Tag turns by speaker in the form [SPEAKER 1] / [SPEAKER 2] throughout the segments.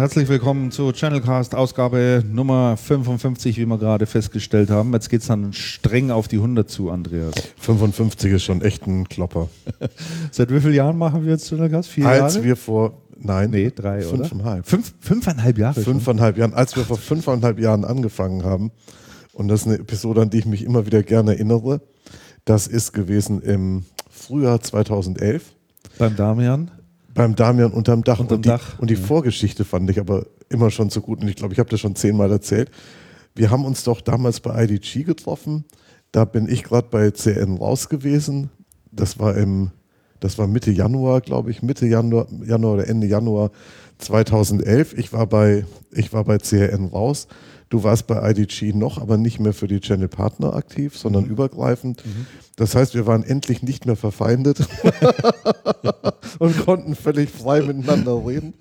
[SPEAKER 1] Herzlich willkommen zu Channelcast Ausgabe Nummer 55, wie wir gerade festgestellt haben. Jetzt geht es dann streng auf die 100 zu, Andreas.
[SPEAKER 2] 55 ist schon echt ein Klopper.
[SPEAKER 1] Seit wie vielen Jahren machen wir jetzt Channelcast?
[SPEAKER 2] Vier Als Jahre? wir vor, nein,
[SPEAKER 1] nee, drei,
[SPEAKER 2] fünfeinhalb.
[SPEAKER 1] Fünf, fünfeinhalb Jahre?
[SPEAKER 2] Fünfeinhalb Jahren. Als wir vor fünfeinhalb Jahren angefangen haben, und das ist eine Episode, an die ich mich immer wieder gerne erinnere, das ist gewesen im Frühjahr 2011.
[SPEAKER 1] Beim Damian?
[SPEAKER 2] Beim Damian unterm Dach.
[SPEAKER 1] Unterm
[SPEAKER 2] und die,
[SPEAKER 1] Dach.
[SPEAKER 2] Und die ja. Vorgeschichte fand ich aber immer schon so gut. Und ich glaube, ich habe das schon zehnmal erzählt. Wir haben uns doch damals bei IDG getroffen. Da bin ich gerade bei CN raus gewesen. Das war im, das war Mitte Januar, glaube ich, Mitte Januar, Januar oder Ende Januar 2011. Ich war bei, ich war bei CN raus. Du warst bei IDG noch, aber nicht mehr für die Channel Partner aktiv, sondern mhm. übergreifend. Mhm. Das heißt, wir waren endlich nicht mehr verfeindet und konnten völlig frei miteinander reden.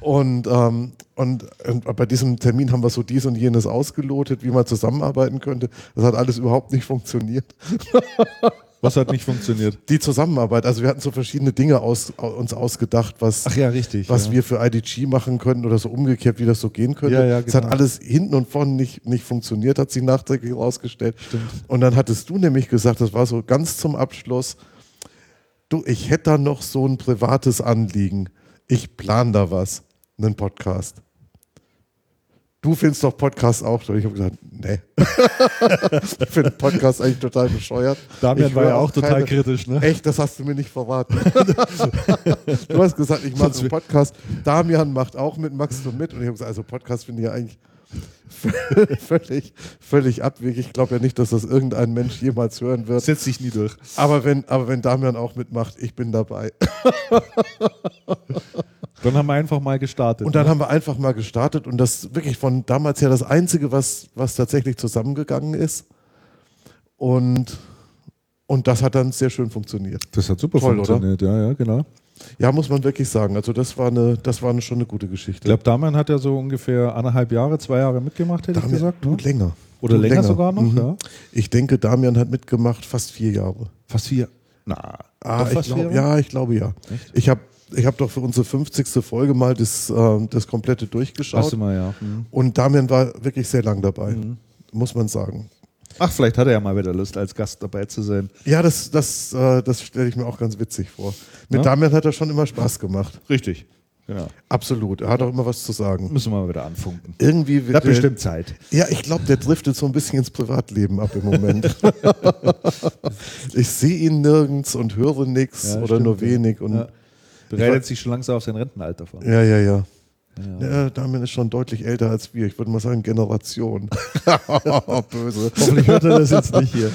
[SPEAKER 2] Und, ähm, und, und, bei diesem Termin haben wir so dies und jenes ausgelotet, wie man zusammenarbeiten könnte. Das hat alles überhaupt nicht funktioniert.
[SPEAKER 1] Was hat nicht funktioniert?
[SPEAKER 2] Die Zusammenarbeit. Also wir hatten so verschiedene Dinge aus, uns ausgedacht, was,
[SPEAKER 1] ja, richtig,
[SPEAKER 2] was
[SPEAKER 1] ja.
[SPEAKER 2] wir für IDG machen können oder so umgekehrt, wie das so gehen könnte.
[SPEAKER 1] Ja, ja,
[SPEAKER 2] genau. Es hat alles hinten und vorne nicht, nicht funktioniert, hat sich nachträglich herausgestellt. Und dann hattest du nämlich gesagt, das war so ganz zum Abschluss, du, ich hätte da noch so ein privates Anliegen. Ich plane da was, einen Podcast du findest doch Podcast auch toll. Ich habe gesagt, nee. ich finde Podcast eigentlich total bescheuert.
[SPEAKER 1] Damian
[SPEAKER 2] ich
[SPEAKER 1] war ja auch keine, total kritisch, ne?
[SPEAKER 2] Echt, das hast du mir nicht verraten. du hast gesagt, ich mache einen Podcast. Damian macht auch mit, Max du mit? Und ich habe gesagt, also Podcast finde ich ja eigentlich völlig, völlig abwegig. Ich glaube ja nicht, dass das irgendein Mensch jemals hören wird.
[SPEAKER 1] Setzt sich nie durch.
[SPEAKER 2] Aber wenn, aber wenn Damian auch mitmacht, ich bin dabei.
[SPEAKER 1] Dann haben wir einfach mal gestartet.
[SPEAKER 2] Und dann ne? haben wir einfach mal gestartet und das wirklich von damals her das Einzige, was, was tatsächlich zusammengegangen ist. Und, und das hat dann sehr schön funktioniert.
[SPEAKER 1] Das hat super Toll, funktioniert, oder? ja, ja, genau.
[SPEAKER 2] Ja, muss man wirklich sagen. Also das war eine, das war eine, schon eine gute Geschichte. Ich
[SPEAKER 1] glaube, Damian hat ja so ungefähr anderthalb Jahre, zwei Jahre mitgemacht, hätte Damian, ich gesagt.
[SPEAKER 2] Ne? länger.
[SPEAKER 1] Oder länger, länger, sogar noch,
[SPEAKER 2] mhm. ja. Ich denke, Damian hat mitgemacht fast vier Jahre.
[SPEAKER 1] Fast vier?
[SPEAKER 2] Na, ah, ich glaub, ja, ich glaube ja. Echt? Ich habe ich habe doch für unsere 50. Folge mal das, äh, das komplette durchgeschaut. Hast
[SPEAKER 1] du mal, ja. Mhm.
[SPEAKER 2] Und Damian war wirklich sehr lang dabei, mhm. muss man sagen.
[SPEAKER 1] Ach, vielleicht hat er ja mal wieder Lust, als Gast dabei zu sein.
[SPEAKER 2] Ja, das, das, äh, das stelle ich mir auch ganz witzig vor. Mit ja? Damian hat er schon immer Spaß gemacht.
[SPEAKER 1] Richtig. Genau.
[SPEAKER 2] Absolut. Er hat auch immer was zu sagen.
[SPEAKER 1] Müssen wir mal wieder anfunken.
[SPEAKER 2] Irgendwie
[SPEAKER 1] wird. Hat bestimmt Zeit.
[SPEAKER 2] Ja, ich glaube, der driftet so ein bisschen ins Privatleben ab im Moment. ich sehe ihn nirgends und höre nichts ja, oder stimmt, nur wenig. Und ja.
[SPEAKER 1] Bereitet sich schon langsam auf sein Rentenalter vor.
[SPEAKER 2] Ja, ja, ja. Ja. ja, Damian ist schon deutlich älter als wir. Ich würde mal sagen, Generation.
[SPEAKER 1] Böse. Hoffentlich hört er das jetzt nicht hier.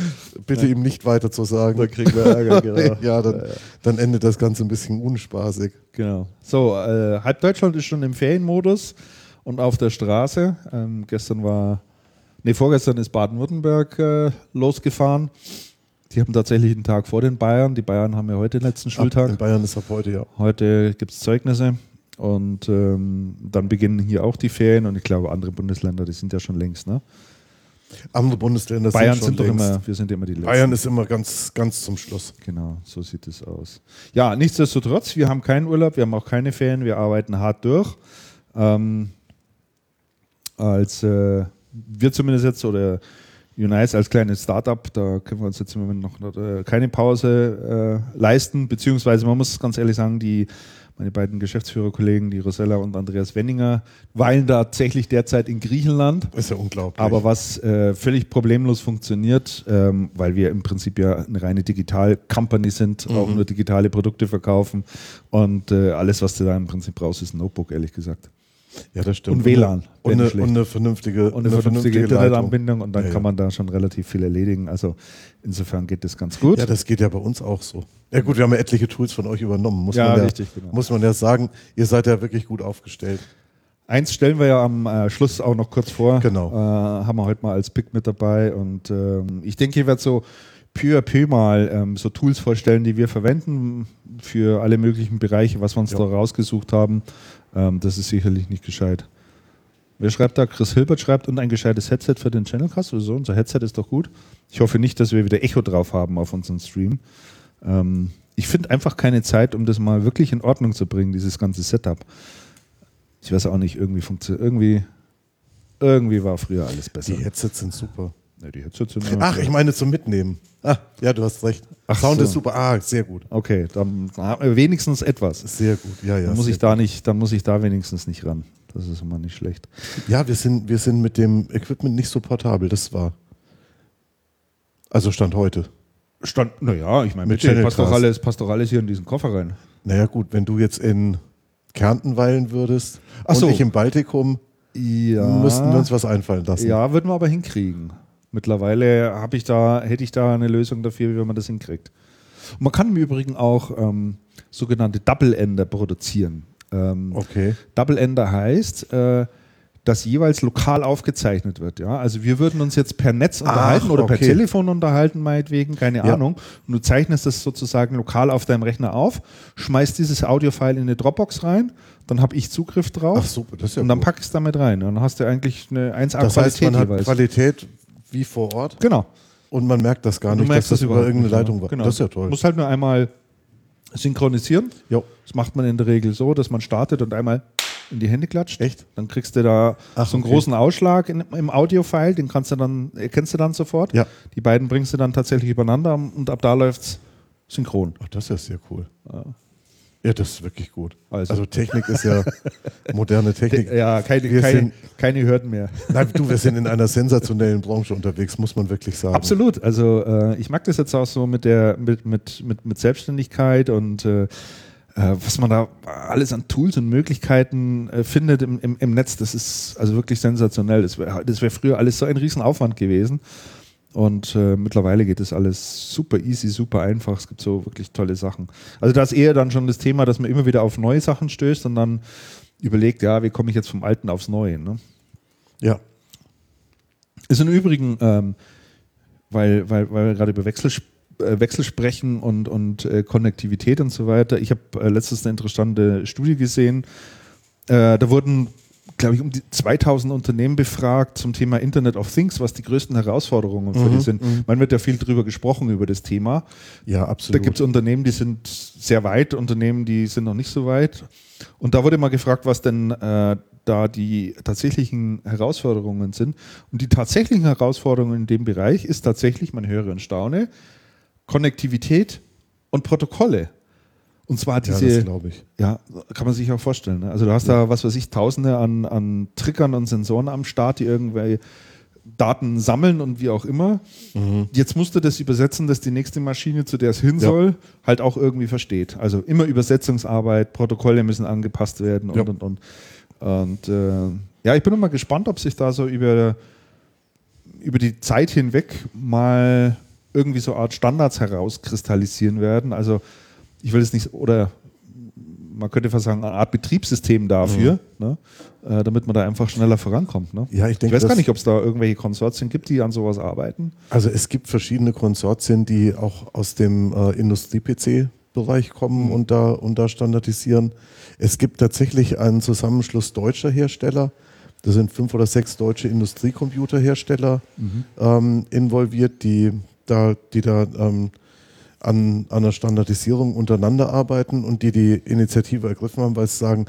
[SPEAKER 2] Bitte ja. ihm nicht weiter zu sagen.
[SPEAKER 1] Dann kriegen wir Ärger, genau.
[SPEAKER 2] ja, dann, dann, endet das Ganze ein bisschen unspaßig.
[SPEAKER 1] Genau. So, äh, halb Deutschland ist schon im Ferienmodus und auf der Straße. Ähm, gestern war, nee, vorgestern ist Baden-Württemberg äh, losgefahren. Die haben tatsächlich einen Tag vor den Bayern. Die Bayern haben ja heute den letzten Schultag.
[SPEAKER 2] in Bayern ist ab heute, ja.
[SPEAKER 1] Heute gibt es Zeugnisse. Und ähm, dann beginnen hier auch die Ferien und ich glaube, andere Bundesländer, die sind ja schon längst, ne?
[SPEAKER 2] Andere Bundesländer
[SPEAKER 1] Bayern
[SPEAKER 2] sind, schon
[SPEAKER 1] sind doch immer, wir sind immer die Letzten.
[SPEAKER 2] Bayern ist immer ganz, ganz zum Schluss.
[SPEAKER 1] Genau, so sieht es aus. Ja, nichtsdestotrotz, wir haben keinen Urlaub, wir haben auch keine Ferien, wir arbeiten hart durch. Ähm, als äh, wir zumindest jetzt oder Unice als kleines Startup, da können wir uns jetzt im Moment noch äh, keine Pause äh, leisten, beziehungsweise man muss ganz ehrlich sagen, die meine beiden Geschäftsführerkollegen, die Rosella und Andreas Wenninger, weilen tatsächlich derzeit in Griechenland.
[SPEAKER 2] Das ist ja unglaublich.
[SPEAKER 1] Aber was äh, völlig problemlos funktioniert, ähm, weil wir im Prinzip ja eine reine Digital-Company sind, mhm. auch nur digitale Produkte verkaufen und äh, alles, was du da im Prinzip brauchst, ist ein Notebook, ehrlich gesagt.
[SPEAKER 2] Ja, das stimmt.
[SPEAKER 1] Und WLAN.
[SPEAKER 2] Und eine, und eine, vernünftige,
[SPEAKER 1] und eine, eine vernünftige, Internetanbindung und dann ja, kann man da schon relativ viel erledigen. Also insofern geht das ganz gut.
[SPEAKER 2] Ja, das geht ja bei uns auch so. Ja gut, wir haben ja etliche Tools von euch übernommen, muss,
[SPEAKER 1] ja,
[SPEAKER 2] man, ja,
[SPEAKER 1] richtig, genau.
[SPEAKER 2] muss man ja sagen. Ihr seid ja wirklich gut aufgestellt.
[SPEAKER 1] Eins stellen wir ja am äh, Schluss auch noch kurz vor.
[SPEAKER 2] Genau.
[SPEAKER 1] Äh, haben wir heute mal als Pick mit dabei. Und ähm, ich denke, ich werde so peu à peu mal ähm, so Tools vorstellen, die wir verwenden für alle möglichen Bereiche, was wir uns ja. da rausgesucht haben. Ähm, das ist sicherlich nicht gescheit. Wer schreibt da? Chris Hilbert schreibt und ein gescheites Headset für den Channelcast oder so. Unser Headset ist doch gut. Ich hoffe nicht, dass wir wieder Echo drauf haben auf unserem Stream. Ähm, ich finde einfach keine Zeit, um das mal wirklich in Ordnung zu bringen, dieses ganze Setup. Ich weiß auch nicht, irgendwie funktioniert. Irgendwie, irgendwie war früher alles besser.
[SPEAKER 2] Die Headsets sind super.
[SPEAKER 1] Ja, die Headsets sind
[SPEAKER 2] Ach, ich meine zum Mitnehmen. Ah, ja, du hast recht.
[SPEAKER 1] Ach
[SPEAKER 2] Sound
[SPEAKER 1] so.
[SPEAKER 2] ist super. Ah, sehr gut.
[SPEAKER 1] Okay, dann haben wir wenigstens etwas.
[SPEAKER 2] Sehr gut. Ja, ja.
[SPEAKER 1] Dann muss ich da nicht, dann muss ich da wenigstens nicht ran. Das ist immer nicht schlecht.
[SPEAKER 2] Ja, wir sind, wir sind mit dem Equipment nicht so portabel, das war. Also Stand heute.
[SPEAKER 1] Stand, naja, ich meine,
[SPEAKER 2] Mit
[SPEAKER 1] bitte, passt doch, alles, passt doch alles hier in diesen Koffer rein.
[SPEAKER 2] Naja, gut, wenn du jetzt in Kärnten weilen würdest
[SPEAKER 1] Ach so.
[SPEAKER 2] und ich im Baltikum,
[SPEAKER 1] Ja.
[SPEAKER 2] müssten wir uns was einfallen lassen.
[SPEAKER 1] Ja, würden wir aber hinkriegen. Mittlerweile habe ich da, hätte ich da eine Lösung dafür, wie man das hinkriegt. Und man kann im Übrigen auch ähm, sogenannte Double-Ender produzieren. Ähm,
[SPEAKER 2] Okay.
[SPEAKER 1] Double-Ender heißt, äh, dass jeweils lokal aufgezeichnet wird. Ja? Also wir würden uns jetzt per Netz unterhalten oder per
[SPEAKER 2] okay.
[SPEAKER 1] Telefon unterhalten, meinetwegen, keine
[SPEAKER 2] Ja.
[SPEAKER 1] Ahnung. Und du zeichnest das sozusagen lokal auf deinem Rechner auf, schmeißt dieses Audio-File in eine Dropbox rein, dann habe ich Zugriff drauf
[SPEAKER 2] Ach super, das ist ja
[SPEAKER 1] und dann
[SPEAKER 2] gut.
[SPEAKER 1] pack ich es damit rein. Und dann hast du eigentlich eine 1A
[SPEAKER 2] Das heißt, man hat
[SPEAKER 1] jeweils.
[SPEAKER 2] Qualität wie vor Ort
[SPEAKER 1] Genau.
[SPEAKER 2] und man merkt das gar nicht, dass
[SPEAKER 1] merkst
[SPEAKER 2] das über irgendeine Leitung
[SPEAKER 1] ja.
[SPEAKER 2] war.
[SPEAKER 1] Genau.
[SPEAKER 2] Das ist ja toll.
[SPEAKER 1] Muss halt nur einmal synchronisieren.
[SPEAKER 2] Jo.
[SPEAKER 1] Das macht man in der Regel so, dass man startet und einmal in die Hände klatscht.
[SPEAKER 2] Echt?
[SPEAKER 1] Dann kriegst du da
[SPEAKER 2] Ach,
[SPEAKER 1] so einen
[SPEAKER 2] okay.
[SPEAKER 1] großen Ausschlag in, im Audio-File, den kannst du dann, erkennst du dann sofort.
[SPEAKER 2] Ja.
[SPEAKER 1] Die beiden bringst du dann tatsächlich übereinander und ab da läuft's synchron.
[SPEAKER 2] Ach, das ist ja sehr cool. Ja, das ist wirklich gut.
[SPEAKER 1] Also.
[SPEAKER 2] Also, Technik ist ja moderne Technik.
[SPEAKER 1] Ja, keine,
[SPEAKER 2] Wir
[SPEAKER 1] keine,
[SPEAKER 2] sind-
[SPEAKER 1] keine Hürden mehr.
[SPEAKER 2] Nein, du, wir sind in einer sensationellen Branche unterwegs, muss man wirklich sagen.
[SPEAKER 1] Absolut. Also äh, ich mag das jetzt auch so mit der mit, mit, mit, mit Selbstständigkeit und äh, äh, was man da alles an Tools und Möglichkeiten äh, findet im, im, im Netz, das ist also wirklich sensationell. Das wäre das wär früher alles so ein Riesenaufwand gewesen. Und äh, mittlerweile geht das alles super easy, super einfach. Es gibt so wirklich tolle Sachen. Also da ist eher dann schon das Thema, dass man immer wieder auf neue Sachen stößt und dann überlegt, ja, wie komme ich jetzt vom Alten aufs Neue. Ne?
[SPEAKER 2] Ja.
[SPEAKER 1] Ist im Übrigen, ähm, weil, weil, weil wir gerade über Wechsel, äh, Wechsel sprechen und, und äh, Konnektivität und so weiter. Ich habe äh, letztens eine interessante Studie gesehen. Äh, da wurden, glaube ich, um die 2000 Unternehmen befragt zum Thema Internet of Things, was die größten Herausforderungen für die sind. Man wird ja viel drüber gesprochen über das Thema.
[SPEAKER 2] Ja,
[SPEAKER 1] Da
[SPEAKER 2] absolut.
[SPEAKER 1] gibt es Unternehmen, die sind sehr weit, Unternehmen, die sind noch nicht so weit. Und da wurde mal gefragt, was denn äh, da die tatsächlichen Herausforderungen sind. Und die tatsächlichen Herausforderungen in dem Bereich ist tatsächlich, man höre und staune, Konnektivität und Protokolle. Und zwar
[SPEAKER 2] ja,
[SPEAKER 1] diese,
[SPEAKER 2] das glaube ich.
[SPEAKER 1] ja, kann man sich auch vorstellen. Ne? Also du hast da, was weiß ich, Tausende an, an Triggern und Sensoren am Start, die irgendwelche Daten sammeln und wie auch immer. Jetzt musst du das übersetzen, dass die nächste Maschine, zu der es hin
[SPEAKER 2] Ja.
[SPEAKER 1] soll, halt auch irgendwie versteht. Also immer Übersetzungsarbeit, Protokolle müssen angepasst werden und
[SPEAKER 2] Ja.
[SPEAKER 1] und und. Und äh, ja, ich bin immer gespannt, ob sich da so über, über die Zeit hinweg mal irgendwie so eine Art Standards herauskristallisieren werden. Also ich will es nicht, oder man könnte fast sagen, eine Art Betriebssystem dafür, ne? äh, damit man da einfach schneller vorankommt. Ne?
[SPEAKER 2] Ja, ich
[SPEAKER 1] Ich
[SPEAKER 2] denke,
[SPEAKER 1] weiß gar nicht, ob es da irgendwelche Konsortien gibt, die an sowas arbeiten.
[SPEAKER 2] Also es gibt verschiedene Konsortien, die auch aus dem äh, Industrie-PC-Bereich kommen
[SPEAKER 1] Mhm.
[SPEAKER 2] und, da, und da standardisieren. Es gibt tatsächlich einen Zusammenschluss deutscher Hersteller. Da sind fünf oder sechs deutsche Industriecomputerhersteller
[SPEAKER 1] Mhm.
[SPEAKER 2] ähm, involviert, die da, die da ähm, an, an der Standardisierung untereinander arbeiten und die die Initiative ergriffen haben, weil sie sagen,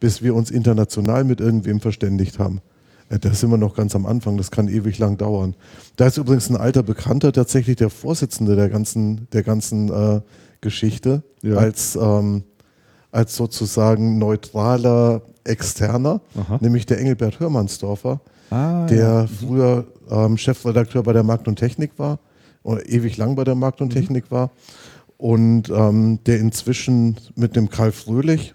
[SPEAKER 2] bis wir uns international mit irgendwem verständigt haben. Äh, Da sind wir noch ganz am Anfang, das kann ewig lang dauern. Da ist übrigens ein alter Bekannter tatsächlich der Vorsitzende der ganzen, der ganzen äh, Geschichte,
[SPEAKER 1] Ja.
[SPEAKER 2] als, ähm, als sozusagen neutraler Externer,
[SPEAKER 1] Aha.
[SPEAKER 2] nämlich der Engelbert Hörmannsdorfer,
[SPEAKER 1] Ah,
[SPEAKER 2] der früher ähm, Chefredakteur bei der Markt und Technik war, ewig lang bei der Markt und
[SPEAKER 1] Mhm.
[SPEAKER 2] Technik war, und ähm, der inzwischen mit dem Karl Fröhlich,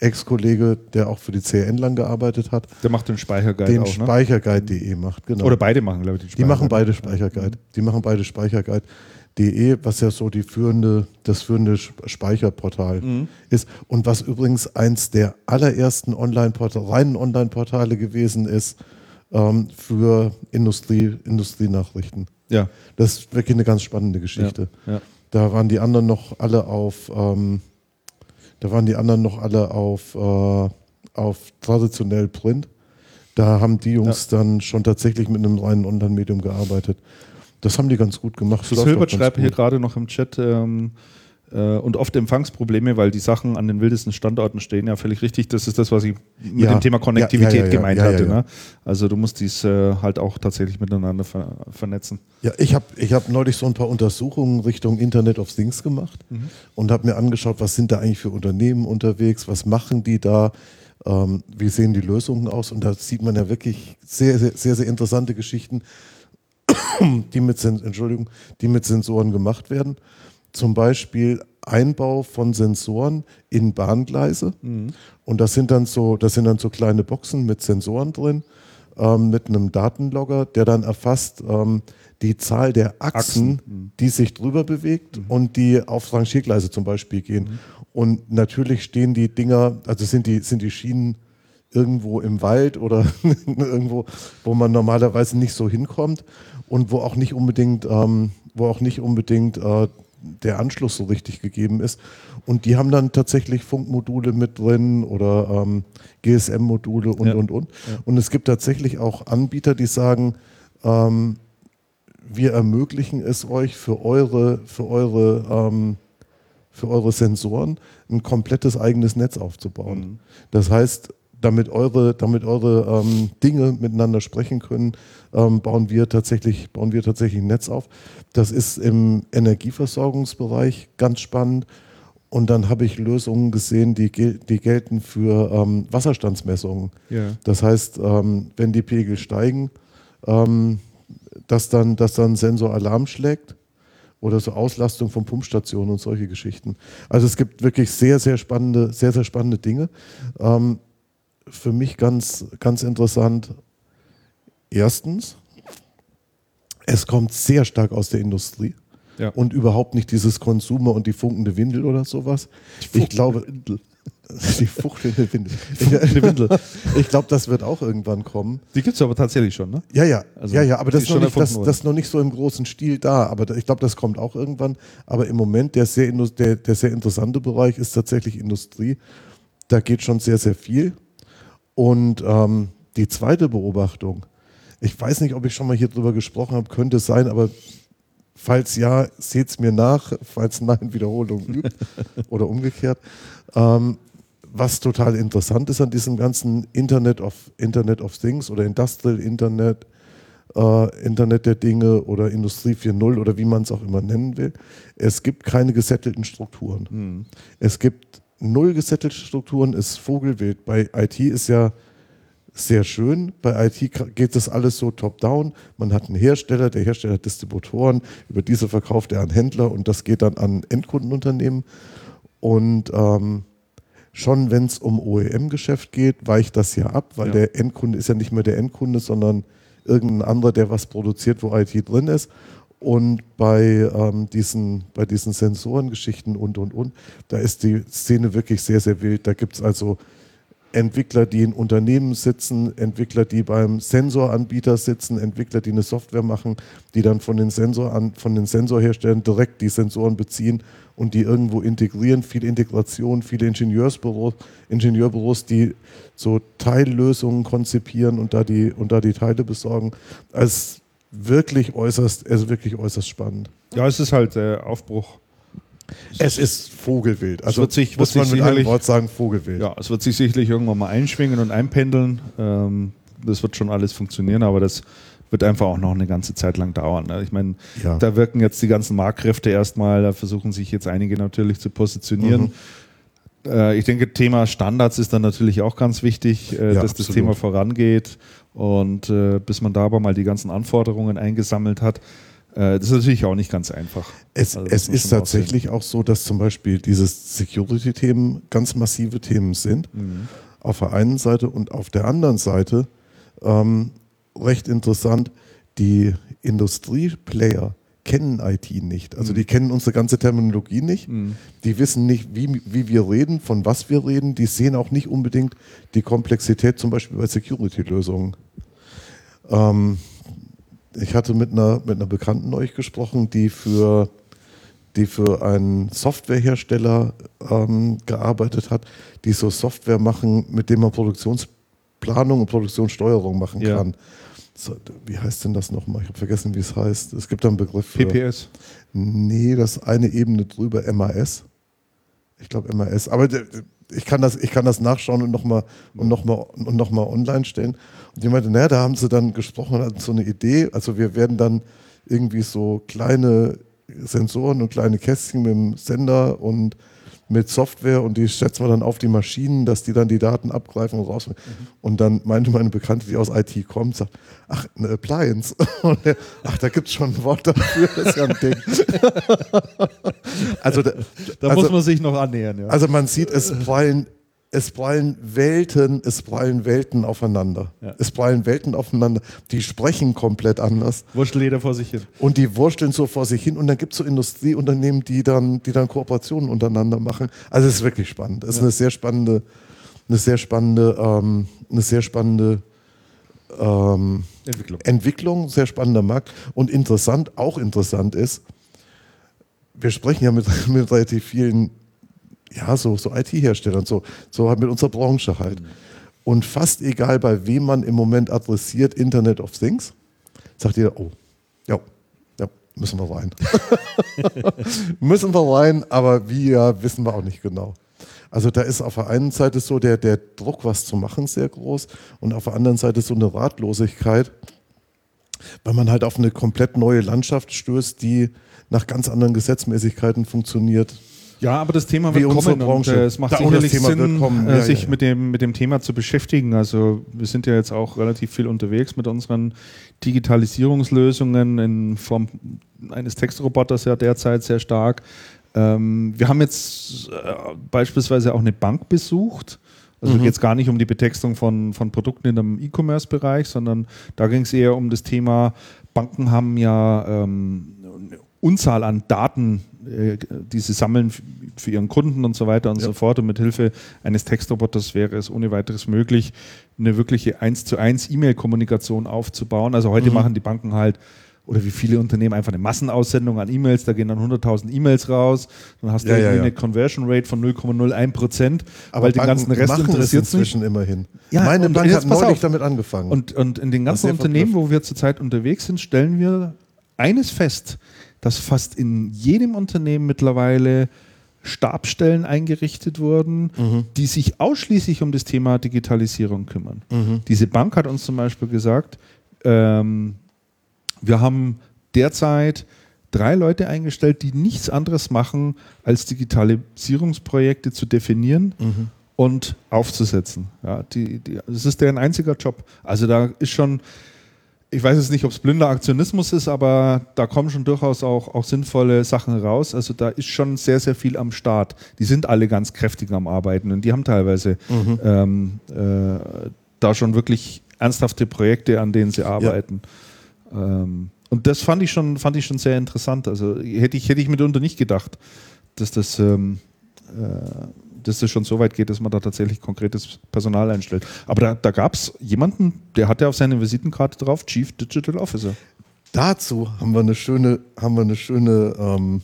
[SPEAKER 2] Ex-Kollege, der auch für die CN lang gearbeitet hat,
[SPEAKER 1] Der macht den Speicherguide
[SPEAKER 2] den
[SPEAKER 1] auch, ne?
[SPEAKER 2] Speicherguide.de macht. Genau.
[SPEAKER 1] Oder beide machen, glaube ich, den
[SPEAKER 2] Die machen beide
[SPEAKER 1] Speicherguide.
[SPEAKER 2] Speicherguide. Die machen beide Speicherguide.de, was ja so die führende, das führende Sp- Speicherportal
[SPEAKER 1] Mhm.
[SPEAKER 2] ist. Und was übrigens eins der allerersten Online-Portale, reinen Online-Portale gewesen ist ähm, für Industrie, Industrienachrichten.
[SPEAKER 1] Ja,
[SPEAKER 2] Das ist wirklich eine ganz spannende Geschichte.
[SPEAKER 1] ja, ja.
[SPEAKER 2] Da waren die anderen noch alle auf, ähm, da waren die anderen noch alle auf, äh, auf traditionell Print. Da haben die Jungs dann schon tatsächlich mit einem reinen Online-Medium gearbeitet. Das haben die ganz gut gemacht. Das ganz
[SPEAKER 1] schreibt hier gerade noch im Chat, ähm, äh, und oft Empfangsprobleme, weil die Sachen an den wildesten Standorten stehen. Ja, völlig richtig. Das ist das, was ich mit
[SPEAKER 2] Ja.
[SPEAKER 1] dem Thema Konnektivität
[SPEAKER 2] Ja, ja,
[SPEAKER 1] gemeint hatte. Ne? Also du musst dies äh, halt auch tatsächlich miteinander ver vernetzen.
[SPEAKER 2] Ja, ich habe ich hab neulich so ein paar Untersuchungen Richtung Internet of Things gemacht und habe mir angeschaut, was sind da eigentlich für Unternehmen unterwegs, was machen die da, ähm, wie sehen die Lösungen aus und da sieht man ja wirklich sehr, sehr, sehr, sehr interessante Geschichten, die mit, Sen- Entschuldigung, die mit Sensoren gemacht werden. Zum Beispiel Einbau von Sensoren in Bahngleise. Und das sind dann so, das sind dann so kleine Boxen mit Sensoren drin, ähm, mit einem Datenlogger, der dann erfasst ähm, die Zahl der Achsen, die sich drüber bewegt und die auf Rangiergleise zum Beispiel gehen. Und natürlich stehen die Dinger, also sind die, sind die Schienen irgendwo im Wald oder irgendwo, wo man normalerweise nicht so hinkommt und wo auch nicht unbedingt, ähm, wo auch nicht unbedingt äh, der Anschluss so richtig gegeben ist. Und die haben dann tatsächlich Funkmodule mit drin oder ähm, GSM-Module und,
[SPEAKER 1] Ja.
[SPEAKER 2] und, und. Und es gibt tatsächlich auch Anbieter, die sagen, ähm, wir ermöglichen es euch für eure, für eure, ähm, für eure Sensoren ein komplettes eigenes Netz aufzubauen. Das heißt, damit eure, damit eure ähm, Dinge miteinander sprechen können, ähm, bauen wir tatsächlich, bauen wir tatsächlich ein Netz auf. Das ist im Energieversorgungsbereich ganz spannend. Und dann habe ich Lösungen gesehen, die, gel die gelten für ähm, Wasserstandsmessungen.
[SPEAKER 1] Ja.
[SPEAKER 2] Das heißt, ähm, wenn die Pegel steigen, ähm, dass, dann, dass dann ein Sensor Alarm schlägt oder so Auslastung von Pumpstationen und solche Geschichten. Also es gibt wirklich sehr, sehr spannende, sehr, sehr spannende Dinge. Ähm, für mich ganz, ganz interessant. Erstens, es kommt sehr stark aus der Industrie
[SPEAKER 1] Ja.
[SPEAKER 2] und überhaupt nicht dieses Konsumer und die funkende Windel oder sowas. Ich glaube, die fuchtelnde Windel.
[SPEAKER 1] fuchtelnde Windel.
[SPEAKER 2] Ich glaube, das wird auch irgendwann kommen.
[SPEAKER 1] Die gibt es aber tatsächlich schon, ne?
[SPEAKER 2] Ja, ja,
[SPEAKER 1] Also,
[SPEAKER 2] ja, ja, aber das ist, noch nicht, das, das noch nicht so im großen Stil da. Aber ich glaube, das kommt auch irgendwann. Aber im Moment, der sehr, der, der sehr interessante Bereich ist tatsächlich Industrie. Da geht schon sehr, sehr viel. Und ähm, die zweite Beobachtung, ich weiß nicht, ob ich schon mal hier drüber gesprochen habe, könnte sein, aber falls ja, seht es mir nach, falls nein, Wiederholung übt oder umgekehrt. Ähm, was total interessant ist an diesem ganzen Internet of, Internet of Things oder Industrial Internet, äh, Internet der Dinge oder Industrie 4.0 oder wie man es auch immer nennen will, es gibt keine gesettelten Strukturen. Es gibt null gesettelte Strukturen, ist Vogelwild. Bei IT ist ja sehr schön. Bei IT geht das alles so top-down. Man hat einen Hersteller, der Hersteller hat Distributoren, über diese verkauft er an Händler und das geht dann an Endkundenunternehmen. Und ähm, schon wenn es um OEM-Geschäft geht, weicht das ja ab, weil
[SPEAKER 1] Ja.
[SPEAKER 2] der Endkunde ist ja nicht mehr der Endkunde, sondern irgendein anderer, der was produziert, wo IT drin ist. Und bei, ähm, diesen, bei diesen Sensorengeschichten und, und, und, da ist die Szene wirklich sehr, sehr wild. Da gibt es also Entwickler, die in Unternehmen sitzen, Entwickler, die beim Sensoranbieter sitzen, Entwickler, die eine Software machen, die dann von den, Sensor an, von den Sensorherstellern direkt die Sensoren beziehen und die irgendwo integrieren. Viel Integration, viele Ingenieursbüros, Ingenieurbüros, die so Teillösungen konzipieren und da die, und da die Teile besorgen. Also wirklich äußerst, also wirklich äußerst spannend.
[SPEAKER 1] Ja, es ist halt äh, Aufbruch.
[SPEAKER 2] Es ist Vogelwild. Also
[SPEAKER 1] wird sich-
[SPEAKER 2] muss man mit einem Wort sagen, Vogelwild.
[SPEAKER 1] Ja, es wird sich sicherlich irgendwann mal einschwingen und einpendeln. Ähm, das wird schon alles funktionieren, aber das wird einfach auch noch eine ganze Zeit lang dauern. Ne? Ich meine,
[SPEAKER 2] Ja.
[SPEAKER 1] da wirken jetzt die ganzen Marktkräfte erstmal, da versuchen sich jetzt einige natürlich zu positionieren.
[SPEAKER 2] Mhm.
[SPEAKER 1] Äh, ich denke, Thema Standards ist dann natürlich auch ganz wichtig, äh,
[SPEAKER 2] Ja,
[SPEAKER 1] dass das
[SPEAKER 2] absolut.
[SPEAKER 1] Thema vorangeht. Und äh, bis man da aber mal die ganzen Anforderungen eingesammelt hat, das ist natürlich auch nicht ganz einfach.
[SPEAKER 2] Es,
[SPEAKER 1] Also,
[SPEAKER 2] es ist tatsächlich auch so, dass zum Beispiel diese Security-Themen ganz massive Themen sind.
[SPEAKER 1] Mhm.
[SPEAKER 2] Auf der einen Seite und auf der anderen Seite ähm, recht interessant, die Industrieplayer kennen IT nicht. Also
[SPEAKER 1] Mhm.
[SPEAKER 2] die kennen unsere ganze Terminologie nicht. Die wissen nicht, wie, wie wir reden, von was wir reden. Die sehen auch nicht unbedingt die Komplexität zum Beispiel bei Security-Lösungen. Ähm, ich hatte mit einer, mit einer Bekannten euch gesprochen, die für, die für einen Softwarehersteller ähm, gearbeitet hat, die so Software machen, mit dem man Produktionsplanung und Produktionssteuerung machen
[SPEAKER 1] Ja.
[SPEAKER 2] kann. so, wie heißt denn das nochmal? Ich habe vergessen, wie es heißt. Es gibt da einen Begriff für.
[SPEAKER 1] PPS.
[SPEAKER 2] Nee, das ist eine Ebene drüber, MAS. Ich glaube MAS. Aber ich kann das, ich kann das nachschauen und nochmal und noch mal, und noch mal online stellen. Und die meinte, naja, da haben sie dann gesprochen und hatten so eine Idee. Also wir werden dann irgendwie so kleine Sensoren und kleine Kästchen mit dem Sender und mit Software und die setzen wir dann auf die Maschinen, dass die dann die Daten abgreifen und raus. Und dann meinte meine Bekannte, die aus IT kommt, sagt, ach, eine Appliance. Und der, ach, da gibt es schon ein Wort dafür, das ist ja ein Ding. also, da,
[SPEAKER 1] Da
[SPEAKER 2] also,
[SPEAKER 1] muss man sich noch annähern. Ja.
[SPEAKER 2] also man sieht, es prallen, es prallen Welten, es prallen Welten aufeinander.
[SPEAKER 1] Ja.
[SPEAKER 2] Es prallen Welten aufeinander. Die sprechen komplett anders.
[SPEAKER 1] Wurstel jeder vor sich hin.
[SPEAKER 2] Und die wursteln so vor sich hin und dann gibt es so Industrieunternehmen, die dann, die dann Kooperationen untereinander machen. Also es ist wirklich spannend. Es ist eine sehr spannende, eine sehr spannende, ähm, eine sehr spannende ähm,
[SPEAKER 1] Entwicklung.
[SPEAKER 2] Entwicklung, sehr spannender Markt. Und interessant, auch interessant ist, wir sprechen ja mit, mit relativ vielen, ja, so, so IT-Herstellern, so, so halt mit unserer Branche halt. Und fast egal, bei wem man im Moment adressiert, Internet of Things, sagt jeder, oh, ja, ja, müssen wir rein. müssen wir rein, aber wie, ja, wissen wir auch nicht genau. Also da ist auf der einen Seite so der, der Druck, was zu machen, sehr groß und auf der anderen Seite so eine Ratlosigkeit, weil man halt auf eine komplett neue Landschaft stößt, die nach ganz anderen Gesetzmäßigkeiten funktioniert.
[SPEAKER 1] Ja, aber das Thema wird kommen und äh, es macht
[SPEAKER 2] Da-
[SPEAKER 1] sicherlich Sinn,
[SPEAKER 2] kommen.
[SPEAKER 1] äh,
[SPEAKER 2] Ja,
[SPEAKER 1] sich
[SPEAKER 2] ja, ja.
[SPEAKER 1] Mit, dem, mit dem Thema zu beschäftigen. Also wir sind ja jetzt auch relativ viel unterwegs mit unseren Digitalisierungslösungen in Form eines Textroboters ja derzeit sehr stark. Ähm, wir haben jetzt äh, beispielsweise auch eine Bank besucht. Also
[SPEAKER 2] Mhm.
[SPEAKER 1] geht es gar nicht um die Betextung von, von Produkten in dem E-Commerce-Bereich, sondern da ging es eher um das Thema, Banken haben ja ähm, eine Unzahl an Daten, äh, die sie sammeln für ihren Kunden und so weiter und
[SPEAKER 2] Ja.
[SPEAKER 1] so fort. Und mit Hilfe eines Textroboters wäre es ohne weiteres möglich, eine wirkliche 1 zu 1 E-Mail-Kommunikation aufzubauen. Also heute
[SPEAKER 2] Mhm.
[SPEAKER 1] machen die Banken halt oder wie viele Unternehmen einfach eine Massenaussendung an E-Mails, da gehen dann 100.000 E-Mails raus, dann hast du
[SPEAKER 2] Ja, ja, ja.
[SPEAKER 1] eine Conversion Rate von 0,01 Prozent,
[SPEAKER 2] Aber
[SPEAKER 1] weil den ganzen Rest
[SPEAKER 2] es
[SPEAKER 1] interessiert es nicht.
[SPEAKER 2] inzwischen immerhin.
[SPEAKER 1] Ja,
[SPEAKER 2] Meine Bank hat neulich
[SPEAKER 1] auf.
[SPEAKER 2] damit angefangen.
[SPEAKER 1] Und, und in den ganzen Unternehmen, wo wir zurzeit unterwegs sind, stellen wir eines fest, dass fast in jedem Unternehmen mittlerweile Stabstellen eingerichtet wurden,
[SPEAKER 2] Mhm.
[SPEAKER 1] die sich ausschließlich um das Thema Digitalisierung kümmern.
[SPEAKER 2] Mhm.
[SPEAKER 1] Diese Bank hat uns zum Beispiel gesagt, ähm, wir haben derzeit drei Leute eingestellt, die nichts anderes machen, als Digitalisierungsprojekte zu definieren
[SPEAKER 2] Mhm.
[SPEAKER 1] und aufzusetzen. Ja, die, die, das ist deren einziger Job. Also da ist schon, ich weiß jetzt nicht, ob es blinder Aktionismus ist, aber da kommen schon durchaus auch, auch sinnvolle Sachen raus. Also da ist schon sehr, sehr viel am Start. Die sind alle ganz kräftig am Arbeiten und die haben teilweise
[SPEAKER 2] Mhm.
[SPEAKER 1] ähm, äh, da schon wirklich ernsthafte Projekte, an denen sie arbeiten. Ähm, und das fand ich schon, fand ich schon sehr interessant. Also hätte ich, hätte ich mitunter nicht gedacht, dass das, ähm, äh, dass das schon so weit geht, dass man da tatsächlich konkretes Personal einstellt. Aber da, da gab es jemanden, der hatte auf seiner Visitenkarte drauf Chief Digital Officer.
[SPEAKER 2] Dazu haben wir eine schöne, haben wir eine schöne, ähm,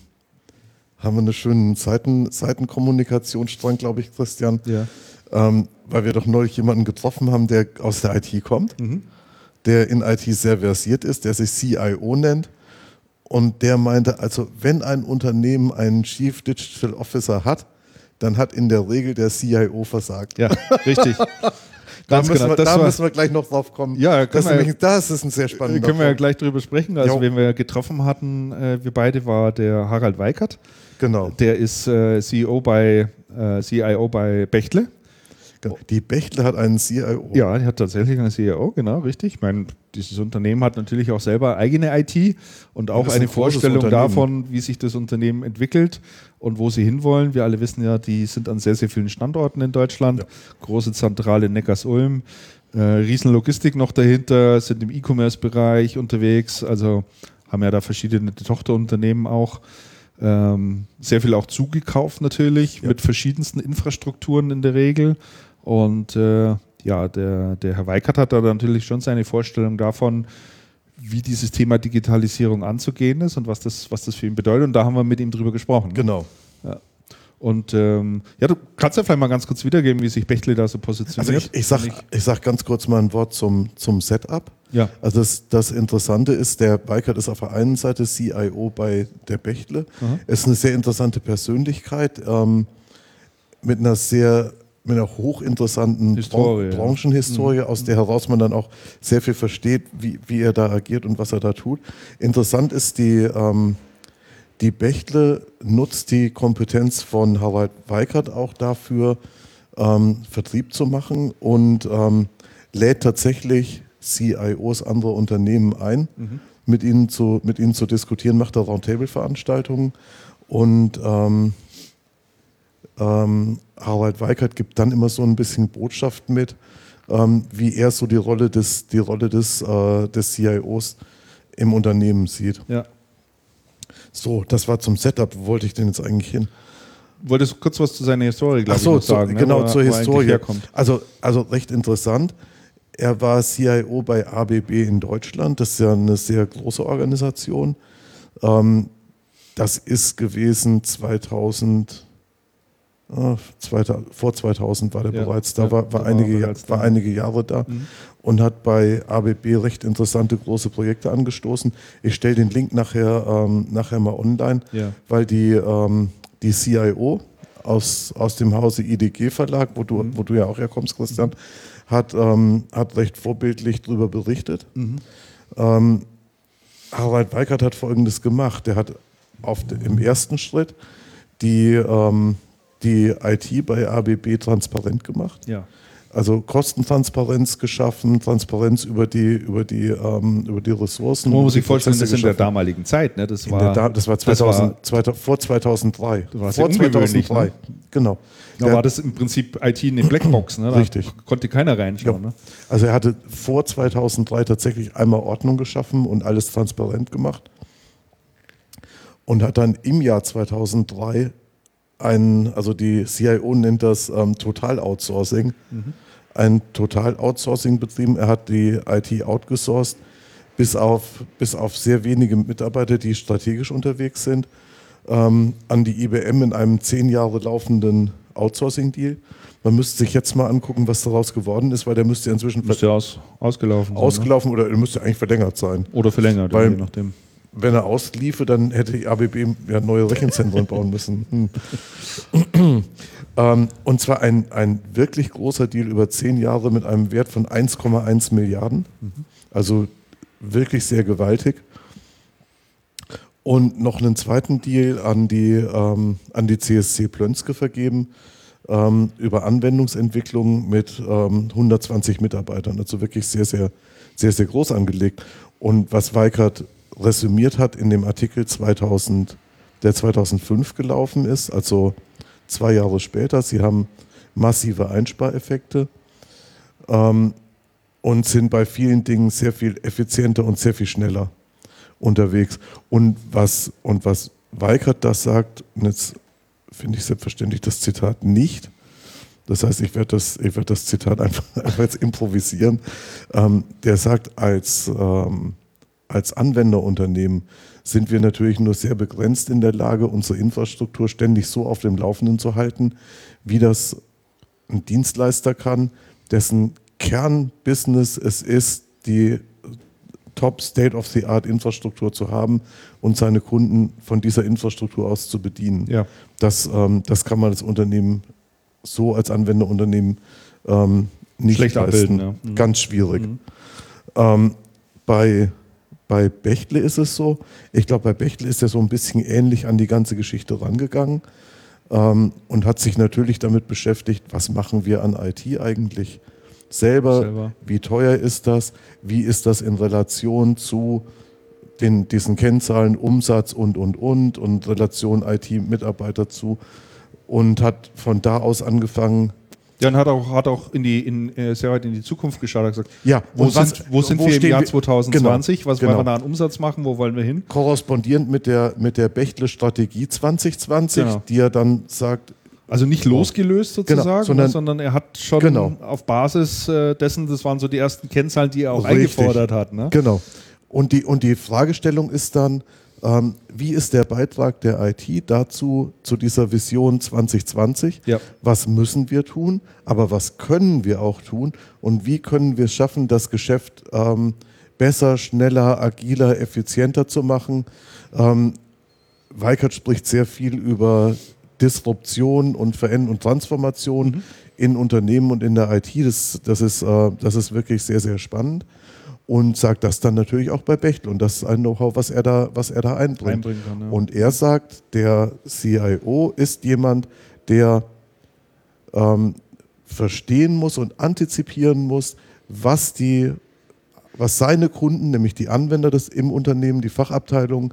[SPEAKER 2] haben wir einen schönen Seiten, Seitenkommunikationsstrang, glaube ich, Christian.
[SPEAKER 1] Ja.
[SPEAKER 2] Ähm, weil wir doch neulich jemanden getroffen haben, der aus der IT kommt,
[SPEAKER 1] Mhm.
[SPEAKER 2] der in IT sehr versiert ist, der sich CIO nennt. Und der meinte, also wenn ein Unternehmen einen Chief Digital Officer hat, dann hat in der Regel der CIO versagt.
[SPEAKER 1] Ja, richtig.
[SPEAKER 2] Da, müssen,
[SPEAKER 1] genau.
[SPEAKER 2] wir, da
[SPEAKER 1] war-
[SPEAKER 2] müssen wir gleich noch drauf kommen.
[SPEAKER 1] Ja,
[SPEAKER 2] das, ist
[SPEAKER 1] wir-
[SPEAKER 2] nämlich, das ist ein sehr spannender
[SPEAKER 1] können wir ja
[SPEAKER 2] Punkt.
[SPEAKER 1] gleich drüber sprechen. Also,
[SPEAKER 2] Jo.
[SPEAKER 1] wen wir getroffen hatten, äh, wir beide, war der Harald Weikert.
[SPEAKER 2] Genau.
[SPEAKER 1] Der ist äh, CEO bei, äh, CIO bei Bechtle.
[SPEAKER 2] Genau. Die Bechtle hat einen CIO.
[SPEAKER 1] Ja, die hat tatsächlich einen CEO, genau, richtig. Ich meine, dieses Unternehmen hat natürlich auch selber eigene IT und auch eine
[SPEAKER 2] ein
[SPEAKER 1] Vorstellung davon, wie sich das Unternehmen entwickelt und wo sie hinwollen. Wir alle wissen ja, die sind an sehr, sehr vielen Standorten in Deutschland.
[SPEAKER 2] Ja.
[SPEAKER 1] Große Zentrale in Neckars-Ulm, äh, Riesenlogistik noch dahinter, sind im E-Commerce-Bereich unterwegs, also haben ja da verschiedene Tochterunternehmen auch. Ähm, sehr viel auch zugekauft natürlich,
[SPEAKER 2] Ja.
[SPEAKER 1] mit verschiedensten Infrastrukturen in der Regel. Und äh, ja, der, der Herr Weikert hat da natürlich schon seine Vorstellung davon, wie dieses Thema Digitalisierung anzugehen ist und was das, was das für ihn bedeutet. Und da haben wir mit ihm drüber gesprochen.
[SPEAKER 2] Genau.
[SPEAKER 1] Und ähm, ja, du kannst ja vielleicht mal ganz kurz wiedergeben, wie sich Bechtle da so positioniert.
[SPEAKER 2] Also ich, ich sage ich sag ganz kurz mal ein Wort zum, zum Setup.
[SPEAKER 1] Ja.
[SPEAKER 2] Also das, das Interessante ist, der Weikert ist auf der einen Seite CIO bei der Bechtle.
[SPEAKER 1] Aha.
[SPEAKER 2] Ist eine sehr interessante Persönlichkeit ähm, mit einer sehr mit einer hochinteressanten
[SPEAKER 1] Historie,
[SPEAKER 2] Bran
[SPEAKER 1] ja.
[SPEAKER 2] Branchenhistorie, aus der heraus man dann auch sehr viel versteht, wie, wie er da agiert und was er da tut. Interessant ist, die, ähm, die Bechtle nutzt die Kompetenz von Harald Weikert auch dafür, ähm, Vertrieb zu machen und ähm, lädt tatsächlich CIOs anderer Unternehmen ein, mit, ihnen zu, mit ihnen zu diskutieren, macht da Roundtable-Veranstaltungen und ähm, ähm, Harald Weikert gibt dann immer so ein bisschen Botschaft mit, ähm, wie er so die Rolle des, die Rolle des, äh, des CIOs im Unternehmen sieht.
[SPEAKER 1] ja.
[SPEAKER 2] So, das war zum Setup. Wo wollte ich denn jetzt eigentlich hin?
[SPEAKER 1] Wolltest du kurz was zu seiner Historie, glaube
[SPEAKER 2] Ach so,
[SPEAKER 1] ich, noch
[SPEAKER 2] zu,
[SPEAKER 1] sagen? ne?
[SPEAKER 2] genau,
[SPEAKER 1] Wo
[SPEAKER 2] zur
[SPEAKER 1] wo
[SPEAKER 2] Historie. Also, also recht interessant. Er war CIO bei ABB in Deutschland. Das ist ja eine sehr große Organisation. Ähm, das ist gewesen 2000, ah, 2000 vor 2000 war der
[SPEAKER 1] Ja,
[SPEAKER 2] bereits da,
[SPEAKER 1] ja,
[SPEAKER 2] war, war,
[SPEAKER 1] war er
[SPEAKER 2] einige, war
[SPEAKER 1] da.
[SPEAKER 2] einige Jahre da und hat bei ABB recht interessante große Projekte angestoßen. Ich stelle den Link nachher, ähm, nachher mal online,
[SPEAKER 1] Ja.
[SPEAKER 2] weil die, ähm, die CIO aus, aus dem Hause IDG Verlag, wo du,
[SPEAKER 1] Mhm.
[SPEAKER 2] wo du ja auch herkommst, Christian, hat, ähm, hat recht vorbildlich darüber berichtet.
[SPEAKER 1] Mhm.
[SPEAKER 2] Ähm, Harald Weikert hat Folgendes gemacht. Der hat auf, im ersten Schritt die, ähm, die IT bei ABB transparent gemacht.
[SPEAKER 1] Ja.
[SPEAKER 2] Also Kostentransparenz geschaffen, Transparenz über die, über die, ähm, über die Ressourcen.
[SPEAKER 1] Man muss sich vorstellen, das
[SPEAKER 2] Prozesse
[SPEAKER 1] in der damaligen Zeit. Ne? Das
[SPEAKER 2] In
[SPEAKER 1] war,
[SPEAKER 2] da, das war, 2000, 2000, vor 2003.
[SPEAKER 1] Das war
[SPEAKER 2] vor
[SPEAKER 1] sehr ungewöhnlich,
[SPEAKER 2] 2003.
[SPEAKER 1] ne?
[SPEAKER 2] Genau.
[SPEAKER 1] da war das im Prinzip IT eine Blackbox. Ne? Da
[SPEAKER 2] Richtig.
[SPEAKER 1] konnte keiner reinschauen.
[SPEAKER 2] Ja.
[SPEAKER 1] Ne?
[SPEAKER 2] Also er hatte vor 2003 tatsächlich einmal Ordnung geschaffen und alles transparent gemacht und hat dann im Jahr 2003 ein, also die CIO nennt das ähm, Total-Outsourcing, ein Total-Outsourcing betrieben. Er hat die IT outgesourced, bis auf, bis auf sehr wenige Mitarbeiter, die strategisch unterwegs sind, ähm, an die IBM in einem zehn Jahre laufenden Outsourcing-Deal. Man müsste sich jetzt mal angucken, was daraus geworden ist, weil der müsste ja inzwischen
[SPEAKER 1] Müsste aus, ausgelaufen sein.
[SPEAKER 2] ausgelaufen oder er müsste eigentlich verlängert sein.
[SPEAKER 1] Ne? Oder verlängert,
[SPEAKER 2] Weil-
[SPEAKER 1] je nachdem.
[SPEAKER 2] Wenn er ausliefe, dann hätte die ABB ja neue Rechenzentren bauen müssen. Hm. ähm, und zwar ein, ein wirklich großer Deal über zehn Jahre mit einem Wert von 1,1 Milliarden. Also wirklich sehr gewaltig. Und noch einen zweiten Deal an die, ähm, an die CSC Plönske vergeben ähm, über Anwendungsentwicklung mit ähm, 120 Mitarbeitern. Also wirklich sehr, sehr, sehr, sehr groß angelegt. Und was Weikert resümiert hat in dem Artikel 2000, der 2005 gelaufen ist, also zwei Jahre später, sie haben massive Einspareffekte ähm, und sind bei vielen Dingen sehr viel effizienter und sehr viel schneller unterwegs. Und was, und was Weikert das sagt, und jetzt finde ich selbstverständlich das Zitat nicht. Das heißt, ich werde das, ich werde das Zitat einfach, einfach jetzt improvisieren. Ähm, der sagt, als, ähm, als Anwenderunternehmen sind wir natürlich nur sehr begrenzt in der Lage, unsere Infrastruktur ständig so auf dem Laufenden zu halten, wie das ein Dienstleister kann, dessen Kernbusiness es ist, die Top State-of-the-Art Infrastruktur zu haben und seine Kunden von dieser Infrastruktur aus zu bedienen.
[SPEAKER 1] Ja.
[SPEAKER 2] Das, ähm, das kann man als Unternehmen so als Anwenderunternehmen ähm, nicht
[SPEAKER 1] Schlecht
[SPEAKER 2] leisten.
[SPEAKER 1] abbilden, ja. Mhm.
[SPEAKER 2] Ganz schwierig. Ähm, bei, bei Bechtle ist es so, ich glaube, bei Bechtle ist er so ein bisschen ähnlich an die ganze Geschichte rangegangen ähm, und hat sich natürlich damit beschäftigt, was machen wir an IT eigentlich selber,
[SPEAKER 1] Selber.
[SPEAKER 2] wie teuer ist das, wie ist das in Relation zu den, diesen Kennzahlen Umsatz und, und, und und Relation IT-Mitarbeiter zu? Und hat von da aus angefangen,
[SPEAKER 1] Ja, und hat auch, hat auch in die, in, äh, sehr weit in die Zukunft geschaut. Hat gesagt,
[SPEAKER 2] Ja,
[SPEAKER 1] wo,
[SPEAKER 2] was-
[SPEAKER 1] sind, wo sind
[SPEAKER 2] wo
[SPEAKER 1] wir im Jahr
[SPEAKER 2] wir-
[SPEAKER 1] 2020?
[SPEAKER 2] Genau,
[SPEAKER 1] was
[SPEAKER 2] genau.
[SPEAKER 1] wollen wir da an Umsatz machen? Wo wollen wir hin?
[SPEAKER 2] korrespondierend mit der, mit der Bechtle-Strategie 2020,
[SPEAKER 1] Genau.
[SPEAKER 2] die er dann sagt,
[SPEAKER 1] Also nicht losgelöst sozusagen,
[SPEAKER 2] Genau, sondern-
[SPEAKER 1] sondern, er hat schon
[SPEAKER 2] Genau.
[SPEAKER 1] auf Basis äh, dessen, das waren so die ersten Kennzahlen, die er auch
[SPEAKER 2] Richtig.
[SPEAKER 1] eingefordert hat. Ne?
[SPEAKER 2] Genau. Und die, und die Fragestellung ist dann, ähm, wie ist der Beitrag der IT dazu, zu dieser Vision 2020?
[SPEAKER 1] Ja.
[SPEAKER 2] Was müssen wir tun, aber was können wir auch tun und wie können wir es schaffen, das Geschäft ähm, besser, schneller, agiler, effizienter zu machen? Ähm, Weikert spricht sehr viel über Disruption und Veränderung und Transformation mhm. in Unternehmen und in der IT. Das, das, ist, äh, das ist wirklich sehr, sehr spannend und sagt das dann natürlich auch bei Bechtel. Und das ist ein Know-how, was er da, was er da einbringt. Kann, ja. Und er sagt, der CIO ist jemand, der ähm, verstehen muss und antizipieren muss, was die, was seine Kunden, nämlich die Anwender des im Unternehmen, die Fachabteilung,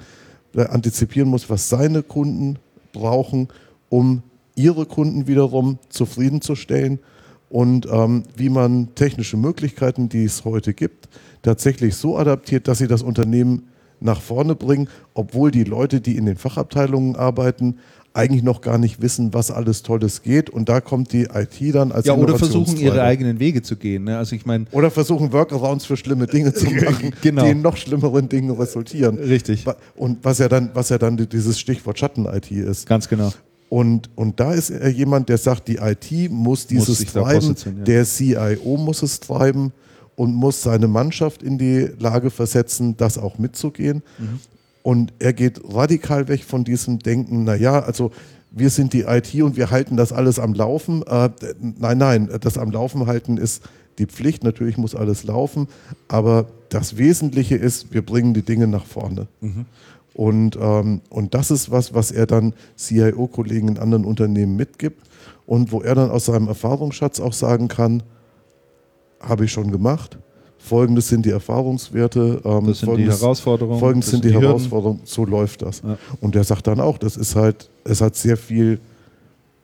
[SPEAKER 2] äh, antizipieren muss, was seine Kunden brauchen, um ihre Kunden wiederum zufriedenzustellen und ähm, wie man technische Möglichkeiten, die es heute gibt, tatsächlich so adaptiert, dass sie das Unternehmen nach vorne bringen, obwohl die Leute, die in den Fachabteilungen arbeiten, eigentlich noch gar nicht wissen, was alles Tolles geht. Und da kommt die IT dann als
[SPEAKER 1] Ja, oder versuchen ihre eigenen Wege zu gehen. Ne? Also ich meine
[SPEAKER 2] oder versuchen Workarounds für schlimme Dinge zu machen, genau. die in noch schlimmeren Dingen resultieren.
[SPEAKER 1] Richtig.
[SPEAKER 2] Und was ja dann, was ja dann dieses Stichwort Schatten-IT ist.
[SPEAKER 1] Ganz genau.
[SPEAKER 2] Und, und da ist jemand, der sagt, die IT muss dieses muss treiben, ja. der CIO muss es treiben und muss seine Mannschaft in die Lage versetzen, das auch mitzugehen. Mhm. Und er geht radikal weg von diesem Denken, naja, also wir sind die IT und wir halten das alles am Laufen. Äh, nein, nein, das am Laufen halten ist die Pflicht. Natürlich muss alles laufen, aber das Wesentliche ist, wir bringen die Dinge nach vorne. Mhm. Und, ähm, und das ist was, was er dann CIO-Kollegen in anderen Unternehmen mitgibt und wo er dann aus seinem Erfahrungsschatz auch sagen kann, habe ich schon gemacht. Folgendes sind die Erfahrungswerte.
[SPEAKER 1] Ähm, das sind die Herausforderungen.
[SPEAKER 2] Folgendes sind die, die Herausforderungen. So läuft das. Ja. Und der sagt dann auch, das ist halt, es hat sehr viel,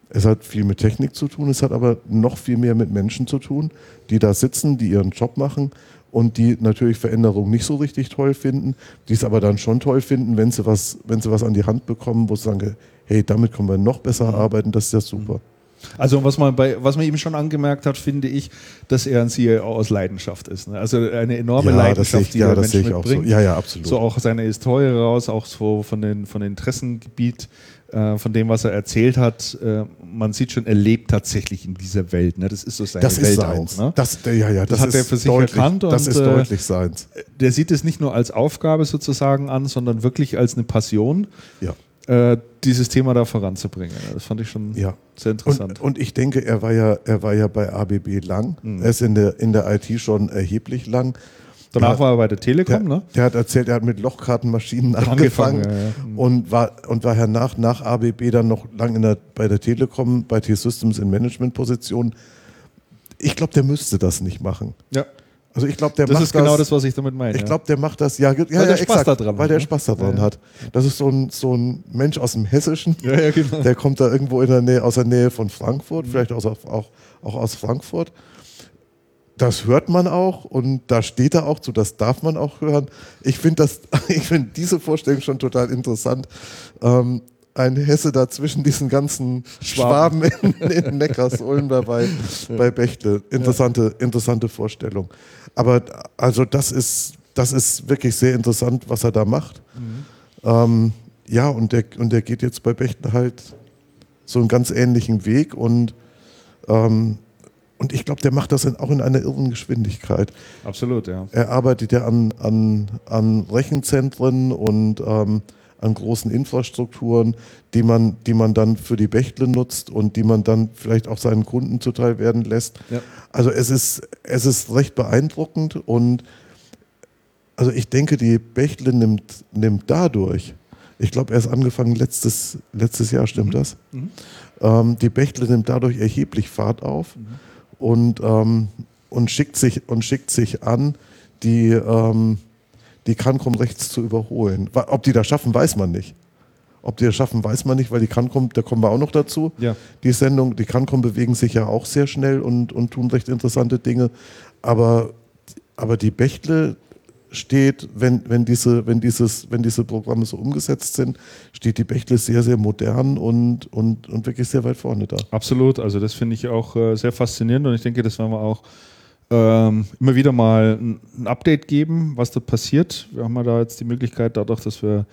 [SPEAKER 2] es hat viel mit Technik zu tun, es hat aber noch viel mehr mit Menschen zu tun, die da sitzen, die ihren Job machen und die natürlich Veränderungen nicht so richtig toll finden, die es aber dann schon toll finden, wenn sie was, wenn sie was an die Hand bekommen, wo sie sagen, hey, damit können wir noch besser arbeiten, das ist ja super. Mhm.
[SPEAKER 1] Also was man bei, was man eben schon angemerkt hat, finde ich, dass er ein CEO aus Leidenschaft ist. Ne? Also eine enorme ja, Leidenschaft,
[SPEAKER 2] ich, die ja, der Mensch mitbringt. So. Ja, ja, absolut.
[SPEAKER 1] So auch seine Historie raus, auch so von den von den Interessengebiet, äh, von dem, was er erzählt hat. Äh, man sieht schon, er lebt tatsächlich in dieser Welt. Ne? Das ist so seine
[SPEAKER 2] das
[SPEAKER 1] Welt
[SPEAKER 2] ist seins. auch. Ne? Das, ja, ja, das,
[SPEAKER 1] das hat er für sich
[SPEAKER 2] deutlich,
[SPEAKER 1] erkannt.
[SPEAKER 2] Und, das ist
[SPEAKER 1] äh,
[SPEAKER 2] deutlich seins.
[SPEAKER 1] Der sieht es nicht nur als Aufgabe sozusagen an, sondern wirklich als eine Passion.
[SPEAKER 2] Ja
[SPEAKER 1] äh, dieses Thema da voranzubringen. Das fand ich schon ja. sehr interessant.
[SPEAKER 2] Und, und, ich denke, er war ja, er war ja bei ABB lang. Mhm. Er ist in der, in der IT schon erheblich lang.
[SPEAKER 1] Danach war er bei der Telekom,
[SPEAKER 2] der,
[SPEAKER 1] ne?
[SPEAKER 2] Der hat erzählt, er hat mit Lochkartenmaschinen angefangen, angefangen ja, ja. Mhm. Und, war, und war hernach, nach ABB dann noch lang in der, bei der Telekom, bei T-Systems in Managementpositionen. Ich glaube, der müsste das nicht machen.
[SPEAKER 1] Ja.
[SPEAKER 2] Also ich glaube, der
[SPEAKER 1] das
[SPEAKER 2] macht
[SPEAKER 1] ist genau das, was ich damit meine.
[SPEAKER 2] Ich glaube, der macht das, ja, ja,
[SPEAKER 1] weil ja, der Spaß exakt, daran
[SPEAKER 2] weil hat, der ne? Spaß daran ja, hat. Das ist so ein, so ein Mensch aus dem Hessischen,
[SPEAKER 1] ja, ja, genau.
[SPEAKER 2] der kommt da irgendwo in der Nähe, aus der Nähe von Frankfurt, mhm. vielleicht aus, auch, auch aus Frankfurt. Das hört man auch und da steht er auch zu, das darf man auch hören. Ich finde find diese Vorstellung schon total interessant. Ähm, ein Hesse da zwischen diesen ganzen Schwaben, Schwaben in, in Neckarsulm dabei bei Bechtle. Interessante, interessante Vorstellung. Aber also das ist, das ist wirklich sehr interessant, was er da macht. Mhm. Ähm, ja, und der, und der geht jetzt bei Bechtle halt so einen ganz ähnlichen Weg und ähm, und ich glaube, der macht das auch in einer irren Geschwindigkeit.
[SPEAKER 1] Absolut, ja.
[SPEAKER 2] Er arbeitet ja an, an, an Rechenzentren und ähm, an großen Infrastrukturen, die man, die man dann für die Bechtle nutzt und die man dann vielleicht auch seinen Kunden zuteil werden lässt. Ja. Also es ist, es ist recht beeindruckend und also ich denke, die Bechtle nimmt, nimmt dadurch, ich glaube, er ist angefangen letztes, letztes Jahr, stimmt mhm. das? Mhm. Ähm, die Bechtle nimmt dadurch erheblich Fahrt auf mhm. und, ähm, und, schickt sich, und schickt sich an, die, ähm, die Cancom rechts zu überholen. Ob die das schaffen, weiß man nicht. Ob die das schaffen, weiß man nicht, weil die Cancom, da kommen wir auch noch dazu.
[SPEAKER 1] Ja.
[SPEAKER 2] Die Sendung, die Cancom bewegen sich ja auch sehr schnell und, und tun recht interessante Dinge. Aber, aber die Bechtle steht, wenn, wenn, diese, wenn, dieses, wenn diese Programme so umgesetzt sind, steht die Bechtle sehr, sehr modern und, und, und wirklich sehr weit vorne da.
[SPEAKER 1] Absolut, also das finde ich auch äh, sehr faszinierend und ich denke, das werden wir auch ähm, immer wieder mal ein, Update geben, was da passiert. Wir haben ja da jetzt die Möglichkeit, dadurch, dass wir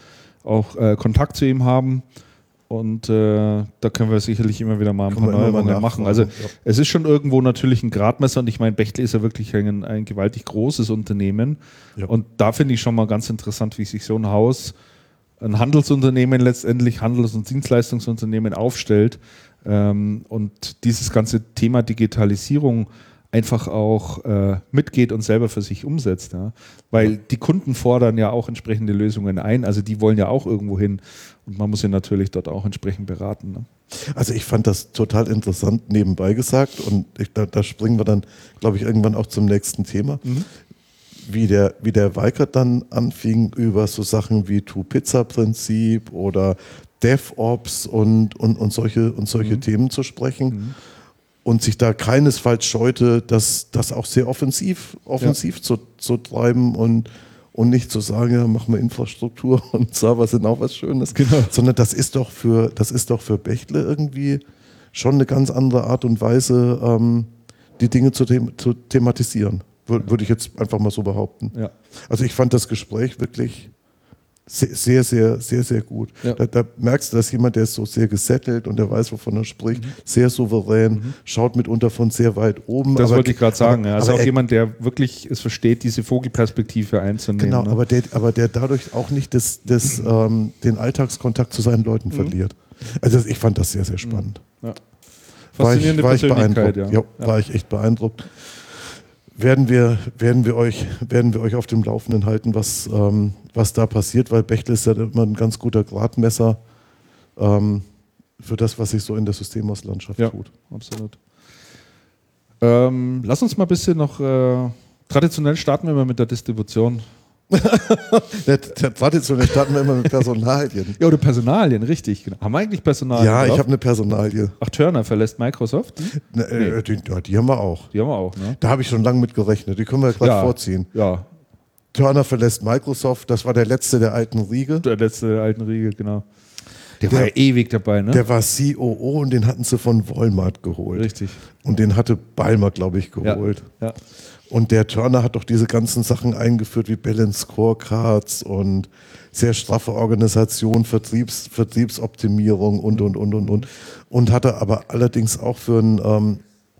[SPEAKER 1] auch äh, Kontakt zu ihm haben. Und äh, da können wir sicherlich immer wieder mal ein paar Neuerungen machen. Also ja. es ist schon irgendwo natürlich ein Gradmesser und ich meine, Bechtle ist ja wirklich ein, ein gewaltig großes Unternehmen. Ja. Und da finde ich schon mal ganz interessant, wie sich so ein Haus, ein Handelsunternehmen letztendlich, Handels- und Dienstleistungsunternehmen aufstellt ähm, und dieses ganze Thema Digitalisierung einfach auch äh, mitgeht und selber für sich umsetzt. Ja? Weil die Kunden fordern ja auch entsprechende Lösungen ein, also die wollen ja auch irgendwo hin und man muss sie natürlich dort auch entsprechend beraten. Ne?
[SPEAKER 2] Also ich fand das total interessant nebenbei gesagt und ich, da, da, springen wir dann, glaube ich, irgendwann auch zum nächsten Thema. Mhm. Wie der, wie der Weikert dann anfing, über so Sachen wie Two-Pizza-Prinzip oder DevOps und, und, und solche, und solche mhm. Themen zu sprechen. Mhm und sich da keinesfalls scheute, das, das auch sehr offensiv, offensiv ja. zu, zu treiben und, und nicht zu sagen, ja, machen wir Infrastruktur und Server sind auch was Schönes. Genau. Sondern das ist doch für, das ist doch für Bechtle irgendwie schon eine ganz andere Art und Weise, ähm, die Dinge zu, them zu thematisieren. Würde ich jetzt einfach mal so behaupten. Ja. Also ich fand das Gespräch wirklich sehr, sehr, sehr, sehr gut. Ja. Da, da, merkst du, dass jemand, der ist so sehr gesettelt und der weiß, wovon er spricht, mhm. sehr souverän, mhm. schaut mitunter von sehr weit oben.
[SPEAKER 1] Das aber, wollte ich gerade sagen. Aber, also aber auch jemand, der wirklich es versteht, diese Vogelperspektive einzunehmen.
[SPEAKER 2] Genau, ne? aber, der, aber der dadurch auch nicht das, das, mhm. ähm, den Alltagskontakt zu seinen Leuten mhm. verliert. Also ich fand das sehr, sehr spannend. Ja. Faszinierende war ich, war ich beeindruckt. Ja. ja. War ich echt beeindruckt werden wir, werden wir, euch, werden wir euch auf dem Laufenden halten, was, ähm, was da passiert, weil Bechtle ist ja immer ein ganz guter Gradmesser ähm, für das, was sich so in der Systemhauslandschaft ja, tut.
[SPEAKER 1] Absolut. Ähm, lass uns mal ein bisschen noch, äh, traditionell starten wir mal mit der Distribution.
[SPEAKER 2] Traditionell starten wir immer mit Personalien.
[SPEAKER 1] Ja, oder Personalien, richtig. Genau. Haben wir eigentlich Personalien?
[SPEAKER 2] Ja, drauf? ich habe eine Personalie.
[SPEAKER 1] Ach, Turner verlässt Microsoft?
[SPEAKER 2] Ne, äh, die, die, haben wir auch.
[SPEAKER 1] Die haben wir auch, ne?
[SPEAKER 2] Da habe ich schon lange mit gerechnet. Die können wir gleich ja, vorziehen.
[SPEAKER 1] Ja.
[SPEAKER 2] Turner verlässt Microsoft. Das war der letzte der alten Riege.
[SPEAKER 1] Der letzte der alten Riege, genau. Der, der, war ja ewig dabei, ne?
[SPEAKER 2] Der war COO und den hatten sie von Walmart geholt.
[SPEAKER 1] Richtig.
[SPEAKER 2] Und den hatte Balmer, glaube ich, geholt.
[SPEAKER 1] Ja. ja.
[SPEAKER 2] Und der Turner hat doch diese ganzen Sachen eingeführt wie Balance Scorecards und sehr straffe Organisation, Vertriebs, Vertriebsoptimierung und, und, und, und, und. Und hatte aber allerdings auch für ein ähm,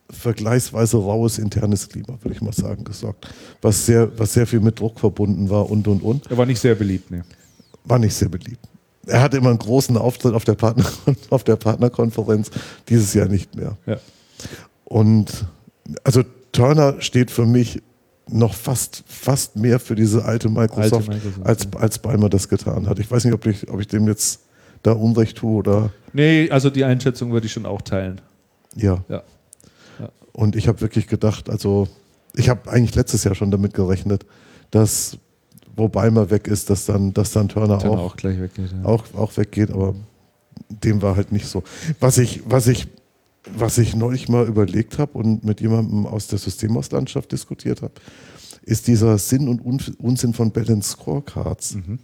[SPEAKER 2] vergleichsweise raues internes Klima, würde ich mal sagen, gesorgt. Was sehr, was sehr viel mit Druck verbunden war und, und, und.
[SPEAKER 1] Er war nicht sehr beliebt, ne?
[SPEAKER 2] War nicht sehr beliebt. Er hatte immer einen großen Auftritt auf der, Partner, auf der Partnerkonferenz, dieses Jahr nicht mehr.
[SPEAKER 1] Ja.
[SPEAKER 2] Und also Turner steht für mich noch fast, fast mehr für diese alte Microsoft, alte Microsoft als, ja. als Balmer das getan hat. Ich weiß nicht, ob ich, ob ich dem jetzt da Unrecht tue oder.
[SPEAKER 1] Nee, also die Einschätzung würde ich schon auch teilen.
[SPEAKER 2] Ja. ja. ja. Und ich habe wirklich gedacht, also ich habe eigentlich letztes Jahr schon damit gerechnet, dass wo Balmer weg ist, dass dann, dass dann Turner, Turner auch,
[SPEAKER 1] auch, gleich weggeht.
[SPEAKER 2] Ja. Auch, auch weggeht, aber dem war halt nicht so. Was ich, was ich was ich neulich mal überlegt habe und mit jemandem aus der Systemhauslandschaft diskutiert habe, ist dieser Sinn und Unsinn von Balance Scorecards. Mhm.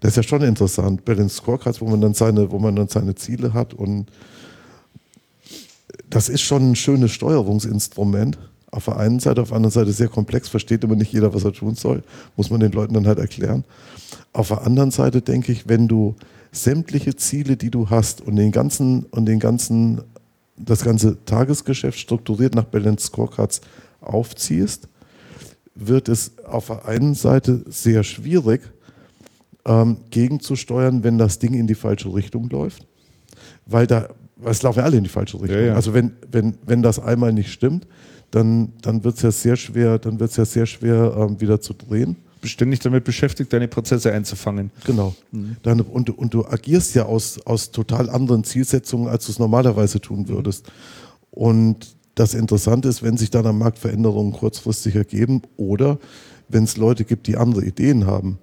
[SPEAKER 2] Das ist ja schon interessant. Balance Scorecards, wo man dann seine, wo man dann seine Ziele hat und das ist schon ein schönes Steuerungsinstrument. Auf der einen Seite, auf der anderen Seite sehr komplex, versteht immer nicht jeder, was er tun soll. Muss man den Leuten dann halt erklären. Auf der anderen Seite denke ich, wenn du sämtliche Ziele, die du hast und den ganzen, und den ganzen das ganze Tagesgeschäft strukturiert nach Balance Scorecards aufziehst, wird es auf der einen Seite sehr schwierig, ähm, gegenzusteuern, wenn das Ding in die falsche Richtung läuft. Weil da, es laufen ja alle in die falsche Richtung. Ja, ja. Also wenn, wenn, wenn das einmal nicht stimmt, dann, dann wird es ja sehr schwer, dann wird es ja sehr schwer, ähm, wieder zu drehen
[SPEAKER 1] ständig damit beschäftigt, deine Prozesse einzufangen.
[SPEAKER 2] Genau. Mhm. Dann, und, und, du agierst ja aus, aus total anderen Zielsetzungen, als du es normalerweise tun mhm. würdest. Mhm. Und das Interessante ist, wenn sich dann am Markt Veränderungen kurzfristig ergeben oder wenn es Leute gibt, die andere Ideen haben,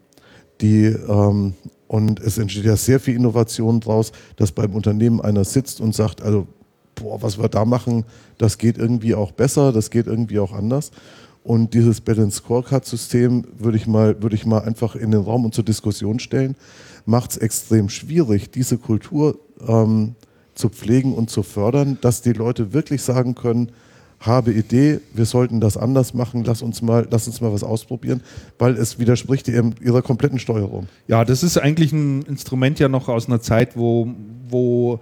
[SPEAKER 2] die ähm, und es entsteht ja sehr viel Innovation draus, dass beim Unternehmen einer sitzt und sagt, also boah, was wir da machen, das geht irgendwie auch besser, das geht irgendwie auch anders. Und dieses Balance Scorecard-System würde ich, mal, würde ich mal einfach in den Raum und zur Diskussion stellen, macht es extrem schwierig, diese Kultur ähm, zu pflegen und zu fördern, dass die Leute wirklich sagen können, habe Idee, wir sollten das anders machen, lass uns mal, lass uns mal was ausprobieren, weil es widerspricht ihrer kompletten Steuerung.
[SPEAKER 1] Ja, das ist eigentlich ein Instrument ja noch aus einer Zeit, wo, wo,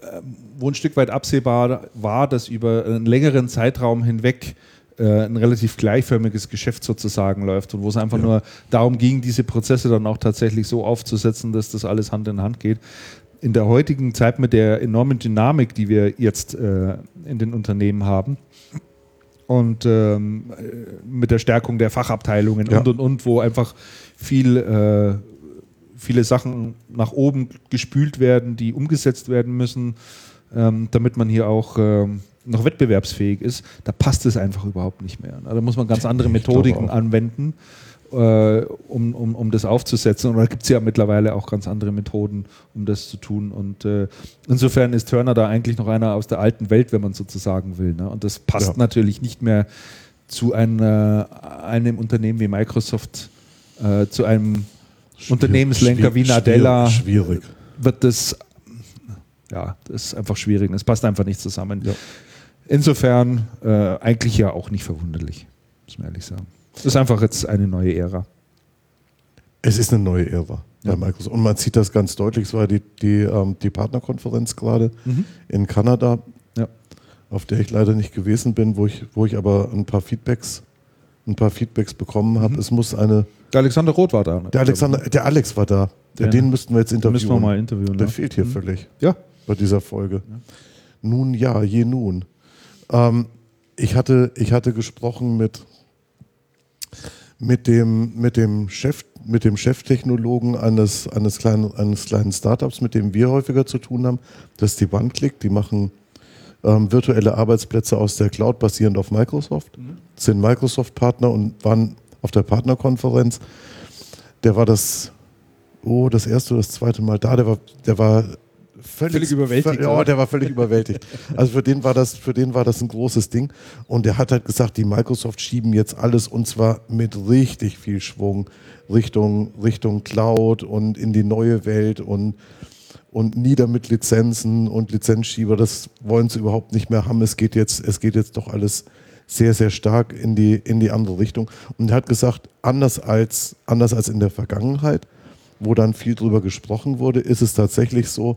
[SPEAKER 1] äh, wo ein Stück weit absehbar war, dass über einen längeren Zeitraum hinweg ein relativ gleichförmiges Geschäft sozusagen läuft und wo es einfach ja. nur darum ging, diese Prozesse dann auch tatsächlich so aufzusetzen, dass das alles Hand in Hand geht. In der heutigen Zeit mit der enormen Dynamik, die wir jetzt äh, in den Unternehmen haben, und ähm, mit der Stärkung der Fachabteilungen ja. und und und, wo einfach viel, äh, viele Sachen nach oben gespült werden, die umgesetzt werden müssen, ähm, damit man hier auch ähm, noch wettbewerbsfähig ist, da passt es einfach überhaupt nicht mehr. Da muss man ganz andere Methodiken anwenden, äh, um, um, um das aufzusetzen. Und da gibt es ja mittlerweile auch ganz andere Methoden, um das zu tun. Und äh, insofern ist Turner da eigentlich noch einer aus der alten Welt, wenn man sozusagen will. Ne? Und das passt ja. natürlich nicht mehr zu einer, einem Unternehmen wie Microsoft, äh, zu einem Schwierig, Unternehmenslenker wie Nadella.
[SPEAKER 2] Schwierig.
[SPEAKER 1] Wird das ja, das ist einfach schwierig. Es passt einfach nicht zusammen. Ja. Insofern äh, eigentlich ja auch nicht verwunderlich, muss man ehrlich sagen. Es ist einfach jetzt eine neue Ära.
[SPEAKER 2] Es ist eine neue Ära ja. bei Microsoft. Und man sieht das ganz deutlich. Es war die, die, ähm, die Partnerkonferenz gerade mhm. in Kanada, ja. auf der ich leider nicht gewesen bin, wo ich, wo ich aber ein paar Feedbacks, ein paar Feedbacks bekommen habe. Mhm. Es muss eine.
[SPEAKER 1] Der Alexander Roth war da. Ne?
[SPEAKER 2] Der, Alexander, der Alex war da. Den, den müssten wir jetzt interviewen. Müssen wir
[SPEAKER 1] mal interviewen.
[SPEAKER 2] Der ja. fehlt hier mhm. völlig.
[SPEAKER 1] Ja.
[SPEAKER 2] Bei dieser Folge. Nun ja, je nun. Ähm, ich, hatte, ich hatte gesprochen mit, mit, dem, mit, dem Chef, mit dem Cheftechnologen eines, eines, kleinen, eines kleinen Startups, mit dem wir häufiger zu tun haben. Das ist die OneClick. Die machen ähm, virtuelle Arbeitsplätze aus der Cloud basierend auf Microsoft. Mhm. Sind Microsoft-Partner und waren auf der Partnerkonferenz. Der war das, oh, das erste oder das zweite Mal da. Der war, der war völlig, völlig überwältigt. Ja, der war völlig überwältigt. Also für den war das, für den war das ein großes Ding. Und der hat halt gesagt, die Microsoft schieben jetzt alles und zwar mit richtig viel Schwung Richtung, Richtung Cloud und in die neue Welt und, und nieder mit Lizenzen und Lizenzschieber. Das wollen sie überhaupt nicht mehr haben. Es geht jetzt, es geht jetzt doch alles sehr, sehr stark in die, in die andere Richtung. Und er hat gesagt, anders als, anders als in der Vergangenheit, wo dann viel drüber gesprochen wurde, ist es tatsächlich so,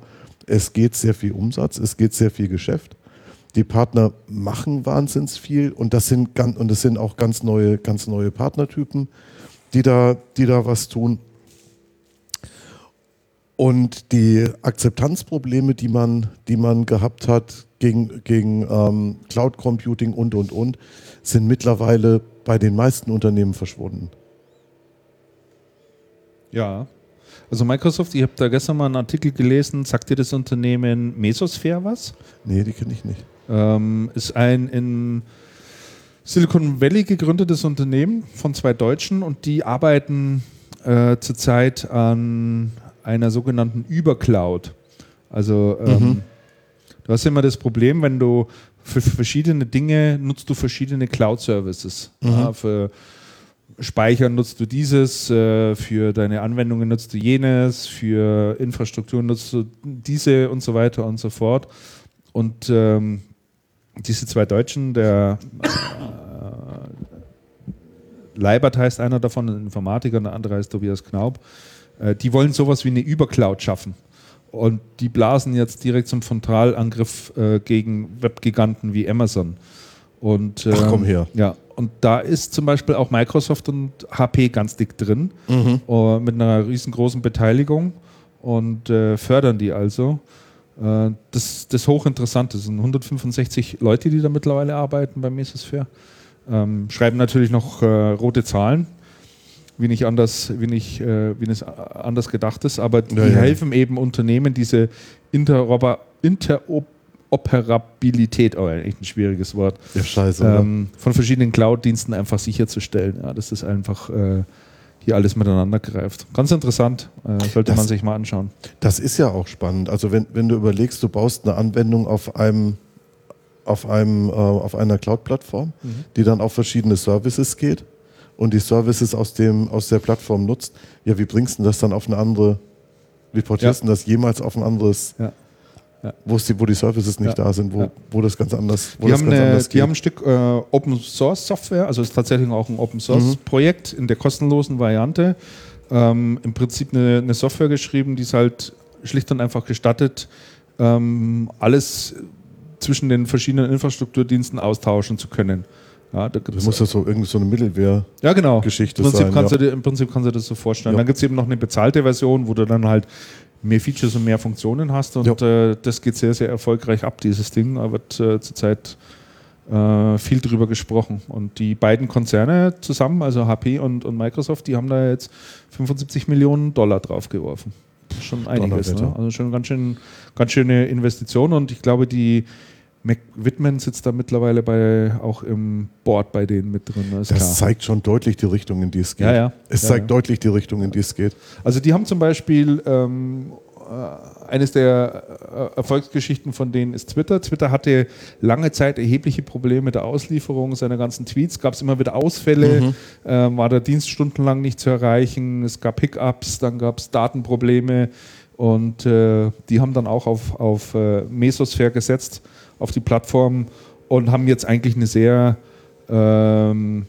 [SPEAKER 2] es geht sehr viel Umsatz, es geht sehr viel Geschäft. Die Partner machen wahnsinns viel und das sind, ganz, und das sind auch ganz neue, ganz neue Partnertypen, die da, die da was tun. Und die Akzeptanzprobleme, die man, die man gehabt hat gegen, gegen ähm, Cloud Computing und, und, und, sind mittlerweile bei den meisten Unternehmen verschwunden.
[SPEAKER 1] Ja, also Microsoft, ich habe da gestern mal einen Artikel gelesen, sagt dir das Unternehmen Mesosphere was?
[SPEAKER 2] Nee, die kenne ich nicht.
[SPEAKER 1] Ähm, ist ein in Silicon Valley gegründetes Unternehmen von zwei Deutschen und die arbeiten äh, zurzeit an einer sogenannten Übercloud. Also ähm, mhm. du hast immer das Problem, wenn du für verschiedene Dinge nutzt du verschiedene Cloud-Services. Mhm. Ja, für Speichern nutzt du dieses, äh, für deine Anwendungen nutzt du jenes, für Infrastruktur nutzt du diese und so weiter und so fort. Und ähm, diese zwei Deutschen, der äh, Leibert heißt einer davon, ein Informatiker, und der andere heißt Tobias Knaub, äh, die wollen sowas wie eine Übercloud schaffen. Und die blasen jetzt direkt zum Frontalangriff äh, gegen Webgiganten wie Amazon. Und,
[SPEAKER 2] Ach komm ähm, her.
[SPEAKER 1] Ja, und da ist zum Beispiel auch Microsoft und HP ganz dick drin, mhm. uh, mit einer riesengroßen Beteiligung und äh, fördern die also. Äh, das, das ist hochinteressant. Das sind 165 Leute, die da mittlerweile arbeiten beim Mesosphere. Ähm, schreiben natürlich noch äh, rote Zahlen, wie nicht anders, wie nicht, äh, wie nicht anders gedacht ist, aber die ja, ja. helfen eben Unternehmen, diese Interoper, Interop Interoperabilität, oh, echt ein schwieriges Wort,
[SPEAKER 2] ja, scheiße,
[SPEAKER 1] ähm, von verschiedenen Cloud-Diensten einfach sicherzustellen. Ja, dass das einfach äh, hier alles miteinander greift. Ganz interessant, äh, sollte das, man sich mal anschauen.
[SPEAKER 2] Das ist ja auch spannend. Also wenn, wenn du überlegst, du baust eine Anwendung auf einem auf, einem, äh, auf einer Cloud-Plattform, mhm. die dann auf verschiedene Services geht und die Services aus, dem, aus der Plattform nutzt, ja, wie bringst du das dann auf eine andere, wie portierst ja. du das jemals auf ein anderes ja ja. wo, die, Services nicht ja. da sind, wo, ja. wo das ganz anders, wo
[SPEAKER 1] die das haben ganz eine, anders geht. Die haben ein Stück äh, Open Source Software, also ist tatsächlich auch ein Open Source mhm. Projekt in der kostenlosen Variante. Ähm, Im Prinzip eine, eine, Software geschrieben, die es halt schlicht und einfach gestattet, ähm, alles zwischen den verschiedenen Infrastrukturdiensten austauschen zu können.
[SPEAKER 2] Ja, da das muss ja so irgendwie so eine Mittelwehr
[SPEAKER 1] ja, genau.
[SPEAKER 2] Geschichte
[SPEAKER 1] Im Prinzip
[SPEAKER 2] sein.
[SPEAKER 1] Kannst ja. du dir, Im Prinzip kannst du dir das so vorstellen. Ja. Dann gibt es eben noch eine bezahlte Version, wo du dann halt mehr Features und mehr Funktionen hast und äh, das geht sehr, sehr erfolgreich ab, dieses Ding. Da wird äh, zurzeit äh, viel drüber gesprochen. Und die beiden Konzerne zusammen, also HP und, und Microsoft, die haben da jetzt 75 Millionen Dollar draufgeworfen. Schon einiges. Ne? Also schon ganz, schön, ganz schöne Investition und ich glaube, die Mac Whitman sitzt da mittlerweile bei, auch im Board bei denen mit drin.
[SPEAKER 2] Das klar. zeigt schon deutlich die Richtung, in die es geht.
[SPEAKER 1] Ja, ja.
[SPEAKER 2] Es
[SPEAKER 1] ja,
[SPEAKER 2] zeigt deutlich die Richtung, in die es geht.
[SPEAKER 1] Also die haben zum Beispiel ähm, äh, eines der äh, Erfolgsgeschichten von denen ist Twitter. Twitter hatte lange Zeit erhebliche Probleme mit der Auslieferung seiner ganzen Tweets. Gab es immer wieder Ausfälle, mhm. äh, war der Dienst stundenlang nicht zu erreichen. Es gab Hiccups, dann gab es Datenprobleme und äh, die haben dann auch auf, auf äh, Mesosphere gesetzt auf die Plattform und haben jetzt eigentlich eine sehr, ähm,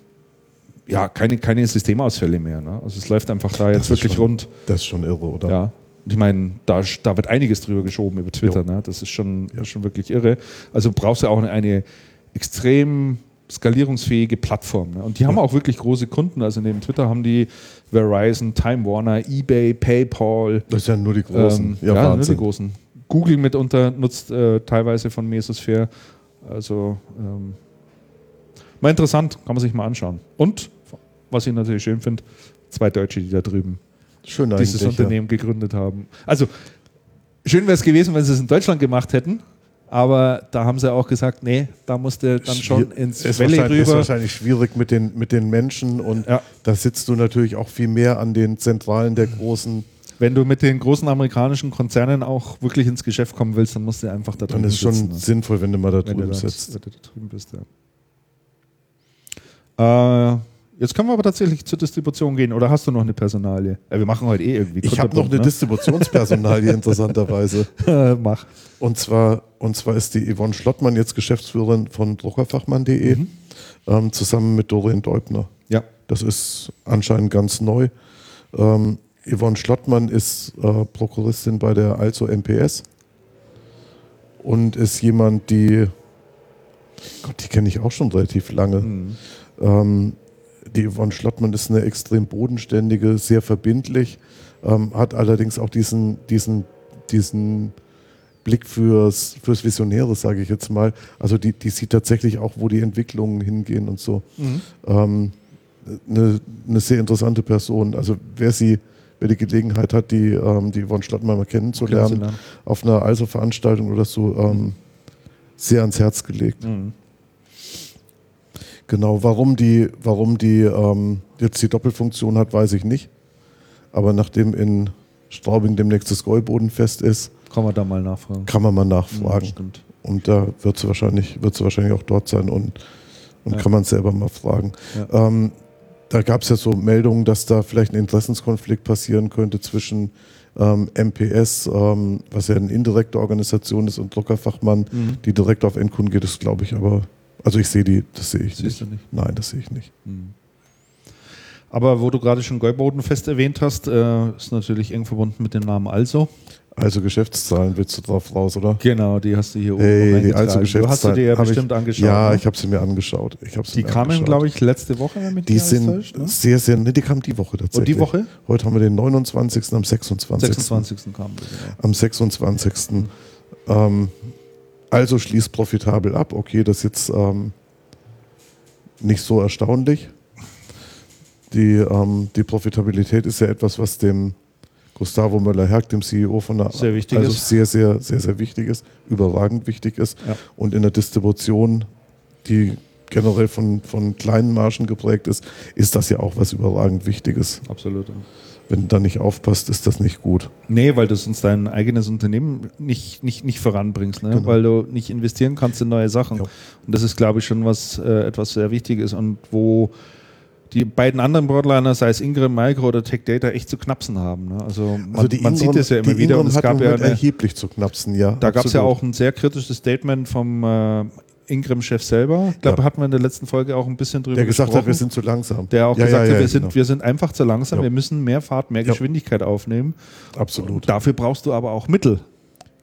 [SPEAKER 1] ja, keine, keine Systemausfälle mehr. Ne? Also es läuft einfach da jetzt wirklich
[SPEAKER 2] schon,
[SPEAKER 1] rund.
[SPEAKER 2] Das ist schon irre, oder?
[SPEAKER 1] Ja. Und ich meine, da, da wird einiges drüber geschoben über Twitter. Ne? Das ist schon, ja. schon wirklich irre. Also brauchst du auch eine, eine extrem skalierungsfähige Plattform. Ne? Und die haben auch wirklich große Kunden. Also neben Twitter haben die Verizon, Time Warner, eBay, PayPal.
[SPEAKER 2] Das sind ja nur die großen.
[SPEAKER 1] Ähm, ja, ja nur die großen. Google mitunter nutzt äh, teilweise von Mesosphere. Also ähm, mal interessant, kann man sich mal anschauen. Und was ich natürlich schön finde, zwei Deutsche, die da drüben
[SPEAKER 2] schön
[SPEAKER 1] dieses Unternehmen ja. gegründet haben. Also schön wäre es gewesen, wenn sie es in Deutschland gemacht hätten. Aber da haben sie auch gesagt, nee, da musste dann schon ins
[SPEAKER 2] ist Valley rüber. ist wahrscheinlich schwierig mit den, mit den Menschen und ja. da sitzt du natürlich auch viel mehr an den Zentralen der großen
[SPEAKER 1] wenn du mit den großen amerikanischen Konzernen auch wirklich ins Geschäft kommen willst, dann musst du einfach da
[SPEAKER 2] drüben Dann ist es schon sitzen, sinnvoll, wenn du mal da drüben sitzt. Wenn du da drüben bist,
[SPEAKER 1] ja. Äh, jetzt können wir aber tatsächlich zur Distribution gehen. Oder hast du noch eine Personalie? Ja, wir machen heute eh irgendwie.
[SPEAKER 2] Ich habe noch eine ne? Distributionspersonalie, interessanterweise.
[SPEAKER 1] Mach.
[SPEAKER 2] Und zwar, und zwar ist die Yvonne Schlottmann jetzt Geschäftsführerin von druckerfachmann.de mhm. ähm, zusammen mit Doreen Deubner.
[SPEAKER 1] Ja.
[SPEAKER 2] Das ist anscheinend ganz neu. Ähm, Yvonne Schlottmann ist äh, Prokuristin bei der Also MPS und ist jemand, die, Gott, die kenne ich auch schon relativ lange. Mhm. Ähm, die Yvonne Schlottmann ist eine extrem bodenständige, sehr verbindlich, ähm, hat allerdings auch diesen, diesen, diesen Blick fürs, fürs Visionäre, sage ich jetzt mal. Also die, die sieht tatsächlich auch, wo die Entwicklungen hingehen und so. Mhm. Ähm, eine, eine sehr interessante Person. Also wer sie wer die Gelegenheit hat, die, ähm, die Yvonne Stadtmann mal kennenzulernen, kennenzulernen. auf einer ISO-Veranstaltung oder so, ähm, sehr ans Herz gelegt. Mhm. Genau, warum die, warum die ähm, jetzt die Doppelfunktion hat, weiß ich nicht. Aber nachdem in Straubing demnächst das Gäubodenfest ist,
[SPEAKER 1] kann man da mal nachfragen.
[SPEAKER 2] Kann man mal nachfragen. Ja, und da wird sie wahrscheinlich, wird sie wahrscheinlich auch dort sein und, und ja. kann man selber mal fragen. Ja. Ähm, da gab es ja so Meldungen, dass da vielleicht ein Interessenskonflikt passieren könnte zwischen ähm, MPS, ähm, was ja eine indirekte Organisation ist, und Druckerfachmann, mhm. die direkt auf Endkunden geht, das glaube ich aber. Also ich sehe die, das sehe ich Siehst nicht. nicht. Nein, das sehe ich nicht. Mhm.
[SPEAKER 1] Aber wo du gerade schon Gäubodenfest erwähnt hast, äh, ist natürlich eng verbunden mit dem Namen Also.
[SPEAKER 2] Also Geschäftszahlen willst du drauf raus, oder?
[SPEAKER 1] Genau, die hast du hier oben
[SPEAKER 2] hey, die also Geschäftszahlen.
[SPEAKER 1] Du hast du dir ja bestimmt
[SPEAKER 2] ich,
[SPEAKER 1] angeschaut.
[SPEAKER 2] Ja, ne? ich habe sie mir angeschaut. Ich
[SPEAKER 1] die kamen, glaube ich, letzte Woche.
[SPEAKER 2] Wenn die sind täuscht, ne? sehr, sehr, ne, die kamen die Woche tatsächlich. Und
[SPEAKER 1] die Woche?
[SPEAKER 2] Heute haben wir den 29. am 26.
[SPEAKER 1] 26. kamen wir,
[SPEAKER 2] genau. Am 26. Ähm, also schließt profitabel ab. Okay, das ist jetzt ähm, nicht so erstaunlich. Die, ähm, die Profitabilität ist ja etwas, was dem Gustavo Möller-Herg, dem CEO von der
[SPEAKER 1] sehr wichtig
[SPEAKER 2] also ist. sehr, sehr, sehr, sehr wichtig ist, überragend wichtig ist. Ja. Und in der Distribution, die generell von, von kleinen Margen geprägt ist, ist das ja auch was überragend Wichtiges.
[SPEAKER 1] Absolut.
[SPEAKER 2] Wenn du da nicht aufpasst, ist das nicht gut.
[SPEAKER 1] Nee, weil du sonst dein eigenes Unternehmen nicht, nicht, nicht voranbringst, ne? Genau. weil du nicht investieren kannst in neue Sachen. Ja. Und das ist, glaube ich, schon was äh, etwas sehr Wichtiges und wo die beiden anderen Broadliner, sei es Ingram Micro oder Tech Data, echt zu knapsen haben. Ne? Also man,
[SPEAKER 2] Also die
[SPEAKER 1] man sieht
[SPEAKER 2] Ingram-
[SPEAKER 1] es ja immer wieder.
[SPEAKER 2] Ingram
[SPEAKER 1] Und es gab ja eine,
[SPEAKER 2] erheblich zu knapsen, ja.
[SPEAKER 1] da gab es ja auch ein sehr kritisches Statement vom äh, Ingram-Chef selber. Ich glaube,
[SPEAKER 2] Ja.
[SPEAKER 1] hatten wir in der letzten Folge auch ein bisschen drüber
[SPEAKER 2] Der gesagt
[SPEAKER 1] gesprochen.
[SPEAKER 2] hat, wir sind zu langsam.
[SPEAKER 1] der auch
[SPEAKER 2] Ja,
[SPEAKER 1] gesagt
[SPEAKER 2] ja,
[SPEAKER 1] hat, wir, sind,
[SPEAKER 2] genau.
[SPEAKER 1] wir sind einfach zu langsam, wir müssen mehr Fahrt, mehr. Geschwindigkeit aufnehmen.
[SPEAKER 2] Absolut.
[SPEAKER 1] Dafür brauchst du aber auch Mittel.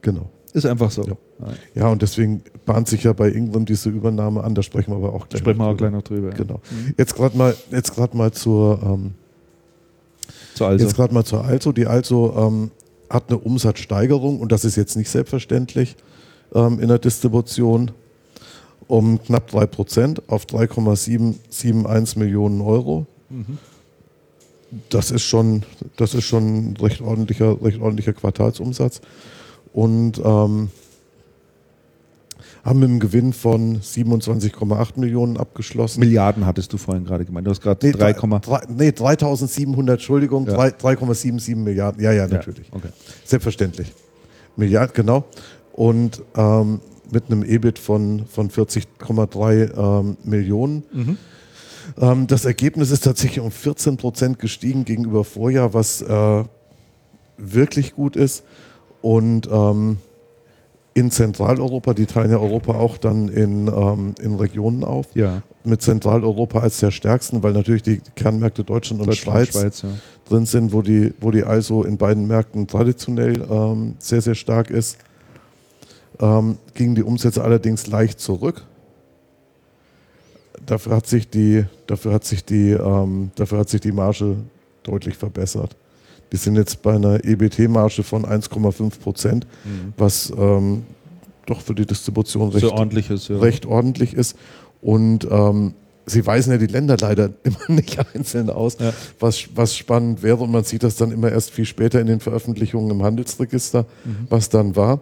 [SPEAKER 2] Genau.
[SPEAKER 1] Ist einfach so.
[SPEAKER 2] Ja. Ja, und deswegen bahnt sich ja bei Ingram diese Übernahme an, da sprechen wir aber auch gleich
[SPEAKER 1] sprechen wir
[SPEAKER 2] noch
[SPEAKER 1] auch gleich noch drüber.
[SPEAKER 2] Genau. Jetzt gerade mal, jetzt gerade mal zur, ähm,
[SPEAKER 1] So, also.
[SPEAKER 2] jetzt gerade mal zur Also. Die Also ähm, hat eine Umsatzsteigerung und das ist jetzt nicht selbstverständlich ähm, in der Distribution um knapp 3% auf 3,771 Millionen Euro.
[SPEAKER 1] Mhm.
[SPEAKER 2] Das ist schon, das ist schon ein recht ordentlicher, recht ordentlicher Quartalsumsatz. Und ähm, haben mit einem Gewinn von 27,8 Millionen abgeschlossen.
[SPEAKER 1] Milliarden hattest du vorhin gerade gemeint. Du hast gerade
[SPEAKER 2] Nee,
[SPEAKER 1] 3,
[SPEAKER 2] drei- drei- nee, 3700, Entschuldigung,
[SPEAKER 1] Ja.
[SPEAKER 2] drei- 3,77 Milliarden. Ja, ja, natürlich.
[SPEAKER 1] Okay.
[SPEAKER 2] Selbstverständlich. Milliarden, genau. Und ähm, mit einem EBIT von, von 40,3 ähm, Millionen.
[SPEAKER 1] Mhm.
[SPEAKER 2] Ähm, das Ergebnis ist tatsächlich um 14 Prozent gestiegen gegenüber Vorjahr, was äh, wirklich gut ist. Und ähm, in Zentraleuropa, die teilen ja Europa auch dann in, ähm, in Regionen auf,
[SPEAKER 1] Ja,
[SPEAKER 2] mit Zentraleuropa als der stärksten, weil natürlich die Kernmärkte Deutschland und
[SPEAKER 1] Deutschland,
[SPEAKER 2] Schweiz,
[SPEAKER 1] Schweiz ja.
[SPEAKER 2] drin sind, wo die, wo die also in beiden Märkten traditionell ähm, sehr, sehr stark ist. Ähm, gingen die Umsätze allerdings leicht zurück. Dafür hat sich die, dafür hat sich die, ähm, dafür hat sich die Marge deutlich verbessert. Die sind jetzt bei einer EBT-Marge von 1,5 Prozent, was ähm, doch für die Distribution recht,
[SPEAKER 1] So ordentliches, ja.
[SPEAKER 2] recht ordentlich ist. Und ähm, sie weisen ja die Länder leider immer nicht einzeln aus,
[SPEAKER 1] Ja.
[SPEAKER 2] was, was spannend wäre. Und man sieht das dann immer erst viel später in den Veröffentlichungen im Handelsregister, was dann war.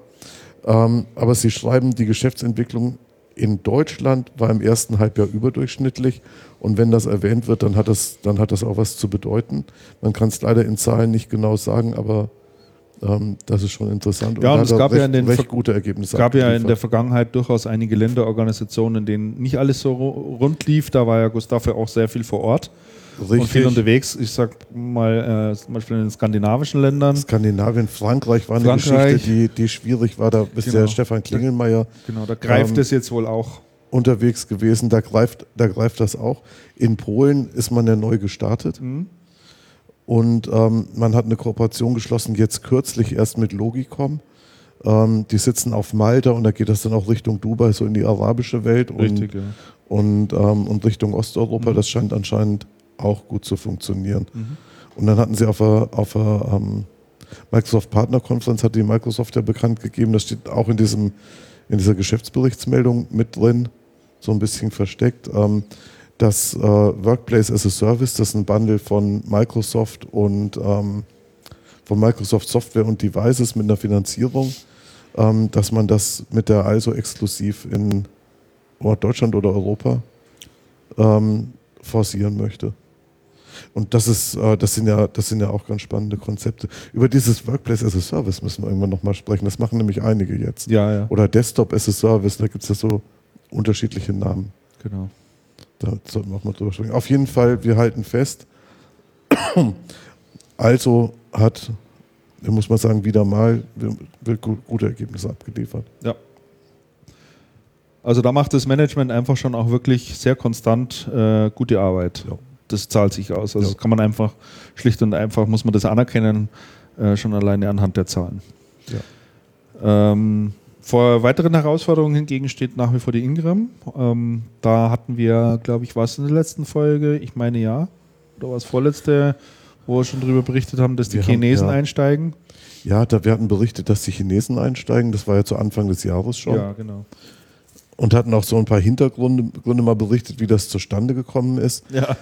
[SPEAKER 2] Ähm, aber sie schreiben, die Geschäftsentwicklung in Deutschland war im ersten Halbjahr überdurchschnittlich. Und wenn das erwähnt wird, dann hat das, dann hat das auch was zu bedeuten. Man kann es leider in Zahlen nicht genau sagen, aber ähm, das ist schon interessant.
[SPEAKER 1] Ja, und
[SPEAKER 2] da
[SPEAKER 1] es gab ja
[SPEAKER 2] recht,
[SPEAKER 1] in den
[SPEAKER 2] recht gute Ergebnisse.
[SPEAKER 1] Es gab ja in der Vergangenheit durchaus einige Länderorganisationen, in denen nicht alles so ru- rund lief. Da war ja Gustav ja auch sehr viel vor Ort und viel unterwegs. Ich sag mal, äh, zum Beispiel in den skandinavischen Ländern.
[SPEAKER 2] Skandinavien, Frankreich war eine
[SPEAKER 1] Frankreich.
[SPEAKER 2] Geschichte, die, die schwierig war. Da ist
[SPEAKER 1] Genau.
[SPEAKER 2] der Stefan Klingelmeier
[SPEAKER 1] Genau, da greift
[SPEAKER 2] Ähm,
[SPEAKER 1] es jetzt wohl auch.
[SPEAKER 2] unterwegs gewesen. Da greift, da greift das auch. In Polen ist man ja neu gestartet.
[SPEAKER 1] Mhm.
[SPEAKER 2] Und ähm, man hat eine Kooperation geschlossen, jetzt kürzlich erst mit Logicom. Ähm, die sitzen auf Malta und da geht das dann auch Richtung Dubai, so in die arabische Welt und,
[SPEAKER 1] Richtig, ja.
[SPEAKER 2] und, ähm, und Richtung Osteuropa.
[SPEAKER 1] Mhm.
[SPEAKER 2] Das scheint anscheinend auch gut zu funktionieren. Und dann hatten sie auf der, auf der ähm, Microsoft Partner Conference, hat die Microsoft ja bekannt gegeben, das steht auch in, diesem, in dieser Geschäftsberichtsmeldung mit drin, so ein bisschen versteckt. Ähm, das äh, Workplace as a Service, das ist ein Bundle von Microsoft und ähm, von Microsoft Software und Devices mit einer Finanzierung, ähm, dass man das mit der also exklusiv in Deutschland oder Europa ähm, forcieren möchte. Und das ist, äh, das sind ja, das sind ja auch ganz spannende Konzepte. Über dieses Workplace as a Service müssen wir irgendwann nochmal sprechen. Das machen nämlich einige jetzt.
[SPEAKER 1] Ja, ja,
[SPEAKER 2] Oder Desktop as a Service, da gibt es ja so unterschiedliche Namen.
[SPEAKER 1] genau.
[SPEAKER 2] Da sollten wir auch mal drüber sprechen. Auf jeden Fall, wir halten fest. Also hat, muss man sagen, wieder mal gute Ergebnisse abgeliefert.
[SPEAKER 1] Ja. Also da macht das Management einfach schon auch wirklich sehr konstant äh, gute Arbeit.
[SPEAKER 2] Ja.
[SPEAKER 1] Das zahlt sich aus. Also
[SPEAKER 2] Ja.
[SPEAKER 1] kann man einfach, schlicht und einfach muss man das anerkennen, äh, schon alleine anhand der Zahlen.
[SPEAKER 2] Ja.
[SPEAKER 1] Ähm, vor weiteren Herausforderungen hingegen steht nach wie vor die Ingram. Ähm, da hatten wir, glaube ich, war es in der letzten Folge, ich meine ja, oder war es vorletzte, wo wir schon darüber berichtet haben, dass die
[SPEAKER 2] Wir haben-
[SPEAKER 1] Chinesen
[SPEAKER 2] ja.
[SPEAKER 1] einsteigen.
[SPEAKER 2] Ja, da wir hatten berichtet, dass die Chinesen einsteigen. Das war ja zu Anfang des Jahres schon.
[SPEAKER 1] Ja, genau.
[SPEAKER 2] Und hatten auch so ein paar Hintergründe Gründe mal berichtet, wie das zustande gekommen ist.
[SPEAKER 1] Ja.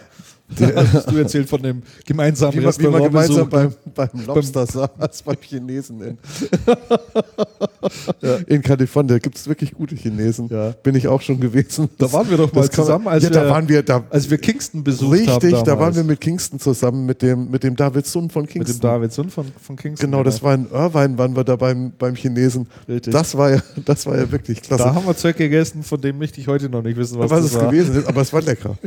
[SPEAKER 1] Hast du erzählt von dem gemeinsamen
[SPEAKER 2] Wie man, wie man gemeinsam beim, beim Lobster saß, beim Chinesen. In. ja. In Kalifornien, da gibt es wirklich gute Chinesen. Ja. Bin ich auch schon gewesen.
[SPEAKER 1] Da waren wir doch mal zusammen,
[SPEAKER 2] als, ja, wir, da waren wir, da,
[SPEAKER 1] als wir Kingston besucht
[SPEAKER 2] richtig, haben. Richtig, da waren wir mit Kingston zusammen, mit dem, mit dem David Sun von Kingston. Mit dem
[SPEAKER 1] David Sun von, von Kingston.
[SPEAKER 2] Genau, das war in Irvine, waren wir da beim, beim Chinesen. Richtig. Das war, ja, das war ja wirklich klasse.
[SPEAKER 1] Da haben wir Zeug gegessen, von dem möchte ich heute noch nicht wissen,
[SPEAKER 2] was, was es war. gewesen ist, aber es war lecker.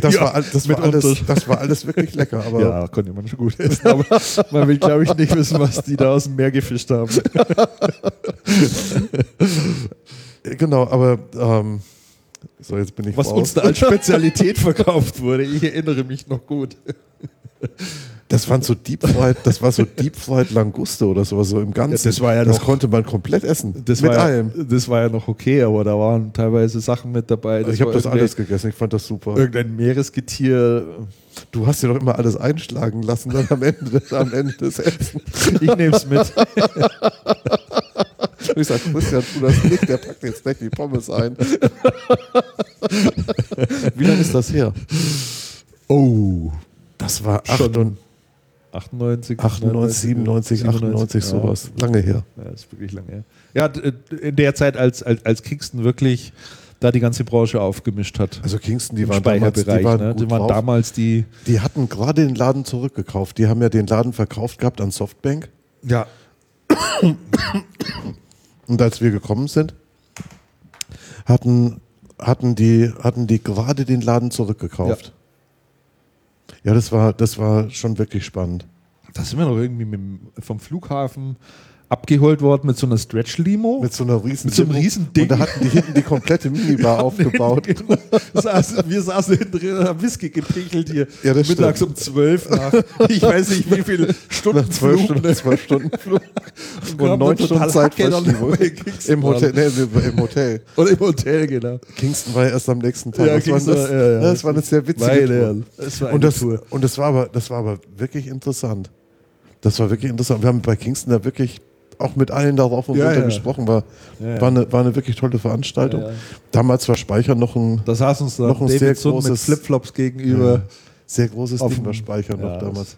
[SPEAKER 2] Das, ja, war, das, war alles, das war alles wirklich lecker. Aber
[SPEAKER 1] ja, konnte man schon gut essen, aber man will, glaube ich, nicht wissen, was die da aus dem Meer gefischt haben.
[SPEAKER 2] genau, aber ähm, so, jetzt bin ich
[SPEAKER 1] Was raus. uns da als Spezialität verkauft wurde, ich erinnere mich noch gut.
[SPEAKER 2] Das waren so Deep Fried, das war so Deep Fried Languste oder sowas so im Ganzen.
[SPEAKER 1] Ja, das war ja
[SPEAKER 2] das konnte man komplett essen.
[SPEAKER 1] Das mit allem. Ja, das war ja noch okay, aber da waren teilweise Sachen mit dabei.
[SPEAKER 2] Also ich habe das alles gegessen, ich fand das super.
[SPEAKER 1] Irgendein Meeresgetier.
[SPEAKER 2] Du hast dir doch immer alles einschlagen lassen dann am Ende, am Ende des Essens.
[SPEAKER 1] Ich nehme es mit.
[SPEAKER 2] Ich sage, Christian, tu das nicht, der packt jetzt gleich die Pommes ein. Wie lange ist das her?
[SPEAKER 1] Oh,
[SPEAKER 2] das war und
[SPEAKER 1] 98,
[SPEAKER 2] 98, 97, 98, ja, sowas. Lange her.
[SPEAKER 1] Ja, das ist wirklich lange her. Ja, in der Zeit, als, als, als Kingston wirklich da die ganze Branche aufgemischt hat.
[SPEAKER 2] Also Kingston, die waren, damals, die waren,
[SPEAKER 1] ne? die waren damals die.
[SPEAKER 2] Die hatten gerade den Laden zurückgekauft. Die haben ja den Laden verkauft gehabt an Softbank.
[SPEAKER 1] Ja.
[SPEAKER 2] Und als wir gekommen sind, hatten, hatten die, hatten die gerade den Laden zurückgekauft. Ja, ja das, war, das war schon wirklich spannend.
[SPEAKER 1] Da sind wir noch irgendwie mit, vom Flughafen abgeholt worden mit so einer Stretch-Limo.
[SPEAKER 2] Mit so einer riesen,
[SPEAKER 1] mit so einem riesen Ding.
[SPEAKER 2] Und da hatten die hinten die komplette Minibar aufgebaut.
[SPEAKER 1] Genau. wir saßen hinten drin und haben Whisky gepichelt hier.
[SPEAKER 2] Ja,
[SPEAKER 1] Mittags stimmt. um zwölf nach, ich weiß nicht wie viele Stunden nach
[SPEAKER 2] zwölf Flug. Stunden, zwölf Stunden Flug. Und, und neun Stunden Zeit Im Hotel, nee, im Hotel.
[SPEAKER 1] Und im Hotel, genau.
[SPEAKER 2] Kingston war ja erst am nächsten Tag.
[SPEAKER 1] Ja, das,
[SPEAKER 2] war,
[SPEAKER 1] das, ja, ja.
[SPEAKER 2] das war eine sehr witzige
[SPEAKER 1] Tour.
[SPEAKER 2] Das war und, das, Tour. und das war aber, das war aber wirklich interessant. Das war wirklich interessant. Wir haben bei Kingston da wirklich auch mit allen darauf und ja, runter ja. gesprochen. War, ja, war, eine, war eine wirklich tolle Veranstaltung. Damals war Speicher noch ein,
[SPEAKER 1] da saß uns
[SPEAKER 2] noch ein sehr großes mit
[SPEAKER 1] Flipflops gegenüber.
[SPEAKER 2] Sehr großes Ding war Speicher noch damals.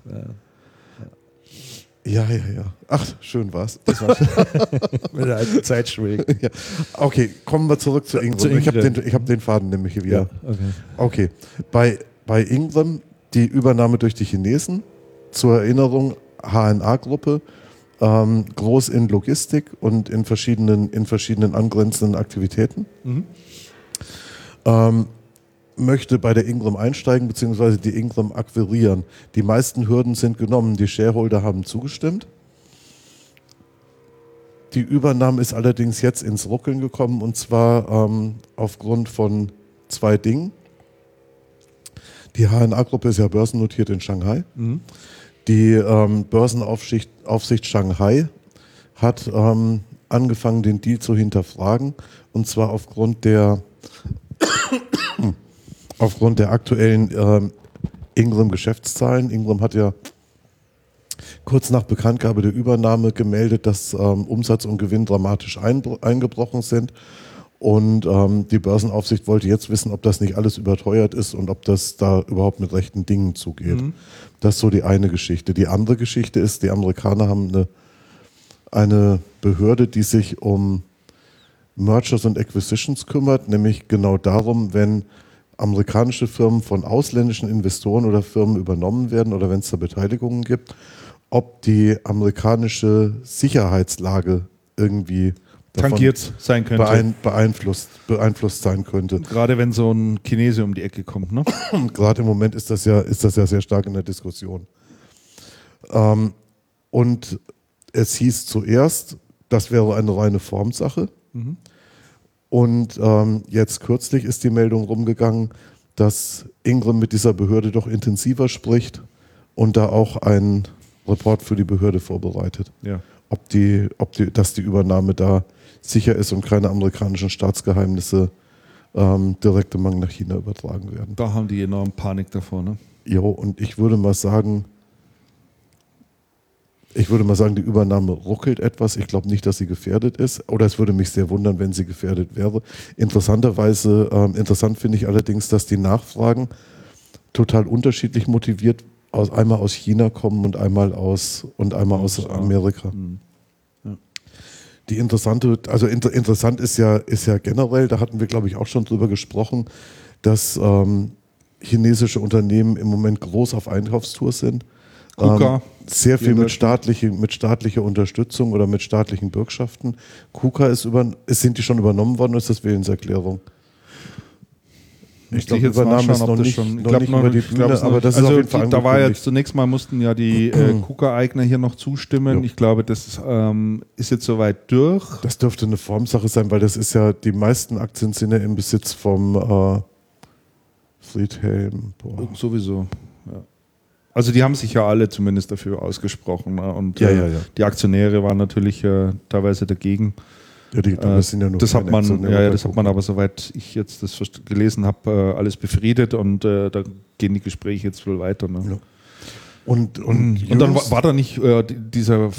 [SPEAKER 2] Ja, ja, ja. Ach, schön war's. Das war
[SPEAKER 1] Mit der alten Zeitschweg.
[SPEAKER 2] ja. Okay, kommen wir zurück zu Ingram. Zu ich habe den, hab den Faden nämlich hier wieder.
[SPEAKER 1] Ja, okay.
[SPEAKER 2] okay. Bei, bei Ingram die Übernahme durch die Chinesen. Zur Erinnerung, HNA-Gruppe ähm, groß in Logistik und in verschiedenen, in verschiedenen angrenzenden Aktivitäten. Mhm. Ähm, möchte bei der Ingram einsteigen, beziehungsweise die Ingram akquirieren. Die meisten Hürden sind genommen. Die Shareholder haben zugestimmt. Die Übernahme ist allerdings jetzt ins Ruckeln gekommen und zwar ähm, aufgrund von zwei Dingen. Die HNA-Gruppe ist ja börsennotiert in Shanghai. Mhm. Die ähm, Börsenaufsicht Aufsicht Shanghai hat ähm, angefangen, den Deal zu hinterfragen. Und zwar aufgrund der, aufgrund der aktuellen ähm, Ingram-Geschäftszahlen. Ingram hat ja kurz nach Bekanntgabe der Übernahme gemeldet, dass ähm, Umsatz und Gewinn dramatisch eingebrochen sind. Und ähm, die Börsenaufsicht wollte jetzt wissen, ob das nicht alles überteuert ist und ob das da überhaupt mit rechten Dingen zugeht. Mhm. Das ist so die eine Geschichte. Die andere Geschichte ist, die Amerikaner haben eine, eine Behörde, die sich um Mergers und Acquisitions kümmert, nämlich genau darum, wenn amerikanische Firmen von ausländischen Investoren oder Firmen übernommen werden oder wenn es da Beteiligungen gibt, ob die amerikanische Sicherheitslage irgendwie
[SPEAKER 1] tangiert sein könnte.
[SPEAKER 2] Beein, beeinflusst, beeinflusst sein könnte.
[SPEAKER 1] Gerade wenn so ein Chinese um die Ecke kommt, ne?
[SPEAKER 2] Gerade im Moment ist das ja, ist das ja sehr stark in der Diskussion. Ähm, und es hieß zuerst, das wäre eine reine Formsache. Mhm. Und ähm, jetzt kürzlich ist die Meldung rumgegangen, dass Ingram mit dieser Behörde doch intensiver spricht und da auch einen Report für die Behörde vorbereitet.
[SPEAKER 1] Ja.
[SPEAKER 2] Ob die, ob die, dass die Übernahme da sicher ist und keine amerikanischen Staatsgeheimnisse ähm, direkt im Mangel nach China übertragen werden.
[SPEAKER 1] Da haben die enorm Panik davor, ne?
[SPEAKER 2] Jo, und ich würde mal sagen, ich würde mal sagen, die Übernahme ruckelt etwas. Ich glaube nicht, dass sie gefährdet ist. Oder es würde mich sehr wundern, wenn sie gefährdet wäre. Interessanterweise, ähm, interessant finde ich allerdings, dass die Nachfragen total unterschiedlich motiviert aus, einmal aus China kommen und einmal aus, und einmal aus Amerika. Mhm. die interessante, also inter, interessant ist ja, ist ja generell, da hatten wir, glaube ich, auch schon drüber gesprochen, dass ähm, chinesische Unternehmen im Moment groß auf Einkaufstour sind.
[SPEAKER 1] KUKA.
[SPEAKER 2] Ähm, sehr viel mit, staatliche, mit staatlicher Unterstützung oder mit staatlichen Bürgschaften. KUKA ist über, ist, sind die schon übernommen worden oder ist das Willenserklärung? Ich
[SPEAKER 1] Müsste
[SPEAKER 2] glaube,
[SPEAKER 1] jetzt
[SPEAKER 2] Übernahme ist noch nicht,
[SPEAKER 1] schon- ich glaub
[SPEAKER 2] über die
[SPEAKER 1] ich glaub,
[SPEAKER 2] Bühne,
[SPEAKER 1] noch
[SPEAKER 2] aber das ist
[SPEAKER 1] also
[SPEAKER 2] auf jeden Fall
[SPEAKER 1] Da war jetzt zunächst mal mussten ja die äh, KUKA-Eigner hier noch zustimmen.
[SPEAKER 2] Ja.
[SPEAKER 1] Ich glaube, das ähm, ist jetzt soweit durch.
[SPEAKER 2] Das dürfte eine Formsache sein, weil das ist ja, die meisten Aktien sind ja im Besitz vom äh, Friedhelm. Boah.
[SPEAKER 1] Sowieso. Ja. Also die haben sich ja alle zumindest dafür ausgesprochen. Ne? Und
[SPEAKER 2] Ja,
[SPEAKER 1] äh,
[SPEAKER 2] ja, ja.
[SPEAKER 1] die Aktionäre waren natürlich äh, teilweise dagegen.
[SPEAKER 2] Ja, die,
[SPEAKER 1] Äh,
[SPEAKER 2] das sind ja
[SPEAKER 1] das hat man,
[SPEAKER 2] Aktionäre
[SPEAKER 1] ja, ja, das hat man aber soweit ich jetzt das gelesen habe, äh, alles befriedet und äh, da gehen die Gespräche jetzt wohl weiter. Ne?
[SPEAKER 2] Ja. Und, und,
[SPEAKER 1] Und dann war, war da nicht äh, die- dieser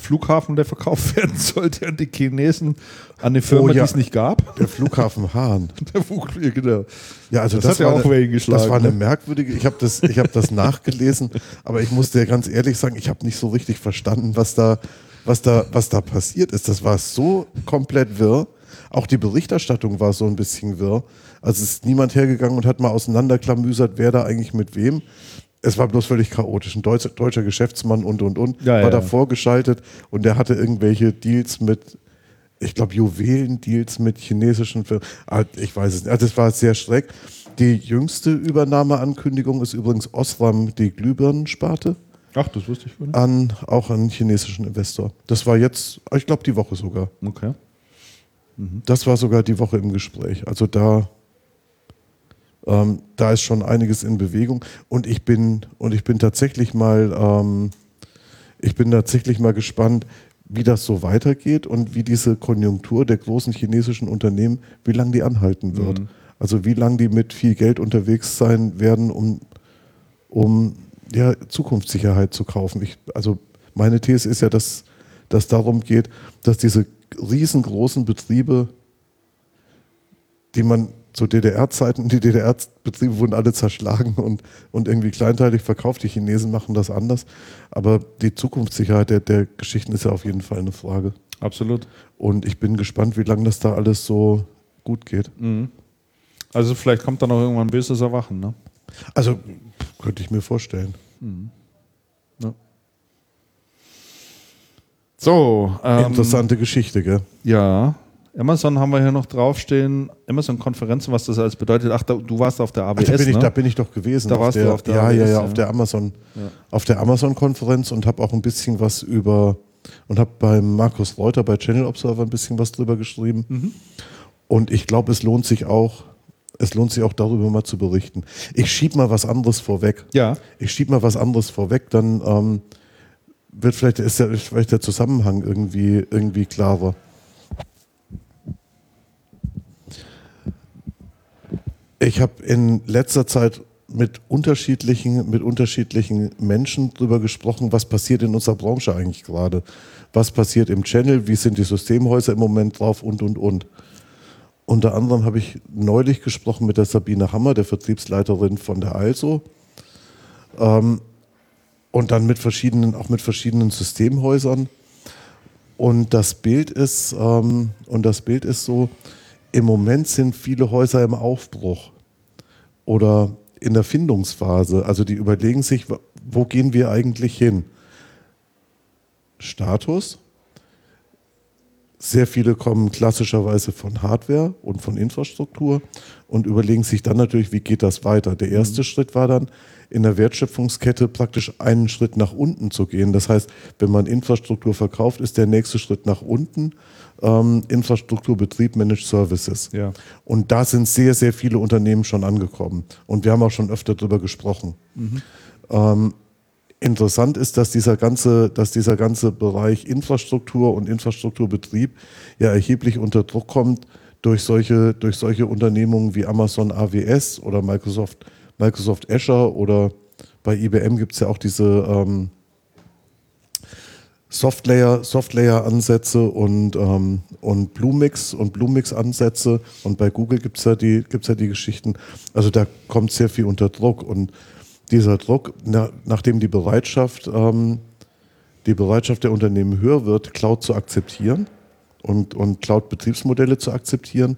[SPEAKER 1] Flughafen, der verkauft werden sollte an die Chinesen, an eine Firma,
[SPEAKER 2] Oh, ja.
[SPEAKER 1] die es nicht gab.
[SPEAKER 2] der Flughafen Hahn.
[SPEAKER 1] Der Flughafen, genau.
[SPEAKER 2] Ja, also
[SPEAKER 1] Das
[SPEAKER 2] das,
[SPEAKER 1] hat ja auch
[SPEAKER 2] eine,
[SPEAKER 1] Wellen geschlagen,
[SPEAKER 2] Das war eine
[SPEAKER 1] ne?
[SPEAKER 2] merkwürdige. Ich habe das, ich habe das nachgelesen, aber ich muss dir ganz ehrlich sagen, ich habe nicht so richtig verstanden, was da, was da, was da passiert ist. Das war so komplett wirr. Auch die Berichterstattung war so ein bisschen wirr. Also es ist niemand hergegangen und hat mal auseinanderklamüsert, wer da eigentlich mit wem. Es war bloß völlig chaotisch. Ein deutscher, deutscher Geschäftsmann und und und
[SPEAKER 1] Ja,
[SPEAKER 2] war
[SPEAKER 1] ja.
[SPEAKER 2] davor geschaltet und der hatte irgendwelche Deals mit ich glaube, Juwelendeals mit chinesischen Firmen. Ah, Ich weiß es nicht. Also das war sehr schräg. Die jüngste Übernahmeankündigung ist übrigens Osram, die Glühbirnensparte,
[SPEAKER 1] Ach, das wusste ich gar nicht.
[SPEAKER 2] an, auch an einen chinesischen Investor. Das war jetzt, ich glaube, die Woche sogar.
[SPEAKER 1] Okay.
[SPEAKER 2] Das war sogar die Woche im Gespräch. Also da, ähm, da ist schon einiges in Bewegung. Und ich bin, und ich bin tatsächlich mal, ähm, ich bin tatsächlich mal gespannt, wie das so weitergeht und wie diese Konjunktur der großen chinesischen Unternehmen, wie lange die anhalten wird. Also wie lange die mit viel Geld unterwegs sein werden, um, um ja, Zukunftssicherheit zu kaufen. Ich, also meine These ist ja, dass dass darum geht, dass diese riesengroßen Betriebe, die man zu DDR-Zeiten, die DDR-Betriebe wurden alle zerschlagen und, und irgendwie kleinteilig verkauft. Die Chinesen machen das anders. Aber die Zukunftssicherheit der, der Geschichten ist ja auf jeden Fall eine Frage.
[SPEAKER 1] Absolut.
[SPEAKER 2] Und ich bin gespannt, wie lange das da alles so gut geht.
[SPEAKER 1] Also vielleicht kommt dann auch irgendwann ein böses Erwachen. Ne?
[SPEAKER 2] Also könnte ich mir vorstellen.
[SPEAKER 1] Ja. So, ähm,
[SPEAKER 2] Interessante Geschichte, gell?
[SPEAKER 1] Ja. Amazon haben wir hier noch draufstehen. Amazon-Konferenzen, was das alles bedeutet. Ach, da, du warst auf der ABS.
[SPEAKER 2] Ach, da, bin ich,
[SPEAKER 1] ne?
[SPEAKER 2] da bin ich doch gewesen.
[SPEAKER 1] Da warst du auf der
[SPEAKER 2] ja, ja,
[SPEAKER 1] AWS,
[SPEAKER 2] ja,
[SPEAKER 1] ja.
[SPEAKER 2] auf der Amazon, auf der Amazon-Konferenz und habe auch ein bisschen was über und habe beim Markus Reuter bei Channel Observer ein bisschen was drüber geschrieben.
[SPEAKER 1] Mhm.
[SPEAKER 2] Und ich glaube, es lohnt sich auch, es lohnt sich auch darüber mal zu berichten. Ich schieb mal was anderes vorweg.
[SPEAKER 1] Ja.
[SPEAKER 2] Ich schieb mal was anderes vorweg, dann ähm, wird vielleicht, ist der, vielleicht der Zusammenhang irgendwie, irgendwie klarer. Ich habe in letzter Zeit mit unterschiedlichen, mit unterschiedlichen Menschen darüber gesprochen, was passiert in unserer Branche eigentlich gerade. Was passiert im Channel, wie sind die Systemhäuser im Moment drauf und, und, und. Unter anderem habe ich neulich gesprochen mit der Sabine Hammer, der Vertriebsleiterin von der Also. Ähm, und dann mit verschiedenen, auch mit verschiedenen Systemhäusern. Und das Bild ist, ähm, und das Bild ist so, im Moment sind viele Häuser im Aufbruch oder in der Findungsphase. Also die überlegen sich, wo gehen wir eigentlich hin? Status. Sehr viele kommen klassischerweise von Hardware und von Infrastruktur und überlegen sich dann natürlich, wie geht das weiter. Der erste Schritt war dann, in der Wertschöpfungskette praktisch einen Schritt nach unten zu gehen. Das heißt, wenn man Infrastruktur verkauft, ist der nächste Schritt nach unten ähm, Infrastrukturbetrieb Managed Services.
[SPEAKER 1] Ja.
[SPEAKER 2] Und da sind sehr, sehr viele Unternehmen schon angekommen. Und wir haben auch schon öfter darüber gesprochen. Ähm, interessant ist, dass dieser, ganze, dass dieser ganze Bereich Infrastruktur und Infrastrukturbetrieb ja erheblich unter Druck kommt durch solche, durch solche Unternehmungen wie Amazon AWS oder Microsoft, Microsoft Azure oder bei IBM gibt es ja auch diese ähm, Softlayer, Softlayer-Ansätze und, ähm, und Bluemix und Bluemix-Ansätze. Und bei Google gibt es ja, ja die Geschichten. Also da kommt sehr viel unter Druck. Und dieser Druck, na, nachdem die Bereitschaft, ähm, die Bereitschaft der Unternehmen höher wird, Cloud zu akzeptieren, und, und Cloud-Betriebsmodelle zu akzeptieren,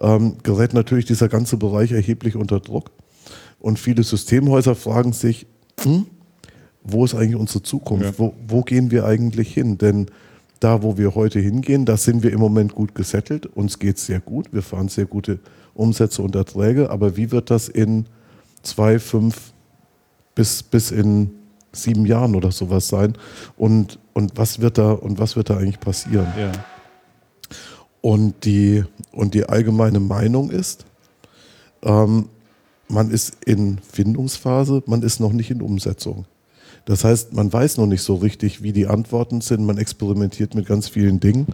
[SPEAKER 2] ähm, gerät natürlich dieser ganze Bereich erheblich unter Druck. Und viele Systemhäuser fragen sich, hm, wo ist eigentlich unsere Zukunft? Ja. Wo, wo gehen wir eigentlich hin? Denn da, wo wir heute hingehen, da sind wir im Moment gut gesettelt. Uns geht es sehr gut. Wir fahren sehr gute Umsätze und Erträge. Aber wie wird das in zwei, fünf bis, bis in sieben Jahren oder sowas sein? Und, und, was, wird da, und was wird da eigentlich passieren? Ja. Und, die, und die allgemeine Meinung ist, ähm, man ist in Findungsphase, man ist noch nicht in Umsetzung. Das heißt, man weiß noch nicht so richtig, wie die Antworten sind. Man experimentiert mit ganz vielen Dingen.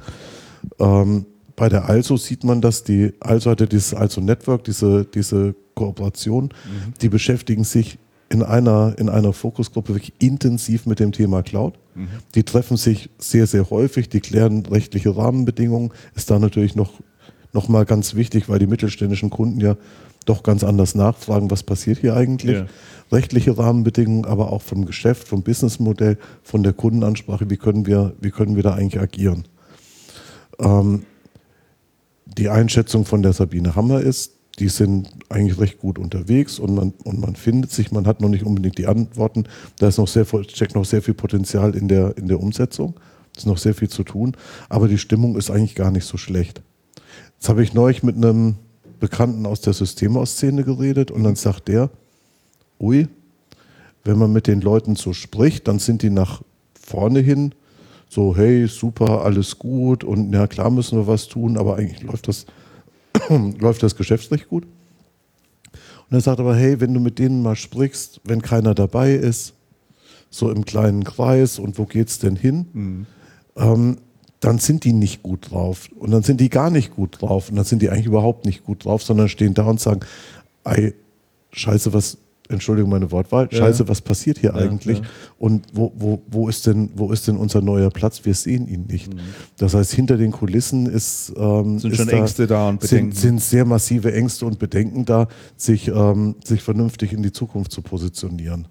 [SPEAKER 2] Ähm, bei der Also sieht man, dass die Also hatte dieses Also Network, diese, diese Kooperation, mhm. die beschäftigen sich in einer, in einer Fokusgruppe wirklich intensiv mit dem Thema Cloud. Mhm. Die treffen sich sehr, sehr häufig, die klären rechtliche Rahmenbedingungen. Ist da natürlich noch, noch mal ganz wichtig, weil die mittelständischen Kunden ja doch ganz anders nachfragen, was passiert hier eigentlich. Ja. Rechtliche Rahmenbedingungen, aber auch vom Geschäft, vom Businessmodell, von der Kundenansprache, wie können wir, wie können wir da eigentlich agieren. Ähm, die Einschätzung von der Sabine Hammer ist, die sind eigentlich recht gut unterwegs und man, und man findet sich, man hat noch nicht unbedingt die Antworten. Da ist noch sehr, steckt noch sehr viel Potenzial in der, in der Umsetzung. Es ist noch sehr viel zu tun, aber die Stimmung ist eigentlich gar nicht so schlecht. Jetzt habe ich neulich mit einem Bekannten aus der Systemausszene geredet und dann sagt der, ui, wenn man mit den Leuten so spricht, dann sind die nach vorne hin so, hey, super, alles gut und ja, klar müssen wir was tun, aber eigentlich läuft das, läuft das Geschäftsrecht gut. Und er sagt aber, hey, wenn du mit denen mal sprichst, wenn keiner dabei ist, so im kleinen Kreis und wo geht's denn hin? Mhm. Ähm, dann sind die nicht gut drauf. Und dann sind die gar nicht gut drauf. Und dann sind die eigentlich überhaupt nicht gut drauf, sondern stehen da und sagen, ey, scheiße, was, Entschuldigung meine Wortwahl, ja. scheiße, was passiert hier ja, eigentlich? Ja. Und wo, wo, wo, ist denn, wo ist denn unser neuer Platz? Wir sehen ihn nicht. Mhm. Das heißt, hinter den Kulissen ist, ähm,
[SPEAKER 1] sind
[SPEAKER 2] ist
[SPEAKER 1] schon da, Ängste da und Bedenken.
[SPEAKER 2] Sind, sind, sehr massive Ängste und Bedenken da, sich, ähm, sich vernünftig in die Zukunft zu positionieren.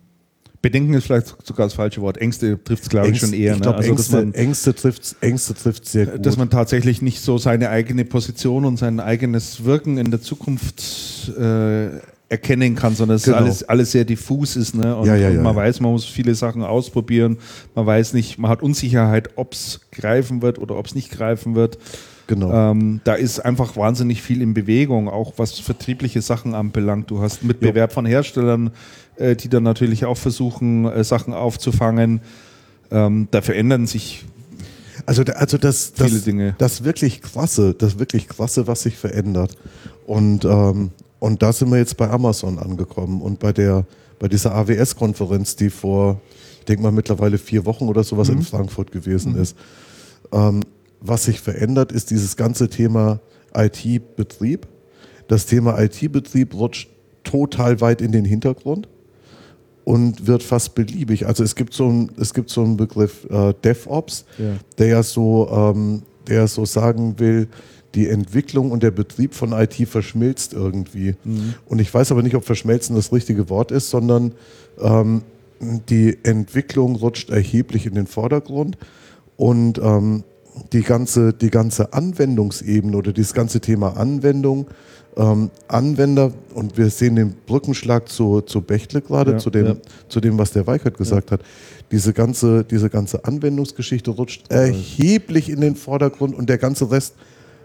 [SPEAKER 1] Bedenken ist vielleicht sogar das falsche Wort. Ängste trifft es, glaube ich, schon eher.
[SPEAKER 2] Ich glaube, ne? also, Ängste, Ängste trifft Ängste trifft sehr gut.
[SPEAKER 1] Dass man tatsächlich nicht so seine eigene Position und sein eigenes Wirken in der Zukunft äh, erkennen kann, sondern dass genau. alles, alles sehr diffus ist. Ne? Und,
[SPEAKER 2] ja, ja, ja,
[SPEAKER 1] und man weiß, man muss viele Sachen ausprobieren. Man weiß nicht, man hat Unsicherheit, ob es greifen wird oder ob es nicht greifen wird.
[SPEAKER 2] Genau.
[SPEAKER 1] Ähm, da ist einfach wahnsinnig viel in Bewegung, auch was vertriebliche Sachen anbelangt. Du hast Mitbewerb von Herstellern, äh, die dann natürlich auch versuchen, äh, Sachen aufzufangen. Ähm, da verändern sich
[SPEAKER 2] also, also das,
[SPEAKER 1] viele das, Dinge.
[SPEAKER 2] Das wirklich krasse, das wirklich krasse, was sich verändert. Und, ähm, und da sind wir jetzt bei Amazon angekommen und bei der, bei dieser AWS-Konferenz, die vor, ich denke mal mittlerweile vier Wochen oder sowas mhm. in Frankfurt gewesen mhm. ist. Ähm, was sich verändert, ist dieses ganze Thema IT-Betrieb. Das Thema IT-Betrieb rutscht total weit in den Hintergrund und wird fast beliebig. Also es gibt so, ein, es gibt so einen Begriff äh, DevOps, ja. der ja so, ähm, der so sagen will, die Entwicklung und der Betrieb von IT verschmilzt irgendwie. Mhm. Und ich weiß aber nicht, ob verschmelzen das richtige Wort ist, sondern ähm, die Entwicklung rutscht erheblich in den Vordergrund und ähm, die ganze, die ganze Anwendungsebene oder dieses ganze Thema Anwendung ähm, Anwender, und wir sehen den Brückenschlag zu, zu Bechtle gerade, ja, zu, dem, ja. zu dem, was der Weichert gesagt ja. hat, diese ganze, diese ganze Anwendungsgeschichte rutscht erheblich in den Vordergrund und der ganze Rest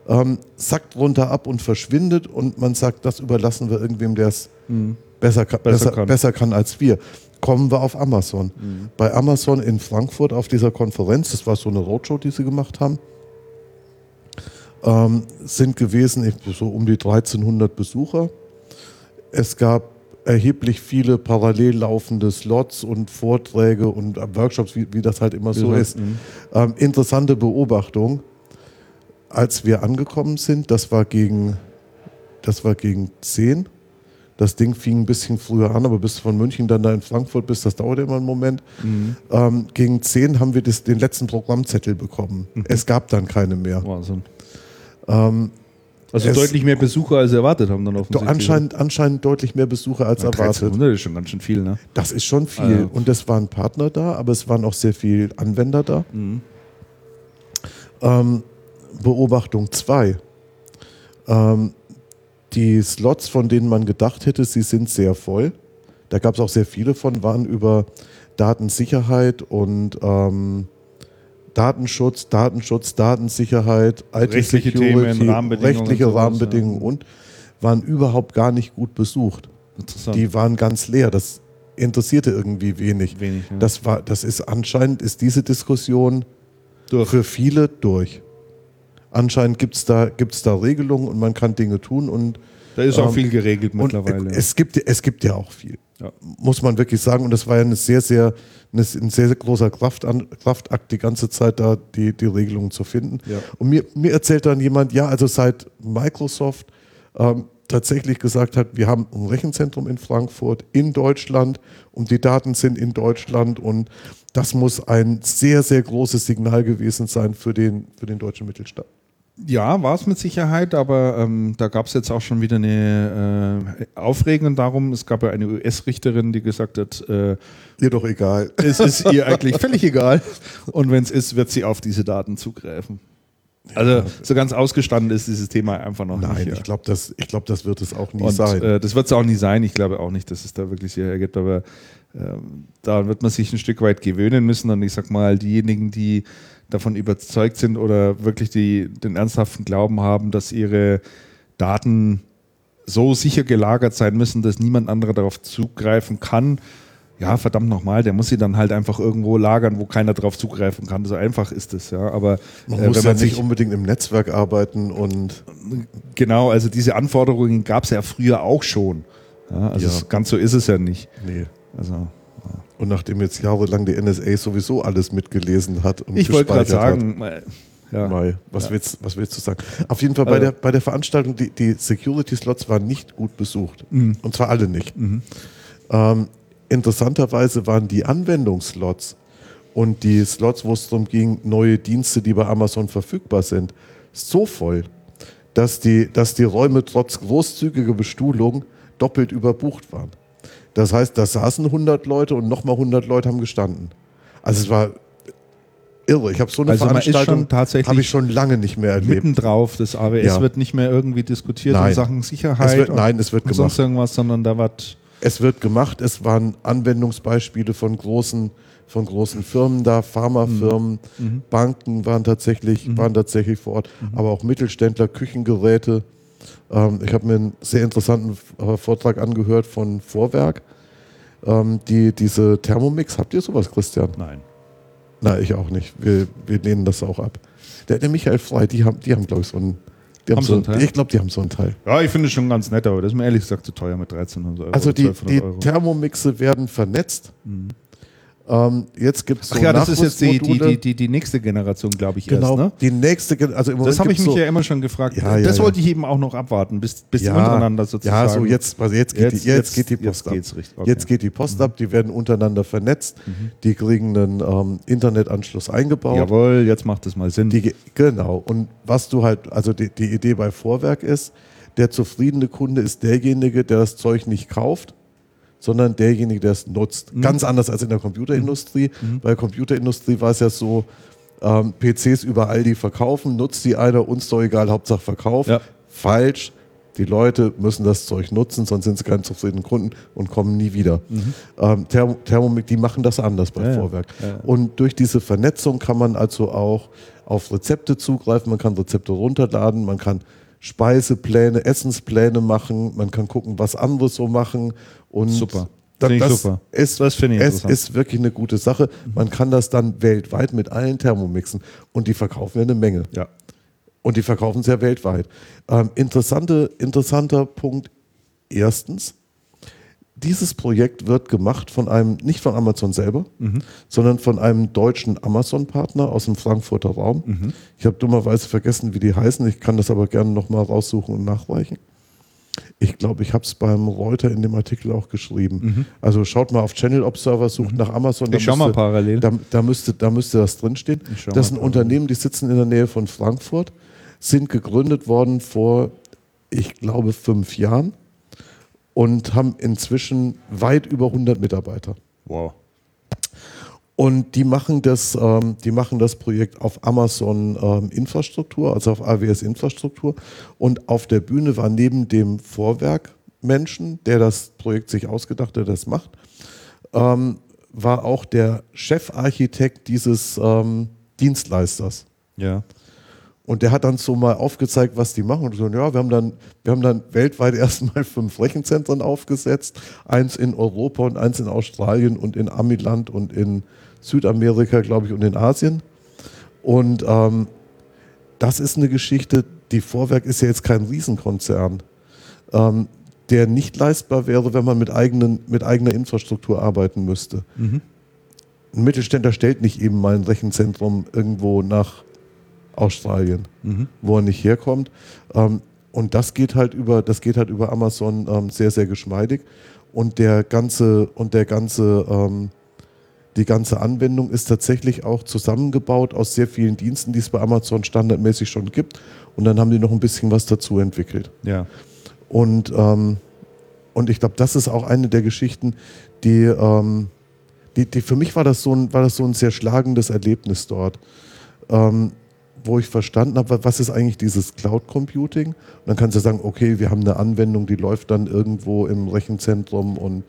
[SPEAKER 2] ähm, sackt runter ab und verschwindet und man sagt, das überlassen wir irgendwem, der es mhm. besser, besser, besser, kann. besser kann als wir kommen wir auf Amazon. Mhm. Bei Amazon in Frankfurt auf dieser Konferenz, das war so eine Roadshow, die sie gemacht haben, ähm, sind gewesen so um die 1300 Besucher. Es gab erheblich viele parallel laufende Slots und Vorträge und Workshops, wie, wie das halt immer so ja, ist. Mhm. Ähm, interessante Beobachtung. Als wir angekommen sind, das war gegen, das war gegen 10. Das Ding fing ein bisschen früher an, aber bis du von München dann da in Frankfurt bist, das dauerte immer einen Moment. Mhm. Ähm, gegen 10 haben wir das, den letzten Programmzettel bekommen. Mhm. Es gab dann keine mehr. Wahnsinn.
[SPEAKER 1] Ähm, also deutlich mehr Besucher als erwartet haben dann
[SPEAKER 2] offensichtlich. Anscheinend, anscheinend deutlich mehr Besucher als ja, erwartet.
[SPEAKER 1] 1300 ist schon ganz schön viel, ne?
[SPEAKER 2] Das ist schon viel. Ah, Und es waren Partner da, aber es waren auch sehr viele Anwender da. Mhm. Ähm, Beobachtung 2. Ähm, die Slots, von denen man gedacht hätte, sie sind sehr voll. Da gab es auch sehr viele von, waren über Datensicherheit und ähm, Datenschutz, Datenschutz, Datensicherheit,
[SPEAKER 1] Rechtliche Themen, Rahmenbedingungen
[SPEAKER 2] rechtliche
[SPEAKER 1] und sowas,
[SPEAKER 2] Rahmenbedingungen und waren überhaupt gar nicht gut besucht. Die waren ganz leer. Das interessierte irgendwie wenig.
[SPEAKER 1] Wenig, ja.
[SPEAKER 2] Das war, das ist anscheinend ist diese Diskussion
[SPEAKER 1] Durch.
[SPEAKER 2] für viele durch. Anscheinend gibt es da, gibt's da Regelungen und man kann Dinge tun und
[SPEAKER 1] da ist auch
[SPEAKER 2] ähm,
[SPEAKER 1] viel geregelt mittlerweile.
[SPEAKER 2] es gibt, es gibt ja auch viel.
[SPEAKER 1] Ja.
[SPEAKER 2] Muss man wirklich sagen. Und das war ja eine sehr, sehr, eine, ein sehr, sehr großer Kraftan, Kraftakt, die ganze Zeit da die, die Regelungen zu finden.
[SPEAKER 1] Ja.
[SPEAKER 2] Und mir, mir erzählt dann jemand, ja, also seit Microsoft ähm, tatsächlich gesagt hat, wir haben ein Rechenzentrum in Frankfurt, in Deutschland und die Daten sind in Deutschland und das muss ein sehr, sehr großes Signal gewesen sein für den, für den deutschen Mittelstand.
[SPEAKER 1] Ja, war es mit Sicherheit, aber ähm, da gab es jetzt auch schon wieder eine äh, Aufregung darum. Es gab ja eine US-Richterin, die gesagt hat, äh,
[SPEAKER 2] Ihr doch egal.
[SPEAKER 1] es ist ihr eigentlich völlig egal. Und wenn es ist, wird sie auf diese Daten zugreifen. Also so ganz ausgestanden ist dieses Thema einfach noch
[SPEAKER 2] Nein,
[SPEAKER 1] nicht. ja.
[SPEAKER 2] ich glaube, das, ich glaub, das wird es auch nie
[SPEAKER 1] Und
[SPEAKER 2] sein.
[SPEAKER 1] äh, das wird es auch nie sein. Ich glaube auch nicht, dass es da wirklich sehr ergibt, aber ähm, da wird man sich ein Stück weit gewöhnen müssen. Und ich sag mal, diejenigen, die davon überzeugt sind oder wirklich die, den ernsthaften Glauben haben, dass ihre Daten so sicher gelagert sein müssen, dass niemand anderer darauf zugreifen kann. Ja, verdammt nochmal, der muss sie dann halt einfach irgendwo lagern, wo keiner darauf zugreifen kann. So einfach ist es, ja. Aber
[SPEAKER 2] man
[SPEAKER 1] äh,
[SPEAKER 2] muss ja
[SPEAKER 1] man
[SPEAKER 2] nicht unbedingt im Netzwerk arbeiten und
[SPEAKER 1] Genau, also diese Anforderungen gab es ja früher auch schon. Ja, also
[SPEAKER 2] Ja.
[SPEAKER 1] ganz so ist es ja nicht.
[SPEAKER 2] nee.
[SPEAKER 1] Also
[SPEAKER 2] Und nachdem jetzt jahrelang die NSA sowieso alles mitgelesen hat und
[SPEAKER 1] ich wollte gerade
[SPEAKER 2] gespeichert
[SPEAKER 1] sagen,
[SPEAKER 2] hat,
[SPEAKER 1] ja,
[SPEAKER 2] Mai, was,
[SPEAKER 1] Ja.
[SPEAKER 2] willst, was willst du sagen? Auf jeden Fall bei,
[SPEAKER 1] Also-
[SPEAKER 2] der, bei der Veranstaltung, die, die Security-Slots waren nicht gut besucht.
[SPEAKER 1] Mhm.
[SPEAKER 2] Und zwar alle nicht. Ähm, interessanterweise waren die Anwendungsslots und die Slots, wo es darum ging, neue Dienste, die bei Amazon verfügbar sind, so voll, dass die, dass die Räume trotz großzügiger Bestuhlung doppelt überbucht waren. Das heißt, da saßen 100 Leute und nochmal 100 Leute haben gestanden. Also es war irre. Ich habe so eine
[SPEAKER 1] Also
[SPEAKER 2] Veranstaltung
[SPEAKER 1] tatsächlich
[SPEAKER 2] habe ich schon lange nicht mehr erlebt.
[SPEAKER 1] mitten drauf. Das AWS
[SPEAKER 2] Ja.
[SPEAKER 1] wird nicht mehr irgendwie diskutiert
[SPEAKER 2] Nein.
[SPEAKER 1] in Sachen Sicherheit
[SPEAKER 2] Es wird-
[SPEAKER 1] und,
[SPEAKER 2] nein, es wird
[SPEAKER 1] und sonst
[SPEAKER 2] gemacht.
[SPEAKER 1] irgendwas, sondern da wird
[SPEAKER 2] Es wird gemacht. Es waren Anwendungsbeispiele von großen, von großen Firmen da, Pharmafirmen,
[SPEAKER 1] Mhm.
[SPEAKER 2] Banken waren tatsächlich, waren tatsächlich vor Ort, aber auch Mittelständler, Küchengeräte. Ähm, ich habe mir einen sehr interessanten äh, Vortrag angehört von Vorwerk. Ähm, die, diese Thermomix, habt ihr sowas, Christian?
[SPEAKER 1] nein.
[SPEAKER 2] Nein, ich auch nicht. Wir, wir lehnen das auch ab. Der, der Michael Frey, die haben, die haben glaube ich, so einen. Die haben
[SPEAKER 1] Haben
[SPEAKER 2] so
[SPEAKER 1] so
[SPEAKER 2] einen
[SPEAKER 1] Teil?
[SPEAKER 2] Ich glaube, die haben so einen Teil.
[SPEAKER 1] Ja, ich finde es schon ganz nett, aber das ist mir ehrlich gesagt zu teuer mit 1300 Euro.
[SPEAKER 2] Also
[SPEAKER 1] oder
[SPEAKER 2] die,
[SPEAKER 1] 1200
[SPEAKER 2] die. Thermomixe werden vernetzt. Ähm, jetzt gibt es so
[SPEAKER 1] Ach ja, das ist jetzt die, die, die, die, nächste Generation, glaube ich,
[SPEAKER 2] genau,
[SPEAKER 1] erst. Ne?
[SPEAKER 2] die nächste, also im Moment
[SPEAKER 1] Das habe ich mich
[SPEAKER 2] so,
[SPEAKER 1] ja immer schon gefragt.
[SPEAKER 2] Ja, ja,
[SPEAKER 1] das wollte ich eben auch noch abwarten, bis, bis die untereinander sozusagen.
[SPEAKER 2] Ja, so jetzt, also jetzt, geht,
[SPEAKER 1] Jetzt-
[SPEAKER 2] die, jetzt,
[SPEAKER 1] jetzt-
[SPEAKER 2] geht die
[SPEAKER 1] jetzt
[SPEAKER 2] Post ab.
[SPEAKER 1] richtig, okay. Mhm.
[SPEAKER 2] Jetzt geht die Post ab, die werden untereinander vernetzt, die kriegen einen ähm, Internetanschluss eingebaut.
[SPEAKER 1] Jawohl, jetzt macht es mal Sinn.
[SPEAKER 2] Genau. Und was du halt, also die, die Idee bei Vorwerk ist, der zufriedene Kunde ist derjenige, der das Zeug nicht kauft, sondern derjenige, der es nutzt.
[SPEAKER 1] Mhm.
[SPEAKER 2] Ganz anders als in der Computerindustrie. Bei der Computerindustrie war es ja so, ähm, PCs überall, die verkaufen, nutzt die einer, uns doch egal, Hauptsache Verkauf.
[SPEAKER 1] Ja.
[SPEAKER 2] Falsch. Die Leute müssen das Zeug nutzen, sonst sind sie keine zufriedenen Kunden und kommen nie wieder. Ähm, Thermo, Thermomix, die machen das anders bei
[SPEAKER 1] Mhm. Ja.
[SPEAKER 2] Vorwerk.
[SPEAKER 1] Ja.
[SPEAKER 2] Und durch diese Vernetzung kann man also auch auf Rezepte zugreifen, man kann Rezepte runterladen, man kann Speisepläne, Essenspläne machen, man kann gucken, was andere so machen. Und
[SPEAKER 1] Super.
[SPEAKER 2] da-
[SPEAKER 1] Finde ich
[SPEAKER 2] das
[SPEAKER 1] super.
[SPEAKER 2] Ist,
[SPEAKER 1] Das finde ich
[SPEAKER 2] es ist wirklich eine gute Sache. Man kann das dann weltweit mit allen Thermomixen und die verkaufen ja eine Menge.
[SPEAKER 1] ja.
[SPEAKER 2] Und die verkaufen es ja weltweit. Ähm, interessante, interessanter Punkt. Erstens, dieses Projekt wird gemacht von einem, nicht von Amazon selber, sondern von einem deutschen Amazon-Partner aus dem Frankfurter Raum. Ich habe dummerweise vergessen, wie die heißen. Ich kann das aber gerne nochmal raussuchen und nachreichen. Ich glaube, ich habe es beim Reuter in dem Artikel auch geschrieben. Also schaut mal auf Channel Observer, sucht nach Amazon. da
[SPEAKER 1] Ich schau mal parallel.
[SPEAKER 2] Da, da, müsste, da müsste das drinstehen. Das
[SPEAKER 1] parallel.
[SPEAKER 2] Unternehmen, die sitzen in der Nähe von Frankfurt, sind gegründet worden vor, ich glaube, fünf Jahren und haben inzwischen weit über 100 Mitarbeiter.
[SPEAKER 1] Wow.
[SPEAKER 2] Und die machen das, ähm, die machen das Projekt auf Amazon ähm, Infrastruktur, also auf AWS Infrastruktur. Und auf der Bühne war neben dem Vorwerkmenschen, der das Projekt sich ausgedacht, der das macht, ähm, war auch der Chefarchitekt dieses ähm, Dienstleisters.
[SPEAKER 1] Ja.
[SPEAKER 2] Und der hat dann so mal aufgezeigt, was die machen. Und so, ja, wir haben dann, wir haben dann weltweit erstmal fünf Rechenzentren aufgesetzt. Eins in Europa und eins in Australien und in Amiland und in Südamerika, glaube ich, und in Asien. Und ähm, das ist eine Geschichte, die Vorwerk ist ja jetzt kein Riesenkonzern, ähm, der nicht leistbar wäre, wenn man mit, eigenen, mit eigener Infrastruktur arbeiten müsste. Mhm. Ein Mittelständler stellt nicht eben mal ein Rechenzentrum irgendwo nach Australien, mhm. wo er nicht herkommt. Ähm, und das geht halt über, das geht halt über Amazon ähm, sehr, sehr geschmeidig. Und der ganze, und der ganze ähm, die ganze Anwendung ist tatsächlich auch zusammengebaut aus sehr vielen Diensten, die es bei Amazon standardmäßig schon gibt. Und dann haben die noch ein bisschen was dazu entwickelt.
[SPEAKER 1] Ja.
[SPEAKER 2] Und, ähm, und ich glaube, das ist auch eine der Geschichten, die, ähm, die, die, für mich war das, so ein, war das so ein sehr schlagendes Erlebnis dort. Wo ich verstanden habe, was ist eigentlich dieses Cloud Computing? Und dann kannst du sagen, okay, wir haben eine Anwendung, die läuft dann irgendwo im Rechenzentrum und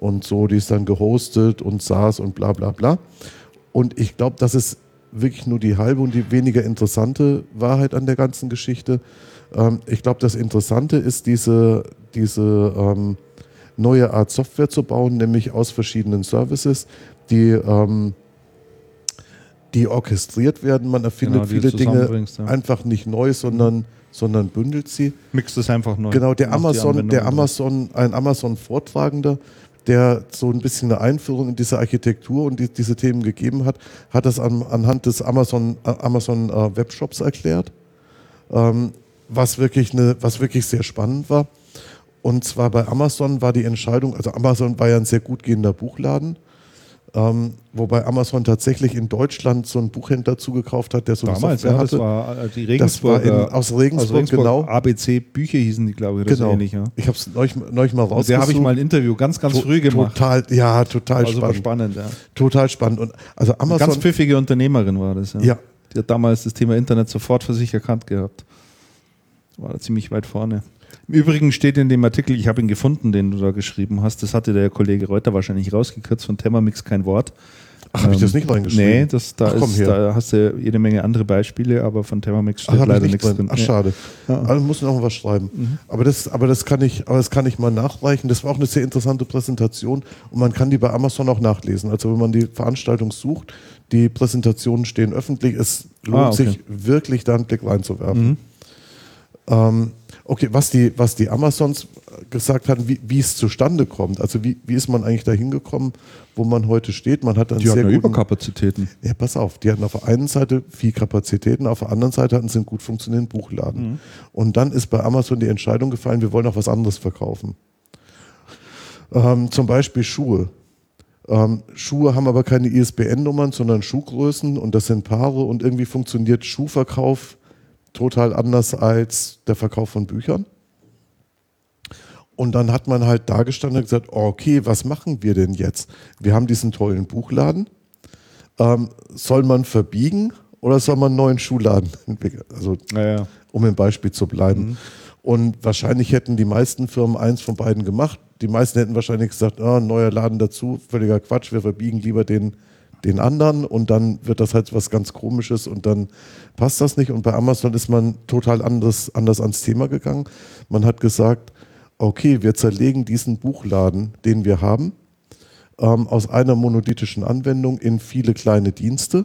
[SPEAKER 2] und so, die ist dann gehostet und SaaS und bla bla bla. Und ich glaube, das ist wirklich nur die halbe und die weniger interessante Wahrheit an der ganzen Geschichte. Ähm, ich glaube, das Interessante ist diese, diese ähm, neue Art Software zu bauen, nämlich aus verschiedenen Services, die, ähm, die orchestriert werden. Man erfindet genau, viele Dinge ja. einfach nicht neu, sondern, sondern bündelt sie.
[SPEAKER 1] Mixt es einfach neu.
[SPEAKER 2] Genau, der Amazon, der Amazon, ein Amazon-Vortragender, der so ein bisschen eine Einführung in diese Architektur und die, diese Themen gegeben hat, hat das an, anhand des Amazon, äh, Amazon äh, Webshops erklärt, ähm, was, wirklich eine, was wirklich sehr spannend war. Und zwar bei Amazon war die Entscheidung, also Amazon war ja ein sehr gut gehender Buchladen ähm, wobei Amazon tatsächlich in Deutschland so einen Buchhändler zugekauft hat, der so
[SPEAKER 1] Damals, eine Software ja, das hatte. War äh, die
[SPEAKER 2] Regensburg, das war in, aus, Regensburg, aus Regensburg, genau.
[SPEAKER 1] ABC Bücher hießen die, glaube ich,
[SPEAKER 2] genau. ähnlich. Ja. Ich habe es neulich, neulich mal rausgesucht. Der
[SPEAKER 1] habe ich mal ein Interview ganz, ganz to früh gemacht.
[SPEAKER 2] Total, ja, total war spannend.
[SPEAKER 1] spannend ja.
[SPEAKER 2] Total spannend. Und also Amazon,
[SPEAKER 1] Eine ganz pfiffige Unternehmerin war das.
[SPEAKER 2] Ja. ja.
[SPEAKER 1] Die hat damals das Thema Internet sofort für sich erkannt gehabt. War da ziemlich weit vorne. Im Übrigen steht in dem Artikel, ich habe ihn gefunden, den du da geschrieben hast, das hatte der Kollege Reuter wahrscheinlich rausgekürzt, von Thermomix kein Wort.
[SPEAKER 2] Ach, habe ich das nicht reingeschrieben?
[SPEAKER 1] Nee, das, da, Ach, ist, da hast du jede Menge andere Beispiele, aber von Thermomix steht Ach, leider nichts drin. drin.
[SPEAKER 2] Ach, schade. Ja. Also muss noch was schreiben. Mhm. Aber, das, aber, das kann ich, aber das kann ich mal nachreichen. Das war auch eine sehr interessante Präsentation und man kann die bei Amazon auch nachlesen. Also wenn man die Veranstaltung sucht, die Präsentationen stehen öffentlich. Es lohnt ah, okay. sich wirklich da einen Blick reinzuwerfen. Mhm. Ähm, okay, was die, was die Amazons gesagt haben, wie, wie es zustande kommt. Also wie, wie ist man eigentlich da hingekommen, wo man heute steht? Man hat dann
[SPEAKER 1] die
[SPEAKER 2] sehr
[SPEAKER 1] hatten guten, Überkapazitäten.
[SPEAKER 2] Ja, pass auf, die hatten auf der einen Seite viel Kapazitäten, auf der anderen Seite hatten sie einen gut funktionierenden Buchladen. Mhm. Und dann ist bei Amazon die Entscheidung gefallen, wir wollen auch was anderes verkaufen. Ähm, zum Beispiel Schuhe. Ähm, Schuhe haben aber keine ISBN-Nummern, sondern Schuhgrößen und das sind Paare und irgendwie funktioniert Schuhverkauf total anders als der Verkauf von Büchern. Und dann hat man halt da gestanden und gesagt, okay, was machen wir denn jetzt? Wir haben diesen tollen Buchladen. Ähm, soll man verbiegen oder soll man einen neuen Schuhladen entwickeln? Also,
[SPEAKER 1] naja.
[SPEAKER 2] um im Beispiel zu bleiben. Mhm. Und wahrscheinlich hätten die meisten Firmen eins von beiden gemacht. Die meisten hätten wahrscheinlich gesagt, oh, ein neuer Laden dazu, völliger Quatsch, wir verbiegen lieber den, den anderen und dann wird das halt was ganz Komisches und dann passt das nicht. Und bei Amazon ist man total anders, anders ans Thema gegangen. Man hat gesagt, okay, wir zerlegen diesen Buchladen, den wir haben, ähm, aus einer monolithischen Anwendung in viele kleine Dienste,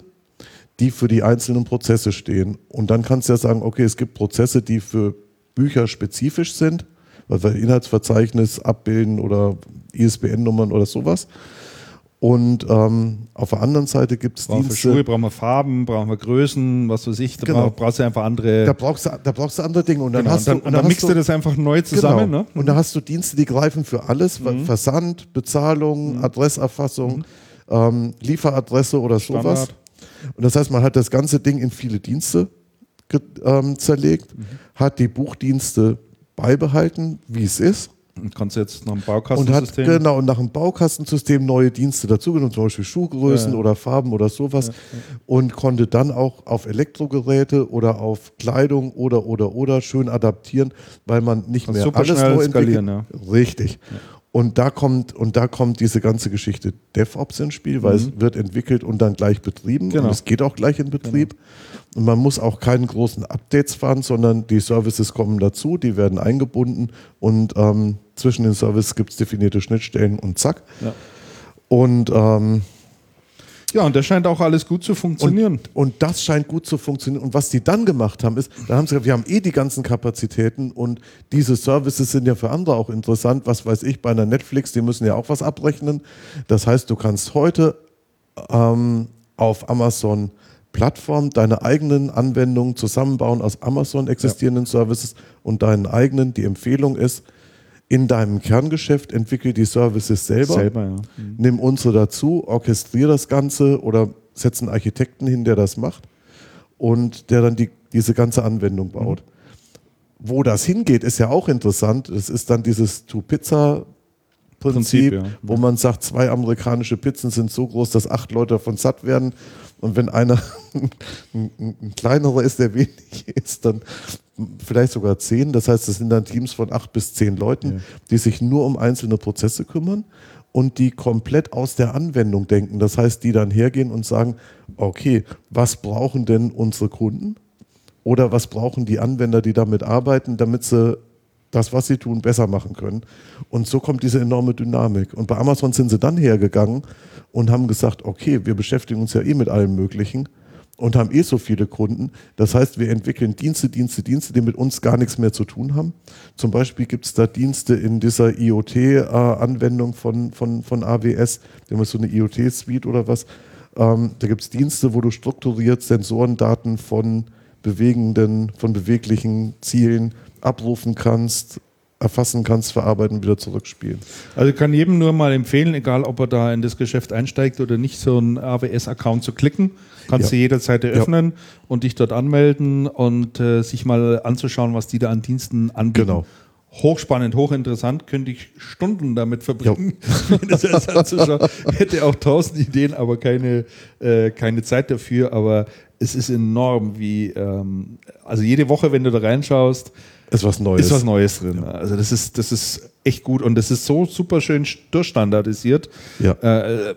[SPEAKER 2] die für die einzelnen Prozesse stehen. Und dann kannst du ja sagen, okay, es gibt Prozesse, die für Bücher spezifisch sind, weil wir Inhaltsverzeichnis abbilden oder ISBN-Nummern oder sowas. Und ähm, auf der anderen Seite gibt es
[SPEAKER 1] Dienste. Für Schuhe brauchen wir Farben, brauchen wir Größen, was weiß ich. Da genau. brauchst du einfach andere.
[SPEAKER 2] Da brauchst du, da brauchst du andere Dinge. Und dann, genau. hast
[SPEAKER 1] und dann,
[SPEAKER 2] du,
[SPEAKER 1] und dann, dann mixt du das einfach neu zusammen. Genau. Ne?
[SPEAKER 2] Und dann hast du Dienste, die greifen für alles: mhm. Versand, Bezahlung, mhm. Adresserfassung, mhm. ähm, Lieferadresse oder Standard. sowas. Und das heißt, man hat das ganze Ding in viele Dienste ähm, zerlegt, mhm. hat die Buchdienste beibehalten, wie es ist
[SPEAKER 1] Und kannst jetzt nach einem
[SPEAKER 2] und hat
[SPEAKER 1] Baukastensystem.
[SPEAKER 2] genau und nach dem Baukastensystem neue Dienste dazugenommen, zum Beispiel Schuhgrößen
[SPEAKER 1] Ja.
[SPEAKER 2] oder Farben oder sowas und konnte dann auch auf Elektrogeräte oder auf Kleidung oder oder oder schön adaptieren, weil man nicht
[SPEAKER 1] Kannst
[SPEAKER 2] mehr
[SPEAKER 1] super
[SPEAKER 2] alles neu entwickelt.
[SPEAKER 1] skalieren,
[SPEAKER 2] Richtig. Und da kommt und da kommt diese ganze Geschichte DevOps ins Spiel, weil es wird entwickelt und dann gleich betrieben
[SPEAKER 1] Mhm. Genau.
[SPEAKER 2] und es geht auch gleich in Betrieb. Und man muss auch keine großen Updates fahren, sondern die Services kommen dazu, die werden eingebunden und ähm, zwischen den Services gibt es definierte Schnittstellen und zack.
[SPEAKER 1] Ja.
[SPEAKER 2] Und, ähm,
[SPEAKER 1] Ja, und das scheint auch alles gut zu funktionieren.
[SPEAKER 2] und, und das scheint gut zu funktionieren. Und was die dann gemacht haben, ist, da haben sie gesagt, wir haben eh die ganzen Kapazitäten und diese Services sind ja für andere auch interessant. Was weiß ich, bei einer Netflix, die müssen ja auch was abrechnen. Das heißt, du kannst heute ähm, auf Amazon Plattform deine eigenen Anwendungen zusammenbauen aus Amazon existierenden Services und deinen eigenen. Die Empfehlung ist, in deinem Kerngeschäft entwickel die Services selber
[SPEAKER 1] Selber, ja.
[SPEAKER 2] nimm unsere dazu, orchestrier das Ganze oder setz einen Architekten hin, der das macht und der dann die, diese ganze Anwendung baut. Wo das hingeht, ist ja auch interessant. Es ist dann dieses Two-Pizza-Prinzip,
[SPEAKER 1] Prinzip, ja.
[SPEAKER 2] wo man sagt, zwei amerikanische Pizzen sind so groß, dass acht Leute davon satt werden. Und wenn einer ein, ein, ein kleinerer ist, der wenig ist, dann vielleicht sogar zehn. Das heißt, es sind dann Teams von acht bis zehn Leuten, die sich nur um einzelne Prozesse kümmern und die komplett aus der Anwendung denken. Das heißt, die dann hergehen und sagen, okay, was brauchen denn unsere Kunden? Oder was brauchen die Anwender, die damit arbeiten, damit sie das, was sie tun, besser machen können. Und so kommt diese enorme Dynamik. Und bei Amazon sind sie dann hergegangen und haben gesagt, okay, wir beschäftigen uns ja eh mit allem Möglichen und haben eh so viele Kunden. Das heißt, wir entwickeln Dienste, Dienste, Dienste, die mit uns gar nichts mehr zu tun haben. Zum Beispiel gibt es da Dienste in dieser IoT-Anwendung von, von, von AWS, die haben so eine IoT-Suite oder was. Ähm, da gibt es Dienste, wo du strukturiert Sensorendaten von bewegenden, von beweglichen Zielen abrufen kannst, erfassen kannst, verarbeiten wieder zurückspielen.
[SPEAKER 1] Also ich kann jedem nur mal empfehlen, egal ob er da in das Geschäft einsteigt oder nicht, so einen AWS-Account zu klicken. Kannst
[SPEAKER 2] Ja.
[SPEAKER 1] du jederzeit eröffnen und dich dort anmelden und äh, sich mal anzuschauen, was die da an Diensten anbieten.
[SPEAKER 2] Genau.
[SPEAKER 1] Hochspannend, hochinteressant, könnte ich Stunden damit verbringen, mir das anzuschauen. Hätte auch tausend Ideen, aber keine, äh, keine Zeit dafür. Aber es ist enorm, wie, ähm, also jede Woche, wenn du da reinschaust,
[SPEAKER 2] Ist was Neues.
[SPEAKER 1] ist was Neues drin. Also das ist, das ist echt gut und das ist so super schön durchstandardisiert.
[SPEAKER 2] Ja.
[SPEAKER 1] Äh,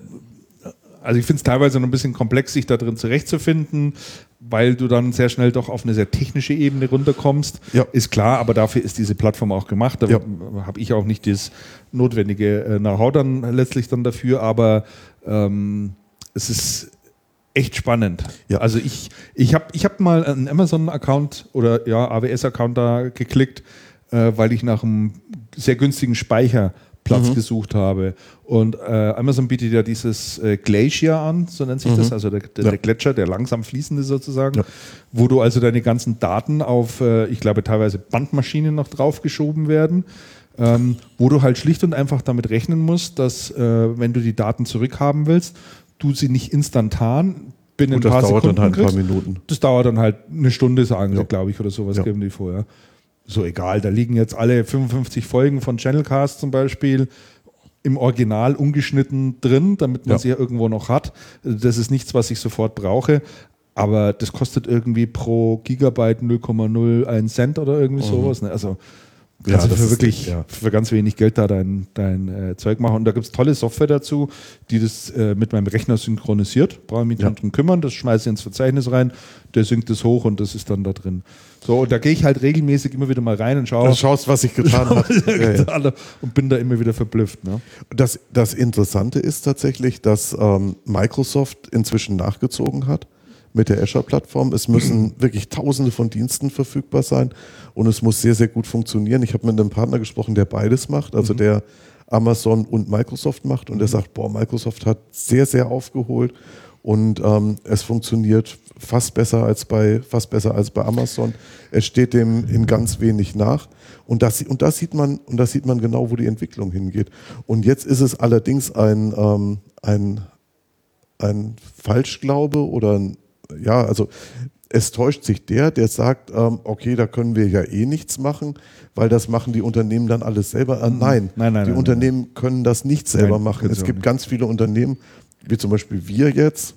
[SPEAKER 1] also ich finde es teilweise noch ein bisschen komplex, sich da drin zurechtzufinden, weil du dann sehr schnell doch auf eine sehr technische Ebene runterkommst.
[SPEAKER 2] Ja.
[SPEAKER 1] Ist klar, aber dafür ist diese Plattform auch gemacht. Da
[SPEAKER 2] Ja.
[SPEAKER 1] habe ich auch nicht das notwendige äh, Know-how dann letztlich dann dafür, aber ähm, es ist echt spannend.
[SPEAKER 2] Ja.
[SPEAKER 1] Also ich, ich habe ich hab mal einen Amazon-Account oder ja, AWS-Account da geklickt, äh, weil ich nach einem sehr günstigen Speicherplatz
[SPEAKER 2] Mhm.
[SPEAKER 1] gesucht habe. Und äh, Amazon bietet ja dieses äh, Glacier an, so nennt sich das, also der, der,
[SPEAKER 2] Mhm. Ja.
[SPEAKER 1] der Gletscher, der langsam fließende sozusagen,
[SPEAKER 2] Ja.
[SPEAKER 1] wo du also deine ganzen Daten auf, äh, ich glaube, teilweise Bandmaschinen noch draufgeschoben werden. Ähm, wo du halt schlicht und einfach damit rechnen musst, dass äh, wenn du die Daten zurückhaben willst, du sie nicht instantan binnen
[SPEAKER 2] Und
[SPEAKER 1] ein
[SPEAKER 2] das
[SPEAKER 1] paar
[SPEAKER 2] dauert
[SPEAKER 1] Sekunden
[SPEAKER 2] dann halt ein paar
[SPEAKER 1] kriegst.
[SPEAKER 2] Minuten.
[SPEAKER 1] Das dauert dann halt eine Stunde, sagen
[SPEAKER 2] Ja.
[SPEAKER 1] sie, glaube ich, oder sowas
[SPEAKER 2] Ja.
[SPEAKER 1] geben die vorher. So egal, da liegen jetzt alle 55 Folgen von Channelcast zum Beispiel im Original ungeschnitten drin, damit man
[SPEAKER 2] Ja.
[SPEAKER 1] sie ja irgendwo noch hat. Das ist nichts, was ich sofort brauche. Aber das kostet irgendwie pro Gigabyte 0,01 Cent oder irgendwie sowas. Ne? Also
[SPEAKER 2] Mhm. Ja,
[SPEAKER 1] kannst du
[SPEAKER 2] das
[SPEAKER 1] für wirklich
[SPEAKER 2] ja.
[SPEAKER 1] für ganz wenig Geld da dein, dein äh, Zeug machen. Und da gibt es tolle Software dazu, die das äh, mit meinem Rechner synchronisiert. Brauche ich mich
[SPEAKER 2] Ja.
[SPEAKER 1] drum kümmern, das schmeiße ich ins Verzeichnis rein, der synkt es hoch und das ist dann da drin. So, und da gehe ich halt regelmäßig immer wieder mal rein und schaue
[SPEAKER 2] Du schaust, was sich getan. Ja, ja.
[SPEAKER 1] und bin da immer wieder verblüfft. Ne?
[SPEAKER 2] Das, das Interessante ist tatsächlich, dass ähm, Microsoft inzwischen nachgezogen hat mit der Azure-Plattform. Es müssen wirklich tausende von Diensten verfügbar sein und es muss sehr, sehr gut funktionieren. Ich habe mit einem Partner gesprochen, der beides macht, also der Amazon und Microsoft macht und der sagt, boah, Microsoft hat sehr, sehr aufgeholt und ähm, es funktioniert fast besser als bei fast besser als bei Amazon. Es steht dem in ganz wenig nach und das und das sieht man und das sieht man genau, wo die Entwicklung hingeht. Und jetzt ist es allerdings ein ähm, ein ein Falschglaube oder ein, ja, also es täuscht sich der, der sagt, ähm, okay, da können wir ja eh nichts machen, weil das machen die Unternehmen dann alles selber. Äh, nein,
[SPEAKER 1] Nein, nein,
[SPEAKER 2] die
[SPEAKER 1] nein,
[SPEAKER 2] Unternehmen können das nicht selber
[SPEAKER 1] Nein,
[SPEAKER 2] machen. Es gibt
[SPEAKER 1] nicht.
[SPEAKER 2] ganz viele Unternehmen, wie zum Beispiel wir jetzt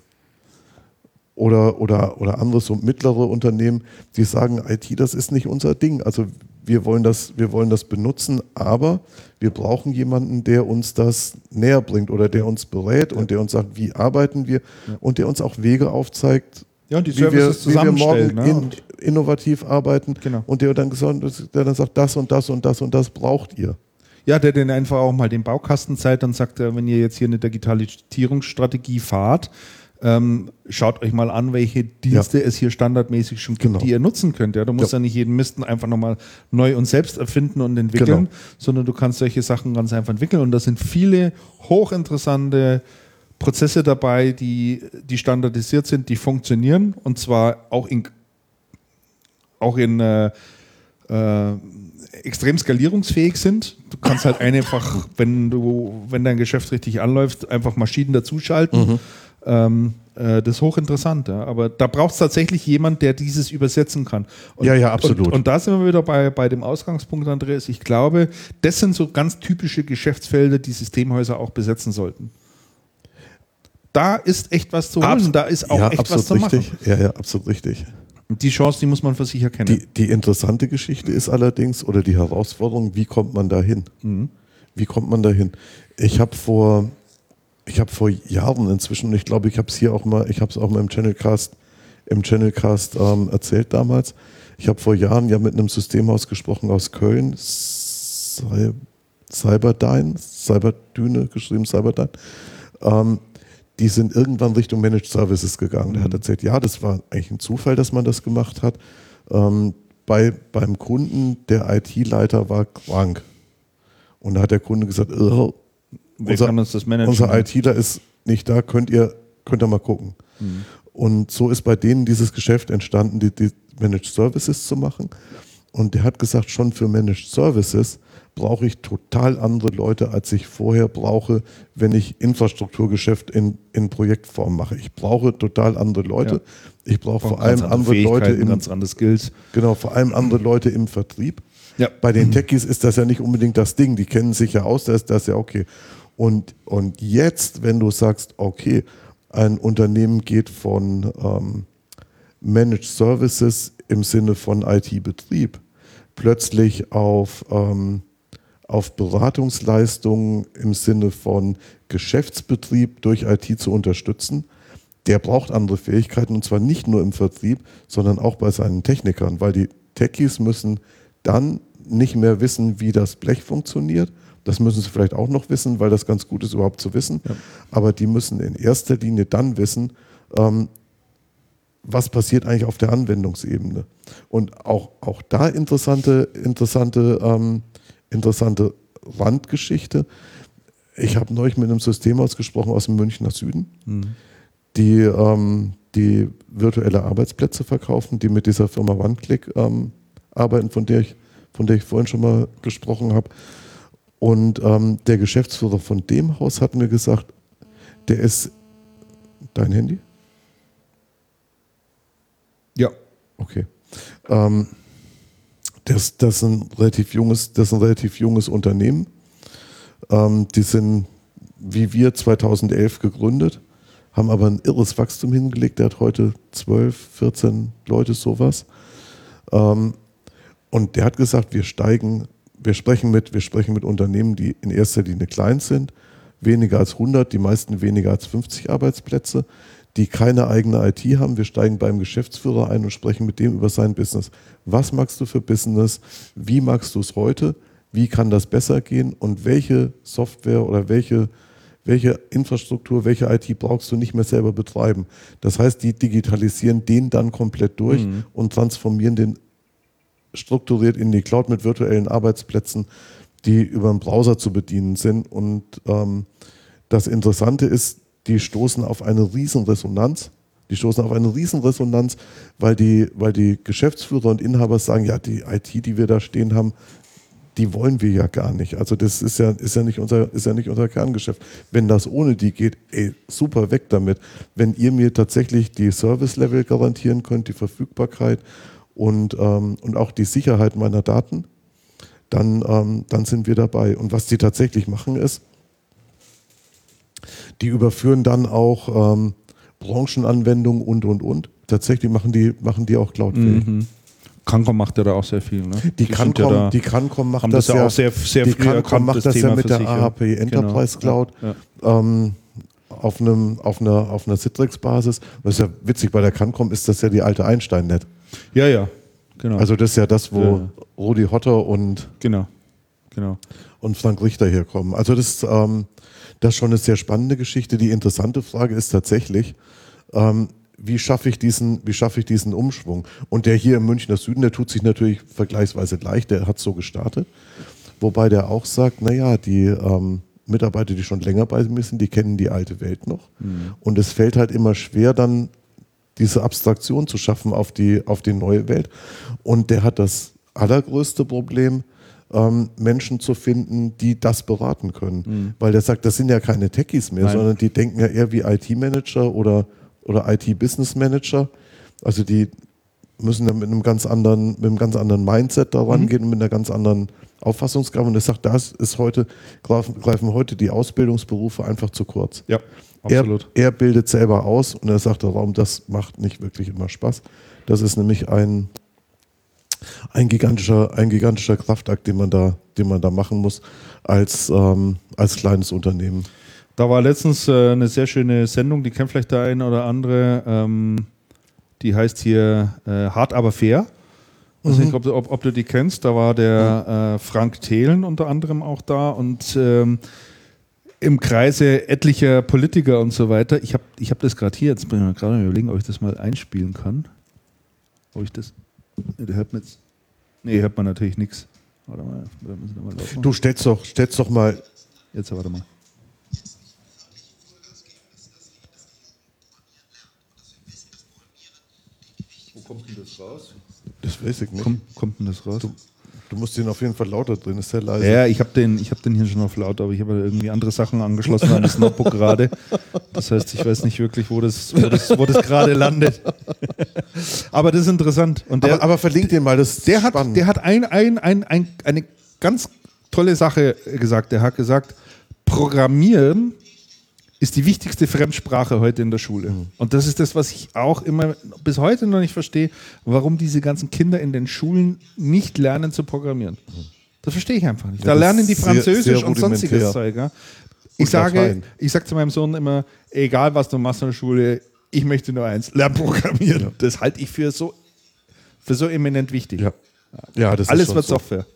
[SPEAKER 2] oder, oder, oder andere so mittlere Unternehmen, die sagen, IT, das ist nicht unser Ding. Also wir wollen das, wir wollen das benutzen, aber wir brauchen jemanden, der uns das näher bringt oder der uns berät und der uns sagt, wie arbeiten wir und der uns auch Wege aufzeigt,
[SPEAKER 1] Ja, und die
[SPEAKER 2] wie wir,
[SPEAKER 1] Services
[SPEAKER 2] wie wir morgen.
[SPEAKER 1] Ne?
[SPEAKER 2] in, innovativ arbeiten
[SPEAKER 1] Genau.
[SPEAKER 2] und der dann, der dann sagt, das und das und das und das braucht ihr.
[SPEAKER 1] ja, der den einfach auch mal den Baukasten zeigt und sagt, äh, wenn ihr jetzt hier eine Digitalisierungsstrategie fahrt, ähm, schaut euch mal an, welche Dienste es hier standardmäßig schon gibt,
[SPEAKER 2] Genau.
[SPEAKER 1] die ihr nutzen könnt. Ja, du musst ja,
[SPEAKER 2] Ja.
[SPEAKER 1] nicht jeden Misten einfach nochmal neu und selbst erfinden und entwickeln,
[SPEAKER 2] Genau.
[SPEAKER 1] sondern du kannst solche Sachen ganz einfach entwickeln. Und da sind viele hochinteressante Prozesse dabei, die, die standardisiert sind, die funktionieren und zwar auch in, auch in äh, äh, extrem skalierungsfähig sind. Du kannst halt einfach, wenn du, wenn dein Geschäft richtig anläuft, einfach Maschinen dazuschalten. Ähm, äh, das ist hochinteressant, ja. aber da braucht es tatsächlich jemand, der dieses übersetzen kann. Und,
[SPEAKER 2] Ja, ja, absolut.
[SPEAKER 1] Und, und da sind wir wieder bei, bei dem Ausgangspunkt, Andreas. Ich glaube, das sind so ganz typische Geschäftsfelder, die Systemhäuser auch besetzen sollten. Da ist echt was zu holen,
[SPEAKER 2] Abs-
[SPEAKER 1] da ist auch
[SPEAKER 2] ja,
[SPEAKER 1] echt was zu machen.
[SPEAKER 2] richtig. Ja, ja, absolut richtig.
[SPEAKER 1] Die Chance, die muss man für sich erkennen.
[SPEAKER 2] Die, die interessante Geschichte ist allerdings, oder die Herausforderung, wie kommt man da hin?
[SPEAKER 1] Mhm.
[SPEAKER 2] Wie kommt man da hin? Ich habe vor, ich habe vor Jahren inzwischen, und ich glaube, ich habe es hier auch mal, ich habe es auch mal im Channelcast, im Channelcast ähm, erzählt damals. Ich habe vor Jahren ja mit einem Systemhaus gesprochen aus Köln, Cy- Cyberdyne, Cyberdyne, geschrieben Cyberdyne. Ähm, die sind irgendwann Richtung Managed Services gegangen. Der hat erzählt, ja, das war eigentlich ein Zufall, dass man das gemacht hat. Ähm, bei, beim Kunden, der IT-Leiter war krank. Und da hat der Kunde gesagt, oh, unser, unser ITler ist nicht da, könnt ihr, könnt ihr mal gucken. Und so ist bei denen dieses Geschäft entstanden, die, die Managed Services zu machen. Und der hat gesagt, schon für Managed Services brauche ich total andere Leute, als ich vorher brauche, wenn ich Infrastrukturgeschäft in, in Projektform mache. Ich brauche total andere Leute.
[SPEAKER 1] Ja.
[SPEAKER 2] Ich brauche vor allem andere Leute
[SPEAKER 1] Fähigkeiten,
[SPEAKER 2] im,
[SPEAKER 1] ganz andere Skills.
[SPEAKER 2] genau, vor allem andere Leute im Vertrieb.
[SPEAKER 1] Ja.
[SPEAKER 2] Bei den Techies ist das ja nicht unbedingt das Ding, die kennen sich ja aus, da ist das ja okay. Und, und jetzt, wenn du sagst, okay, ein Unternehmen geht von ähm, Managed Services im Sinne von IT-Betrieb plötzlich auf, ähm, auf Beratungsleistungen im Sinne von Geschäftsbetrieb durch IT zu unterstützen, der braucht andere Fähigkeiten und zwar nicht nur im Vertrieb, sondern auch bei seinen Technikern, weil die Techies müssen dann nicht mehr wissen, wie das Blech funktioniert. Das müssen sie vielleicht auch noch wissen, weil das ganz gut ist, überhaupt zu wissen. Aber die müssen in erster Linie dann wissen, ähm, was passiert eigentlich auf der Anwendungsebene. Und auch, auch da interessante, interessante, ähm, interessante Randgeschichte. Ich habe neulich mit einem Systemhaus gesprochen aus dem Münchner Süden, die, ähm, die virtuelle Arbeitsplätze verkaufen, die mit dieser Firma OneClick ähm, arbeiten, von der, ich, von der ich vorhin schon mal gesprochen habe. Und ähm, der Geschäftsführer von dem Haus hat mir gesagt, der ist dein Handy?
[SPEAKER 1] Ja.
[SPEAKER 2] Okay. Ähm, das, das, ist ein relativ junges, das ist ein relativ junges Unternehmen. Ähm, die sind wie wir 2011 gegründet, haben aber ein irres Wachstum hingelegt. Der hat heute 12, 14 Leute, sowas. Ähm, und der hat gesagt, wir steigen, wir sprechen mit, wir sprechen mit Unternehmen, die in erster Linie klein sind, weniger als 100, die meisten weniger als 50 Arbeitsplätze, die keine eigene IT haben. Wir steigen beim Geschäftsführer ein und sprechen mit dem über sein Business. Was magst du für Business? Wie magst du es heute? Wie kann das besser gehen? Und welche Software oder welche, welche Infrastruktur, welche IT brauchst du nicht mehr selber betreiben? Das heißt, die digitalisieren den dann komplett durch und transformieren den strukturiert in die Cloud mit virtuellen Arbeitsplätzen, die über den Browser zu bedienen sind. Und ähm, das Interessante ist, die stoßen auf eine riesen Resonanz. Die stoßen auf eine riesen Resonanz, weil die, weil die Geschäftsführer und Inhaber sagen, ja, die IT, die wir da stehen haben, die wollen wir ja gar nicht. Also das ist ja, ist ja, nicht, unser, ist ja nicht unser Kerngeschäft. Wenn das ohne die geht, ey, super weg damit. Wenn ihr mir tatsächlich die Service-Level garantieren könnt, die Verfügbarkeit und, ähm, und auch die Sicherheit meiner Daten, dann, ähm, dann sind wir dabei. Und was die tatsächlich machen ist, die überführen dann auch ähm, Branchenanwendungen und, und, und. Tatsächlich machen die, machen die auch cloudfähig.
[SPEAKER 1] Mhm. Cancom macht ja da auch sehr viel. Ne?
[SPEAKER 2] Die, Cancom, ja die Cancom macht das, das ja
[SPEAKER 1] auch sehr, sehr
[SPEAKER 2] die Cancom macht das, ja mit der AHP Enterprise genau. Cloud ja, ja. Ähm, auf, einem, auf einer, auf einer Citrix-Basis. Das ist ja witzig, bei der Cancom ist das ja die alte Einstein-Net.
[SPEAKER 1] Ja, ja, genau.
[SPEAKER 2] Also das ist ja das, wo Rudi Hotter und,
[SPEAKER 1] genau. Genau.
[SPEAKER 2] und Frank Richter herkommen. Also das, ähm, das ist schon eine sehr spannende Geschichte. Die interessante Frage ist tatsächlich, ähm, wie schaffe ich diesen, wie schaffe ich diesen Umschwung? Und der hier im Münchner Süden, der tut sich natürlich vergleichsweise leicht, der hat so gestartet. Wobei der auch sagt, naja, die ähm, Mitarbeiter, die schon länger bei mir sind, die kennen die alte Welt noch. Mhm. Und es fällt halt immer schwer, dann diese Abstraktion zu schaffen auf die, auf die neue Welt. Und der hat das allergrößte Problem, ähm, Menschen zu finden, die das beraten können. Mhm. Weil der sagt, das sind ja keine Techies mehr, Nein. sondern die denken ja eher wie IT-Manager oder, oder IT-Business Manager. Also die müssen dann mit einem ganz anderen, mit einem ganz anderen Mindset da rangehen mhm. und mit einer ganz anderen Auffassungsgabe. Und er sagt, das ist heute, greifen, heute die Ausbildungsberufe einfach zu kurz.
[SPEAKER 1] Ja, absolut.
[SPEAKER 2] Er, er bildet selber aus und er sagt, warum das macht nicht wirklich immer Spaß. Das ist nämlich ein, ein gigantischer, ein gigantischer Kraftakt, den man da, den man da machen muss als, ähm, als kleines Unternehmen.
[SPEAKER 1] Da war letztens äh, eine sehr schöne Sendung, die kennt vielleicht der eine oder andere. Ähm, die heißt hier äh, Hart aber fair. Ich weiß nicht, mhm. ob, ob, ob, du die kennst. Da war der äh, Frank Thelen unter anderem auch da und ähm, im Kreise etlicher Politiker und so weiter. Ich habe ich hab das gerade hier, jetzt bin ich mir gerade überlegen, ob ich das mal einspielen kann. Ob ich das. Der hört man jetzt. Nee, hört man natürlich nichts. Warte mal,
[SPEAKER 2] mal Du stellst doch, stellst doch mal.
[SPEAKER 1] Jetzt warte mal. Wo kommt denn das raus?
[SPEAKER 2] Das weiß ich nicht.
[SPEAKER 1] Komm, kommt denn das raus?
[SPEAKER 2] Du, Du musst den auf jeden Fall lauter drin, ist sehr leise.
[SPEAKER 1] Ja, ich habe den, hab den hier schon auf laut, aber ich habe irgendwie andere Sachen angeschlossen an das Notebook gerade. Das heißt, ich weiß nicht wirklich, wo das, wo das, das gerade landet. aber das ist interessant.
[SPEAKER 2] Und der, aber, aber verlinkt den mal, das
[SPEAKER 1] der hat, der hat ein, ein, ein, ein, eine ganz tolle Sache gesagt. Der hat gesagt, Programmieren ist die wichtigste Fremdsprache heute in der Schule. Mhm. Und das ist das, was ich auch immer bis heute noch nicht verstehe, warum diese ganzen Kinder in den Schulen nicht lernen zu programmieren. Mhm. Das verstehe ich einfach nicht. Ja, da lernen die Französisch sehr, sehr und sonstiges Zeug. Ja. Ich sage, ich sage zu meinem Sohn immer, egal was du machst in der Schule, ich möchte nur eins, lern programmieren. Ja. Das halte ich für so, für so eminent wichtig.
[SPEAKER 2] Ja. Ja, das
[SPEAKER 1] Alles wird so. Software.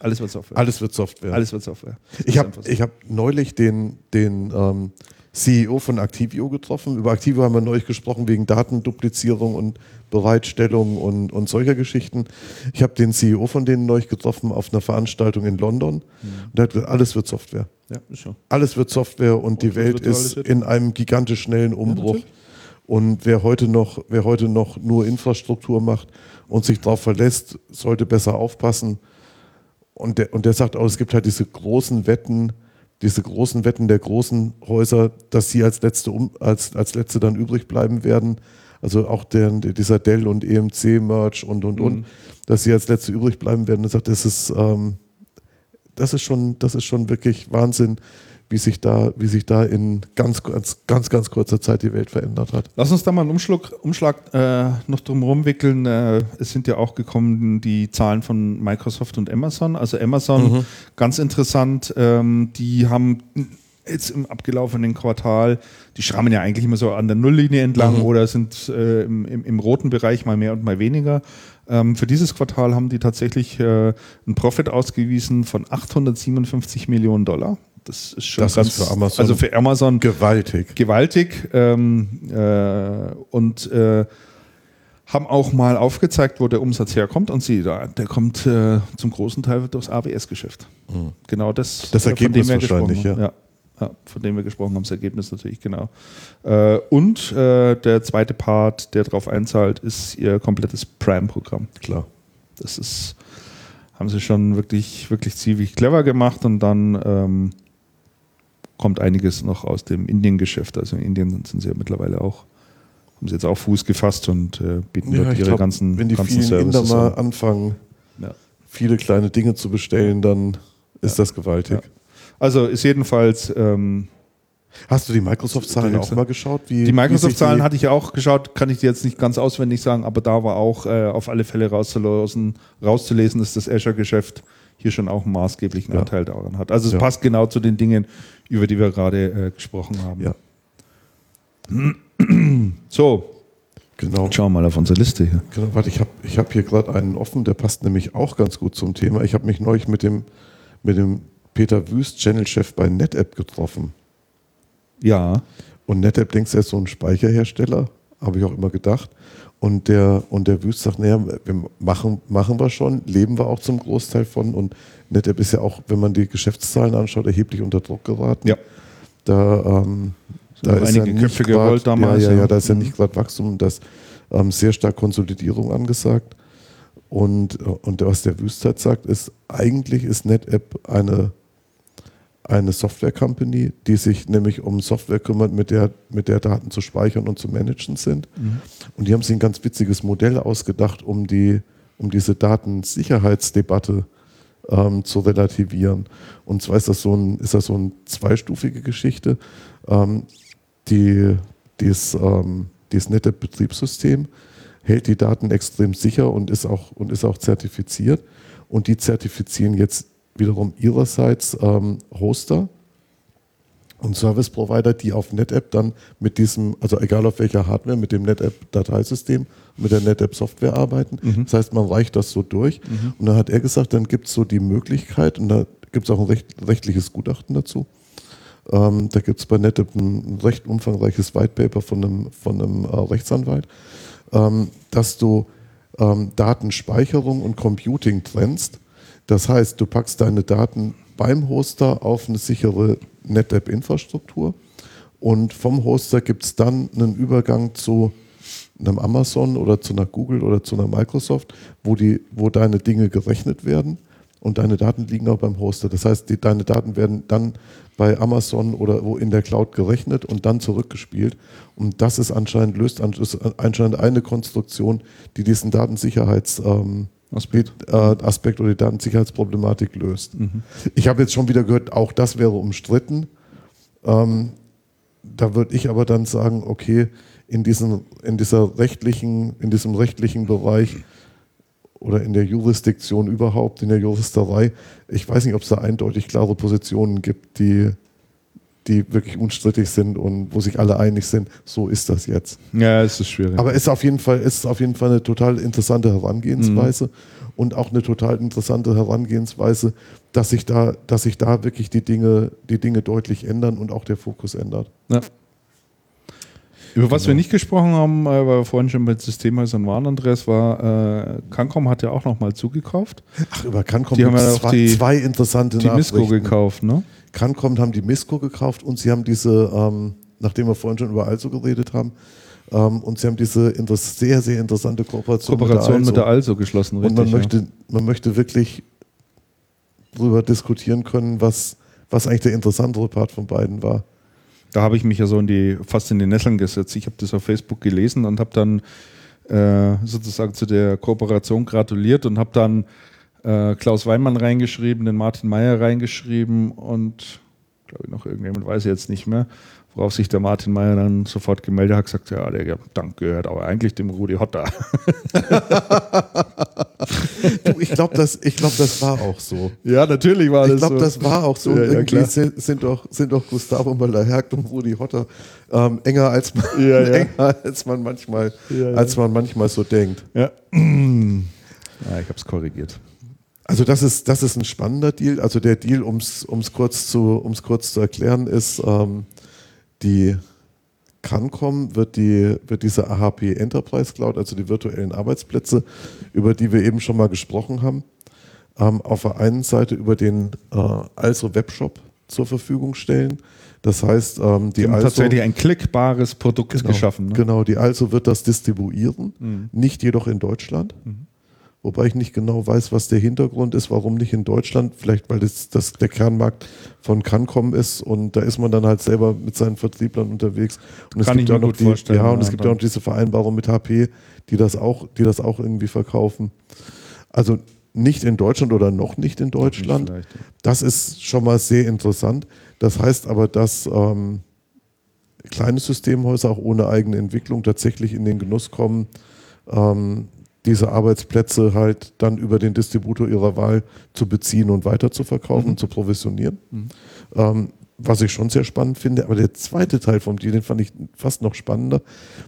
[SPEAKER 1] Alles wird Software.
[SPEAKER 2] Alles wird Software.
[SPEAKER 1] Alles wird Software.
[SPEAKER 2] ich habe so. hab neulich den, den ähm, CEO von Activio getroffen. Über Activio haben wir neulich gesprochen wegen Datenduplizierung und Bereitstellung und, und solcher Geschichten. Ich habe den CEO von denen neulich getroffen auf einer Veranstaltung in London. Mhm. Und der hat gesagt, alles wird Software.
[SPEAKER 1] Ja, schon.
[SPEAKER 2] Alles wird Software und, und die Welt ist in einem gigantisch schnellen Umbruch. Ja, und wer heute, noch, wer heute noch nur Infrastruktur macht und sich darauf verlässt, sollte besser aufpassen und der, und der sagt auch, es gibt halt diese großen Wetten, diese großen Wetten der großen Häuser, dass sie als letzte, um, als, als letzte dann übrig bleiben werden. Also auch der, dieser Dell und EMC-Merch und, und, und, mhm. dass sie als letzte übrig bleiben werden. Er sagt, das ist, ähm, das ist schon, das ist schon wirklich Wahnsinn, wie sich da, wie sich da in ganz, ganz, ganz, ganz kurzer Zeit die Welt verändert hat.
[SPEAKER 1] Lass uns da mal einen Umschlag, Umschlag äh, noch drum wickeln. Äh, es sind ja auch gekommen die Zahlen von Microsoft und Amazon. Also Amazon, mhm. ganz interessant, ähm, die haben jetzt im abgelaufenen Quartal, die schrammen ja eigentlich immer so an der Nulllinie entlang mhm. oder sind äh, im, im, im, roten Bereich mal mehr und mal weniger. Ähm, für dieses Quartal haben die tatsächlich äh, einen Profit ausgewiesen von 857 Millionen Dollar. Das ist schon
[SPEAKER 2] das ganz, ist für Amazon
[SPEAKER 1] also für Amazon
[SPEAKER 2] gewaltig.
[SPEAKER 1] Gewaltig. Ähm, äh, und äh, haben auch mal aufgezeigt, wo der Umsatz herkommt. Und sie, da, der kommt äh, zum großen Teil durchs ABS-Geschäft. Mhm. Genau das.
[SPEAKER 2] Das Ergebnis wahrscheinlich, ja.
[SPEAKER 1] ja. ja. von dem wir gesprochen haben, das Ergebnis natürlich, genau. Äh, und äh, der zweite Part, der darauf einzahlt, ist ihr komplettes Prime-Programm.
[SPEAKER 2] Klar.
[SPEAKER 1] Das ist haben sie schon wirklich, wirklich ziemlich clever gemacht und dann ähm, kommt einiges noch aus dem Indien-Geschäft. Also in Indien sind sie ja mittlerweile auch, haben sie jetzt auch Fuß gefasst und äh, bieten
[SPEAKER 2] Ja,
[SPEAKER 1] dort ihre
[SPEAKER 2] glaub,
[SPEAKER 1] ganzen,
[SPEAKER 2] wenn die
[SPEAKER 1] ganzen
[SPEAKER 2] vielen Inder mal
[SPEAKER 1] an.
[SPEAKER 2] anfangen,
[SPEAKER 1] Ja.
[SPEAKER 2] viele kleine Dinge zu bestellen, dann ist das gewaltig.
[SPEAKER 1] Ja. Also ist jedenfalls ähm,
[SPEAKER 2] Hast du die Microsoft-Zahlen auch mal geschaut? Wie,
[SPEAKER 1] Die Microsoft-Zahlen hatte ich ja auch geschaut, kann ich dir jetzt nicht ganz auswendig sagen, aber da war auch äh, auf alle Fälle rauszulesen, rauszulesen, dass das Azure-Geschäft hier schon auch einen maßgeblichen
[SPEAKER 2] Ja.
[SPEAKER 1] Anteil daran hat. Also es
[SPEAKER 2] Ja.
[SPEAKER 1] passt genau zu den Dingen, über die wir gerade äh, gesprochen haben.
[SPEAKER 2] Ja,
[SPEAKER 1] So,
[SPEAKER 2] genau.
[SPEAKER 1] schauen wir mal auf unsere Liste hier.
[SPEAKER 2] genau warte, ich habe ich hab hier gerade einen offen, der passt nämlich auch ganz gut zum Thema. Ich habe mich neulich mit dem, mit dem Peter Wüst, Channel-Chef bei NetApp getroffen.
[SPEAKER 1] Ja,
[SPEAKER 2] Und NetApp, denkst du, er ist so ein Speicherhersteller, habe ich auch immer gedacht. Und der, und der Wüst sagt, naja, wir machen, machen wir schon, leben wir auch zum Großteil von. Und NetApp ist ja auch, wenn man die Geschäftszahlen anschaut, erheblich unter Druck geraten.
[SPEAKER 1] ja.
[SPEAKER 2] Da, ähm,
[SPEAKER 1] Sind noch einige
[SPEAKER 2] nicht
[SPEAKER 1] Köpfe gerollt damals,
[SPEAKER 2] Ja, ja,
[SPEAKER 1] ja.
[SPEAKER 2] ja, da ist ja nicht gerade Wachstum, da ist ähm, sehr stark Konsolidierung angesagt. Und, äh, und was der Wüst halt sagt, ist, eigentlich ist NetApp eine, eine Software-Company, die sich nämlich um Software kümmert, mit der, mit der Daten zu speichern und zu managen sind. Und die haben sich ein ganz witziges Modell ausgedacht, um, die, um diese Datensicherheitsdebatte ähm, zu relativieren. Und zwar ist das so, ein, ist das so eine zweistufige Geschichte. Ähm, die, dieses, ähm, dieses nette Betriebssystem hält die Daten extrem sicher und ist auch, und ist auch zertifiziert. Und die zertifizieren jetzt wiederum ihrerseits ähm, Hoster und Service Provider, die auf NetApp dann mit diesem, also egal auf welcher Hardware, mit dem NetApp-Dateisystem, mit der NetApp-Software arbeiten. Das heißt, man reicht das so durch. Und dann hat er gesagt, dann gibt es so die Möglichkeit, und da gibt es auch ein recht, rechtliches Gutachten dazu. Ähm, da gibt es bei NetApp ein recht umfangreiches White Paper von einem, von einem äh, Rechtsanwalt, ähm, dass du ähm, Datenspeicherung und Computing trennst. Das heißt, du packst deine Daten beim Hoster auf eine sichere NetApp-Infrastruktur und vom Hoster gibt es dann einen Übergang zu einem Amazon oder zu einer Google oder zu einer Microsoft, wo, die, wo deine Dinge gerechnet werden und deine Daten liegen auch beim Hoster. Das heißt, die, deine Daten werden dann bei Amazon oder wo in der Cloud gerechnet und dann zurückgespielt. Und das ist anscheinend löst ist anscheinend eine Konstruktion, die diesen Datensicherheits ähm,
[SPEAKER 1] Aspekt.
[SPEAKER 2] äh, Aspekt oder die Datensicherheitsproblematik löst. Ich habe jetzt schon wieder gehört, auch das wäre umstritten. Ähm, da würde ich aber dann sagen, okay, in, diesen, in, dieser rechtlichen, in diesem rechtlichen Bereich oder in der Jurisdiktion überhaupt, in der Juristerei, ich weiß nicht, ob es da eindeutig klare Positionen gibt, die, die wirklich unstrittig sind und wo sich alle einig sind, so ist das jetzt.
[SPEAKER 1] Ja, es ist schwierig.
[SPEAKER 2] Aber es ist auf jeden Fall, ist auf jeden Fall eine total interessante Herangehensweise und auch eine total interessante Herangehensweise, dass sich da, dass sich da wirklich die Dinge, die Dinge deutlich ändern und auch der Fokus ändert.
[SPEAKER 1] Ja. Über was
[SPEAKER 2] Genau.
[SPEAKER 1] wir nicht gesprochen haben, äh, weil wir vorhin schon bei Systemhäusern waren, Andreas, war, äh, Cancom hat ja auch nochmal zugekauft.
[SPEAKER 2] Ach, über Cancom
[SPEAKER 1] Die haben ja auch
[SPEAKER 2] zwei,
[SPEAKER 1] die-
[SPEAKER 2] zwei interessante
[SPEAKER 1] Die Misco gekauft, ne?
[SPEAKER 2] Cancom haben die Misco gekauft und sie haben diese, ähm, nachdem wir vorhin schon über Also geredet haben, ähm, und sie haben diese sehr, sehr interessante Kooperation,
[SPEAKER 1] Kooperation mit der
[SPEAKER 2] Also.
[SPEAKER 1] Also geschlossen,
[SPEAKER 2] Und
[SPEAKER 1] richtig.
[SPEAKER 2] man
[SPEAKER 1] ja.
[SPEAKER 2] möchte, man möchte wirklich darüber diskutieren können, was, was eigentlich der interessantere Part von beiden war.
[SPEAKER 1] Da habe ich mich ja so in die, fast in die Nesseln gesetzt. Ich habe das auf Facebook gelesen und habe dann äh, sozusagen zu der Kooperation gratuliert und habe dann äh, Klaus Weinmann reingeschrieben, den Martin Meyer reingeschrieben und glaube ich noch irgendjemand, weiß ich jetzt nicht mehr, worauf sich der Martin Meyer dann sofort gemeldet hat, gesagt, ja, der Dank gehört aber eigentlich dem Rudi Hotter.
[SPEAKER 2] Du, ich glaube, das, ich glaub, das war auch so.
[SPEAKER 1] Ja, natürlich war
[SPEAKER 2] Ich glaube, das war auch so.
[SPEAKER 1] Ja, ja,
[SPEAKER 2] irgendwie
[SPEAKER 1] klar.
[SPEAKER 2] sind, sind, doch, sind doch Gustavo Möller-Hergt und Rudi Hotter ähm, enger, als man,
[SPEAKER 1] Ja, ja.
[SPEAKER 2] enger als, man manchmal,
[SPEAKER 1] Ja, ja.
[SPEAKER 2] als man manchmal so denkt.
[SPEAKER 1] Ja. ja ich habe es korrigiert.
[SPEAKER 2] Also das ist, das ist ein spannender Deal. Also der Deal, um es kurz, zu- um's kurz zu erklären, ist, ähm, die Cancom wird, die, wird diese AHP Enterprise Cloud, also die virtuellen Arbeitsplätze, über die wir eben schon mal gesprochen haben, ähm, auf der einen Seite über den äh, Also Webshop zur Verfügung stellen. Das heißt, ähm, die
[SPEAKER 1] Die
[SPEAKER 2] Also
[SPEAKER 1] tatsächlich ein klickbares Produkt
[SPEAKER 2] Genau,
[SPEAKER 1] geschaffen. Ne?
[SPEAKER 2] Genau, die also wird das distribuieren, nicht jedoch in Deutschland. Wobei ich nicht genau weiß, was der Hintergrund ist, warum nicht in Deutschland. Vielleicht, weil das, das der Kernmarkt von Cancom ist und da ist man dann halt selber mit seinen Vertrieblern unterwegs. Und
[SPEAKER 1] Kann
[SPEAKER 2] es gibt ja noch die,
[SPEAKER 1] vorstellen,
[SPEAKER 2] ja, und
[SPEAKER 1] ja,
[SPEAKER 2] es gibt ja auch diese Vereinbarung mit HP, die das auch, die das auch irgendwie verkaufen. Also nicht in Deutschland oder noch nicht in Deutschland.
[SPEAKER 1] Ja.
[SPEAKER 2] Das ist schon mal sehr interessant. Das heißt aber, dass ähm, kleine Systemhäuser auch ohne eigene Entwicklung tatsächlich in den Genuss kommen, ähm, diese Arbeitsplätze halt dann über den Distributor ihrer Wahl zu beziehen und weiter zu verkaufen, zu provisionieren. Ähm, was ich schon sehr spannend finde. Aber der zweite Teil vom Deal, den fand ich fast noch spannender.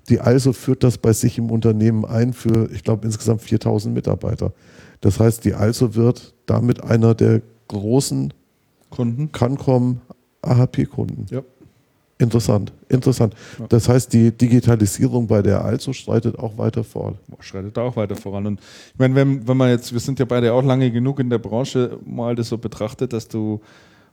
[SPEAKER 2] Die Also führt das bei sich im Unternehmen ein für, ich glaube, insgesamt 4000 Mitarbeiter. Das heißt, die Also wird damit einer der großen
[SPEAKER 1] Kunden.
[SPEAKER 2] Cancom AHP-Kunden.
[SPEAKER 1] Ja.
[SPEAKER 2] Interessant, interessant.
[SPEAKER 1] Ja.
[SPEAKER 2] Das heißt, die Digitalisierung bei der Also streitet auch weiter fort.
[SPEAKER 1] schreitet da auch weiter voran. Und ich meine, wenn, wenn man jetzt, wir sind ja beide auch lange genug in der Branche, mal das so betrachtet, dass du,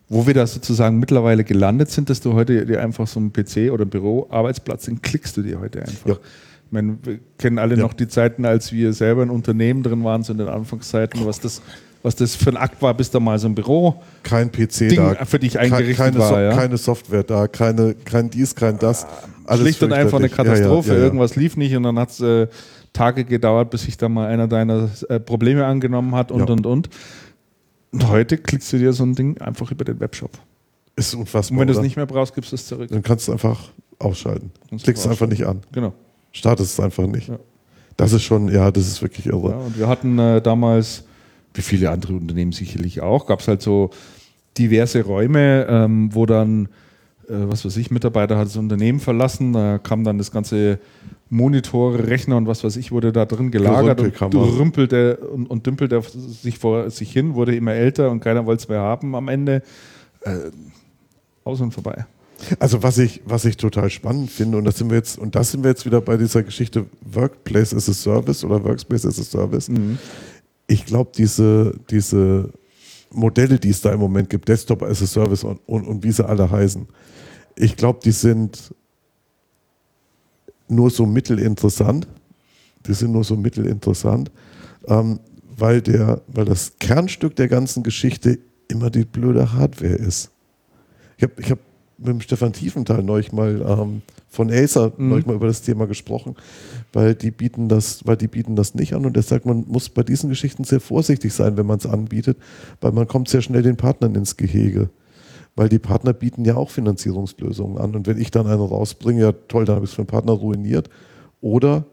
[SPEAKER 1] wo wir da sozusagen mittlerweile gelandet sind, dass du heute dir einfach so einen PC oder einen Büroarbeitsplatz, den klickst du dir heute einfach.
[SPEAKER 2] Ja.
[SPEAKER 1] Ich meine, wir kennen alle
[SPEAKER 2] Ja.
[SPEAKER 1] noch die Zeiten, als wir selber in Unternehmen drin waren, so in den Anfangszeiten, was das, was das für ein Akt war, bis da mal so ein Büro
[SPEAKER 2] Kein PC
[SPEAKER 1] Ding
[SPEAKER 2] da,
[SPEAKER 1] für dich eingerichtet
[SPEAKER 2] keine,
[SPEAKER 1] war.
[SPEAKER 2] So-
[SPEAKER 1] ja?
[SPEAKER 2] keine Software da, keine, kein dies, kein das. Alles
[SPEAKER 1] schlicht und einfach eine. Katastrophe.
[SPEAKER 2] Ja, ja.
[SPEAKER 1] Irgendwas lief nicht und dann hat es äh, Tage gedauert, bis sich da mal einer deiner äh, Probleme angenommen hat und und und. Und heute klickst du dir so ein Ding einfach über den Webshop.
[SPEAKER 2] Ist unfassbar.
[SPEAKER 1] Und wenn du es nicht mehr brauchst, gibst du es zurück.
[SPEAKER 2] Dann kannst du einfach ausschalten.
[SPEAKER 1] Kannst du
[SPEAKER 2] Klickst es einfach nicht an.
[SPEAKER 1] Genau.
[SPEAKER 2] Startest es einfach nicht. Das ist schon, ja, das ist wirklich irre.
[SPEAKER 1] Ja, und wir hatten äh, damals, wie viele andere Unternehmen sicherlich auch, gab es halt so diverse Räume, ähm, wo dann, äh, was weiß ich, Mitarbeiter hat das Unternehmen verlassen, da kam dann das ganze Monitore, Rechner und was weiß ich, wurde da drin gelagert und rümpelte und, und dümpelte sich vor sich hin, wurde immer älter und keiner wollte es mehr haben am Ende. Äh, aus und vorbei.
[SPEAKER 2] Also was ich, was ich total spannend finde, und das sind wir jetzt, und das sind wir jetzt wieder bei dieser Geschichte Workplace as a Service oder Workspace as a Service. Ich glaube, diese, diese Modelle, die es da im Moment gibt, Desktop as a Service und, und, und wie sie alle heißen, ich glaube, die sind nur so mittelinteressant. Die sind nur so mittelinteressant, ähm, weil, der, weil das Kernstück der ganzen Geschichte immer die blöde Hardware ist. Ich habe ich hab mit dem Stefan Tiefenthal neulich mal ähm, von Acer
[SPEAKER 1] Mhm.
[SPEAKER 2] neulich mal über das Thema gesprochen, weil die bieten das, weil die bieten das nicht an und er sagt, man muss bei diesen Geschichten sehr vorsichtig sein, wenn man es anbietet, weil man kommt sehr schnell den Partnern ins Gehege. Weil die Partner bieten ja auch Finanzierungslösungen an. Und wenn ich dann eine rausbringe, ja toll, dann habe ich es für den Partner ruiniert. Oder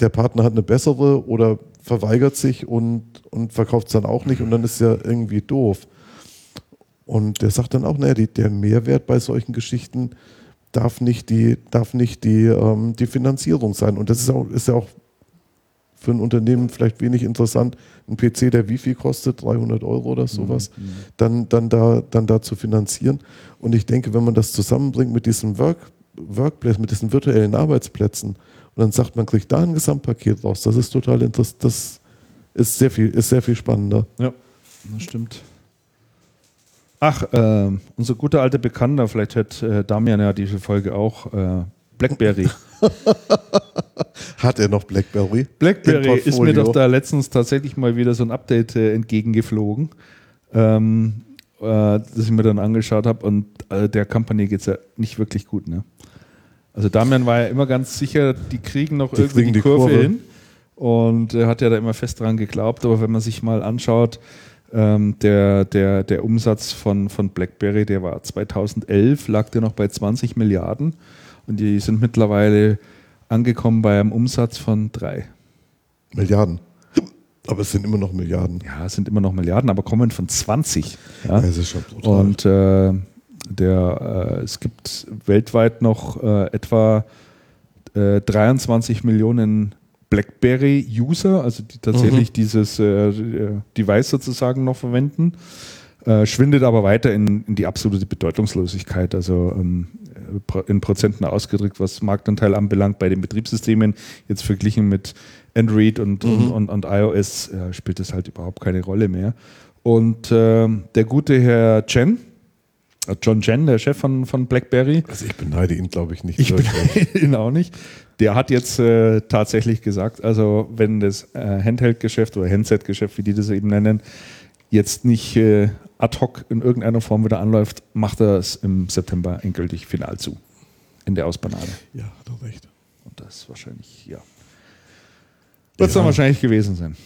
[SPEAKER 2] der Partner hat eine bessere oder verweigert sich und, und verkauft es dann auch nicht und dann ist ja irgendwie doof. Und der sagt dann auch, naja, die, der Mehrwert bei solchen Geschichten darf nicht die, darf nicht die, ähm, die Finanzierung sein. Und das ist, auch, ist ja auch für ein Unternehmen vielleicht wenig interessant, ein PC, der wie viel kostet, 300 Euro oder sowas, dann, dann, da, dann da zu finanzieren. Und ich denke, wenn man das zusammenbringt mit diesem Work, Workplace, mit diesen virtuellen Arbeitsplätzen und dann sagt man, kriegt da ein Gesamtpaket raus, das ist total interessant, das ist sehr viel, ist sehr viel spannender.
[SPEAKER 1] Ja, das stimmt. Ach, äh, unser guter alter Bekannter, vielleicht hört äh, Damian ja diese Folge auch, äh, Blackberry.
[SPEAKER 2] Hat er noch BlackBerry?
[SPEAKER 1] Blackberry ist mir doch da letztens tatsächlich mal wieder so ein Update äh, entgegengeflogen, ähm, äh, das ich mir dann angeschaut habe und äh, der Company geht es ja nicht wirklich gut. Ne? Also Damian war ja immer ganz sicher, die kriegen noch
[SPEAKER 2] Die
[SPEAKER 1] irgendwie
[SPEAKER 2] kriegen
[SPEAKER 1] die,
[SPEAKER 2] die
[SPEAKER 1] Kurve,
[SPEAKER 2] Kurve.
[SPEAKER 1] hin und er hat ja da immer fest dran geglaubt, aber wenn man sich mal anschaut, ähm, der, der, der Umsatz von, von BlackBerry, der war 2011, lag der noch bei 20 Milliarden und die sind mittlerweile angekommen bei einem Umsatz von drei.
[SPEAKER 2] Milliarden. Aber es sind immer noch Milliarden.
[SPEAKER 1] Ja, es sind immer noch Milliarden, aber kommen von 20. Ja?
[SPEAKER 2] Das ist schon brutal.
[SPEAKER 1] Und äh, der, äh, es gibt weltweit noch äh, etwa äh, 23 Millionen BlackBerry-User, also die tatsächlich dieses äh, äh, Device sozusagen noch verwenden. Äh, schwindet aber weiter in, in die absolute Bedeutungslosigkeit, also ähm, äh, in Prozenten ausgedrückt, was Marktanteil anbelangt bei den Betriebssystemen. Jetzt verglichen mit Android und, und, und, und iOS äh, spielt das halt überhaupt keine Rolle mehr. Und ähm, der gute Herr Chen, John Chen, der Chef von, von BlackBerry.
[SPEAKER 2] Also ich beneide ihn, glaube ich, nicht.
[SPEAKER 1] Ich beneide ihn auch nicht. Der hat jetzt äh, tatsächlich gesagt, also wenn das äh, Handheld-Geschäft oder Handset-Geschäft, wie die das eben nennen, jetzt nicht äh, ad hoc in irgendeiner Form wieder anläuft, macht er es im September endgültig final zu. In der Ausbanade.
[SPEAKER 2] Ja, hat er recht.
[SPEAKER 1] Und das ist wahrscheinlich, ja. Wird es
[SPEAKER 2] Ja.
[SPEAKER 1] dann wahrscheinlich gewesen sein.